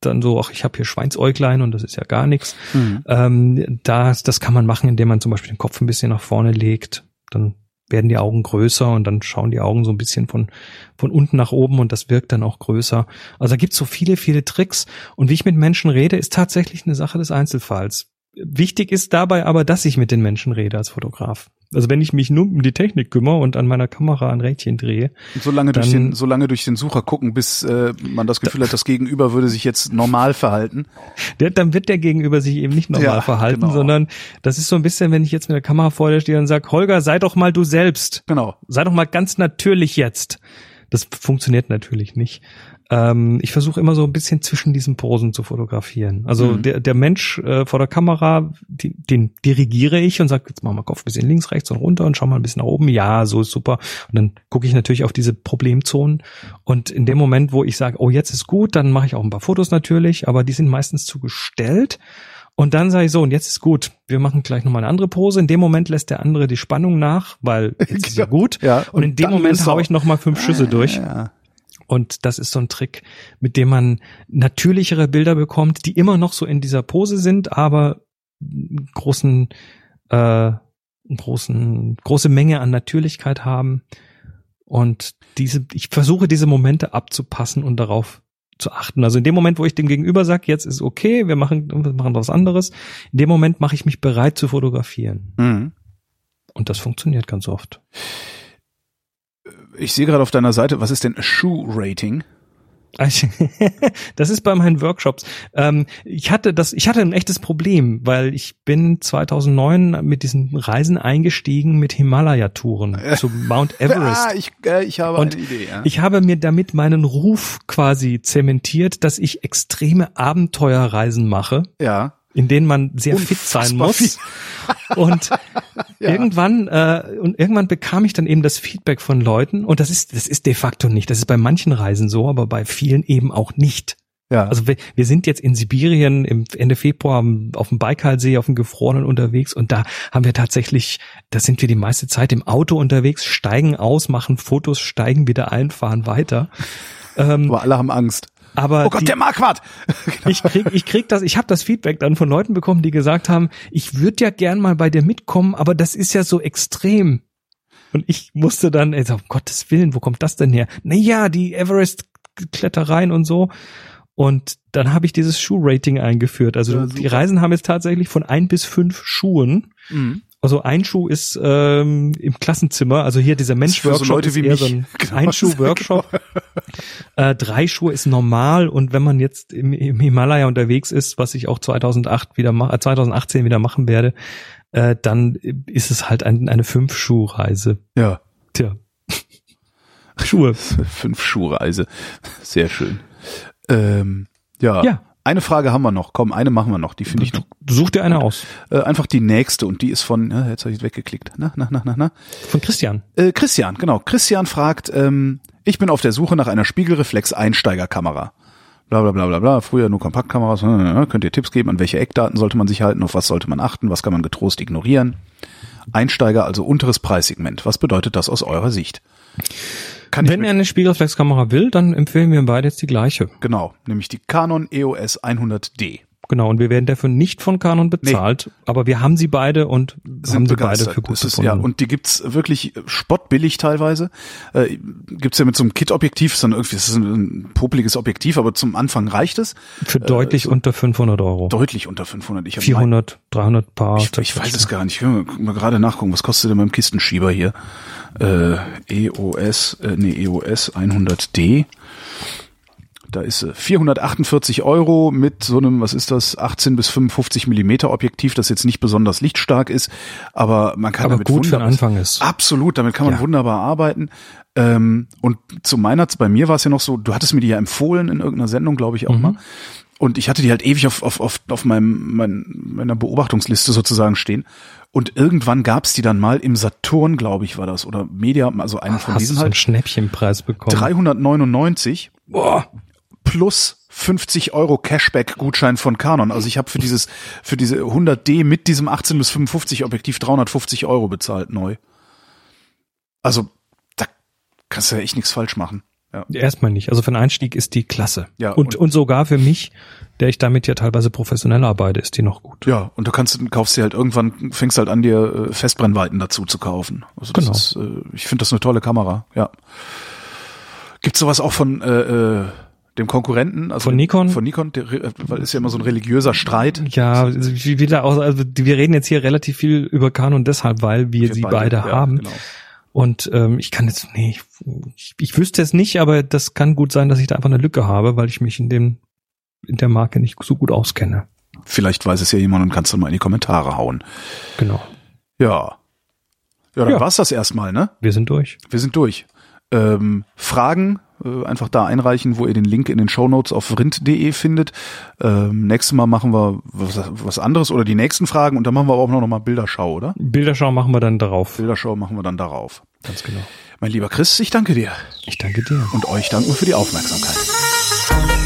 dann so, ach, ich habe hier Schweinsäuglein und das ist ja gar nichts. Mhm. Ähm, das, das kann man machen, indem man zum Beispiel den Kopf ein bisschen nach vorne legt. Dann werden die Augen größer und dann schauen die Augen so ein bisschen von, von unten nach oben und das wirkt dann auch größer. Also da gibt's so viele, viele Tricks. Und wie ich mit Menschen rede, ist tatsächlich eine Sache des Einzelfalls. Wichtig ist dabei aber, dass ich mit den Menschen rede als Fotograf. Also wenn ich mich nur um die Technik kümmere und an meiner Kamera ein Rädchen drehe. Und so lange durch den, so lange durch den Sucher gucken, bis äh, man das Gefühl hat, das Gegenüber würde sich jetzt normal verhalten. Der, dann wird der Gegenüber sich eben nicht normal ja, verhalten, genau. sondern das ist so ein bisschen, wenn ich jetzt mit der Kamera vor dir stehe und sage, Holger, sei doch mal du selbst. Genau. Sei doch mal ganz natürlich jetzt. Das funktioniert natürlich nicht. Ähm, ich versuche immer so ein bisschen zwischen diesen Posen zu fotografieren. Also mhm. der, der Mensch äh, vor der Kamera, die, den dirigiere ich und sage, jetzt machen wir Kopf ein bisschen links, rechts und runter und schau mal ein bisschen nach oben. Ja, so ist super. Und dann gucke ich natürlich auf diese Problemzonen. Und in dem Moment, wo ich sage, oh, jetzt ist gut, dann mache ich auch ein paar Fotos natürlich, aber die sind meistens zu gestellt. Und dann sage ich so, und jetzt ist gut. Wir machen gleich nochmal eine andere Pose. In dem Moment lässt der andere die Spannung nach, weil *laughs* jetzt ist ja gut. Ja, und, und in dem Moment haue ich nochmal fünf Schüsse durch. Ja. Und das ist so ein Trick, mit dem man natürlichere Bilder bekommt, die immer noch so in dieser Pose sind, aber großen, äh, großen, große Menge an Natürlichkeit haben. Und diese, ich versuche diese Momente abzupassen und darauf zu achten. Also in dem Moment, wo ich dem Gegenüber sage, jetzt ist okay, wir machen, wir machen was anderes, in dem Moment mache ich mich bereit zu fotografieren. Mhm. Und das funktioniert ganz oft ich sehe gerade auf deiner Seite, was ist denn Shoe Rating? *laughs* das ist bei meinen Workshops. Ähm, ich hatte das, ich hatte ein echtes Problem, weil ich bin 2009 mit diesen Reisen eingestiegen mit Himalaya-Touren *laughs* zu Mount Everest. ah, ich, äh, ich habe Und eine Idee. Ja. Ich habe mir damit meinen Ruf quasi zementiert, dass ich extreme Abenteuerreisen mache. Ja in denen man sehr Unfassbar fit sein muss. *laughs* und *laughs* ja. irgendwann äh, und irgendwann bekam ich dann eben das Feedback von Leuten und das ist das ist de facto nicht. Das ist bei manchen Reisen so, aber bei vielen eben auch nicht. Ja. Also wir, wir sind jetzt in Sibirien im Ende Februar auf dem Baikalsee, auf dem Gefrorenen unterwegs und da haben wir tatsächlich, da sind wir die meiste Zeit im Auto unterwegs, steigen aus, machen Fotos, steigen wieder ein, fahren weiter. *laughs* Ähm, Aber alle haben Angst. Aber Oh Gott, die, der Marquardt! *laughs* ich krieg, ich krieg das, ich habe das Feedback dann von Leuten bekommen, die gesagt haben, ich würde ja gern mal bei dir mitkommen, aber das ist ja so extrem. Und ich musste dann, ey, so, um Gottes Willen, wo kommt das denn her? Naja, die Everest-Klettereien und so. Und dann habe ich dieses Schuhrating eingeführt. Also Ja, die. Reisen haben jetzt tatsächlich von ein bis fünf Schuhen. Mhm. Also ein Schuh ist ähm, im Klassenzimmer, also hier dieser Mensch-Workshop so Leute ist wie eher mich. so ein *laughs* Genau. Einschuh-Workshop. *laughs* äh, drei Schuhe ist normal und wenn man jetzt im, im Himalaya unterwegs ist, was ich auch 2008 wieder ma äh, 2018 wieder machen werde, äh, dann ist es halt ein, eine Fünf-Schuh-Reise. Ja. Tja. Schuhe. *laughs* Fünf Schuhreise. Sehr schön. Ähm, ja. Ja. Eine Frage haben wir noch. Komm, eine machen wir noch. Die finde ich. Such dir eine aus. Äh, einfach die nächste und die ist von, ja, jetzt habe ich weggeklickt. Na, na, na, na, na. Von Christian. Äh, Christian, genau. Christian fragt, ähm, ich bin auf der Suche nach einer Spiegelreflex-Einsteigerkamera. Bla bla bla bla bla. Früher nur Kompaktkameras. Äh, Könnt ihr Tipps geben? An welche Eckdaten sollte man sich halten? Auf was sollte man achten? Was kann man getrost ignorieren? Einsteiger, also unteres Preissegment. Was bedeutet das aus eurer Sicht? Kann Wenn er eine Spiegelreflexkamera will, dann empfehlen wir ihm beide jetzt die gleiche. Genau, nämlich die Canon EOS 100D. Genau, und wir werden dafür nicht von Canon bezahlt, aber wir haben sie beide und haben sie beide für gut ist, ja, und die gibt's wirklich spottbillig teilweise. Äh, gibt's ja mit so einem Kit-Objektiv, ist dann irgendwie, das ist ein, ein popeliges Objektiv, aber zum Anfang reicht es. für deutlich unter 500 Euro. Deutlich unter 500. Ich, hab 400, 300 Paar. mein, ich, ich weiß es gar nicht. Ich will mal gerade nachgucken, was kostet denn beim Kistenschieber hier? Äh, EOS, äh, nee, EOS 100D. Da ist sie. 448 Euro mit so einem, was ist das, 18 bis 55 Millimeter Objektiv, das jetzt nicht besonders lichtstark ist, aber man kann Aber damit gut für den Anfang ist. Absolut, damit kann man Ja. wunderbar arbeiten. Ähm, und zu meiner, bei mir war es ja noch so, du hattest mir die ja empfohlen in irgendeiner Sendung, glaube ich auch Mhm. mal. Und ich hatte die halt ewig auf, auf, auf, auf meinem, mein, meiner Beobachtungsliste sozusagen stehen. Und irgendwann gab's die dann mal im Saturn, glaube ich, war das, oder Media, also einen von Hast du diesen so einen halt. Schnäppchenpreis bekommen? 399 Boah. Plus 50 Euro Cashback-Gutschein von Canon. Also ich habe für dieses, für diese 100D mit diesem 18 bis 55 Objektiv 350 Euro bezahlt neu. Also da kannst du ja echt nichts falsch machen. Ja. Erstmal nicht. Also für den Einstieg ist die klasse. Ja, und, und- und sogar für mich, der ich damit ja teilweise professionell arbeite, ist die noch gut. Ja, und du kannst, kaufst dir halt irgendwann, fängst halt an, dir äh, Festbrennweiten dazu zu kaufen. Also das Genau. ist, äh, ich finde das eine tolle Kamera, ja. Gibt's sowas auch von äh, äh, dem Konkurrenten? Also Von Nikon? Von Nikon, äh, weil ist ja immer so ein religiöser Streit. Ja, wie wieder auch, also wir reden jetzt hier relativ viel über Canon deshalb, weil wir, Wir sie beide, ja, haben. Genau. Und ähm, ich kann jetzt, nee, ich, ich wüsste es nicht, aber das kann gut sein, dass ich da einfach eine Lücke habe, weil ich mich in dem in der Marke nicht so gut auskenne. Vielleicht weiß es ja jemand und kannst dann mal in die Kommentare hauen. Genau. Ja. Ja, dann Ja. war's das erstmal, ne? Wir sind durch. Wir sind durch. Ähm, Fragen äh, einfach da einreichen, wo ihr den Link in den Shownotes auf rind.de findet. Ähm, nächstes Mal machen wir was, was anderes oder die nächsten Fragen und dann machen wir aber auch noch mal Bilderschau, oder? Bilderschau machen wir dann darauf. Bilderschau machen wir dann darauf. Ganz genau. Mein lieber Chris, ich danke dir Ich danke dir. und euch danken wir für die Aufmerksamkeit.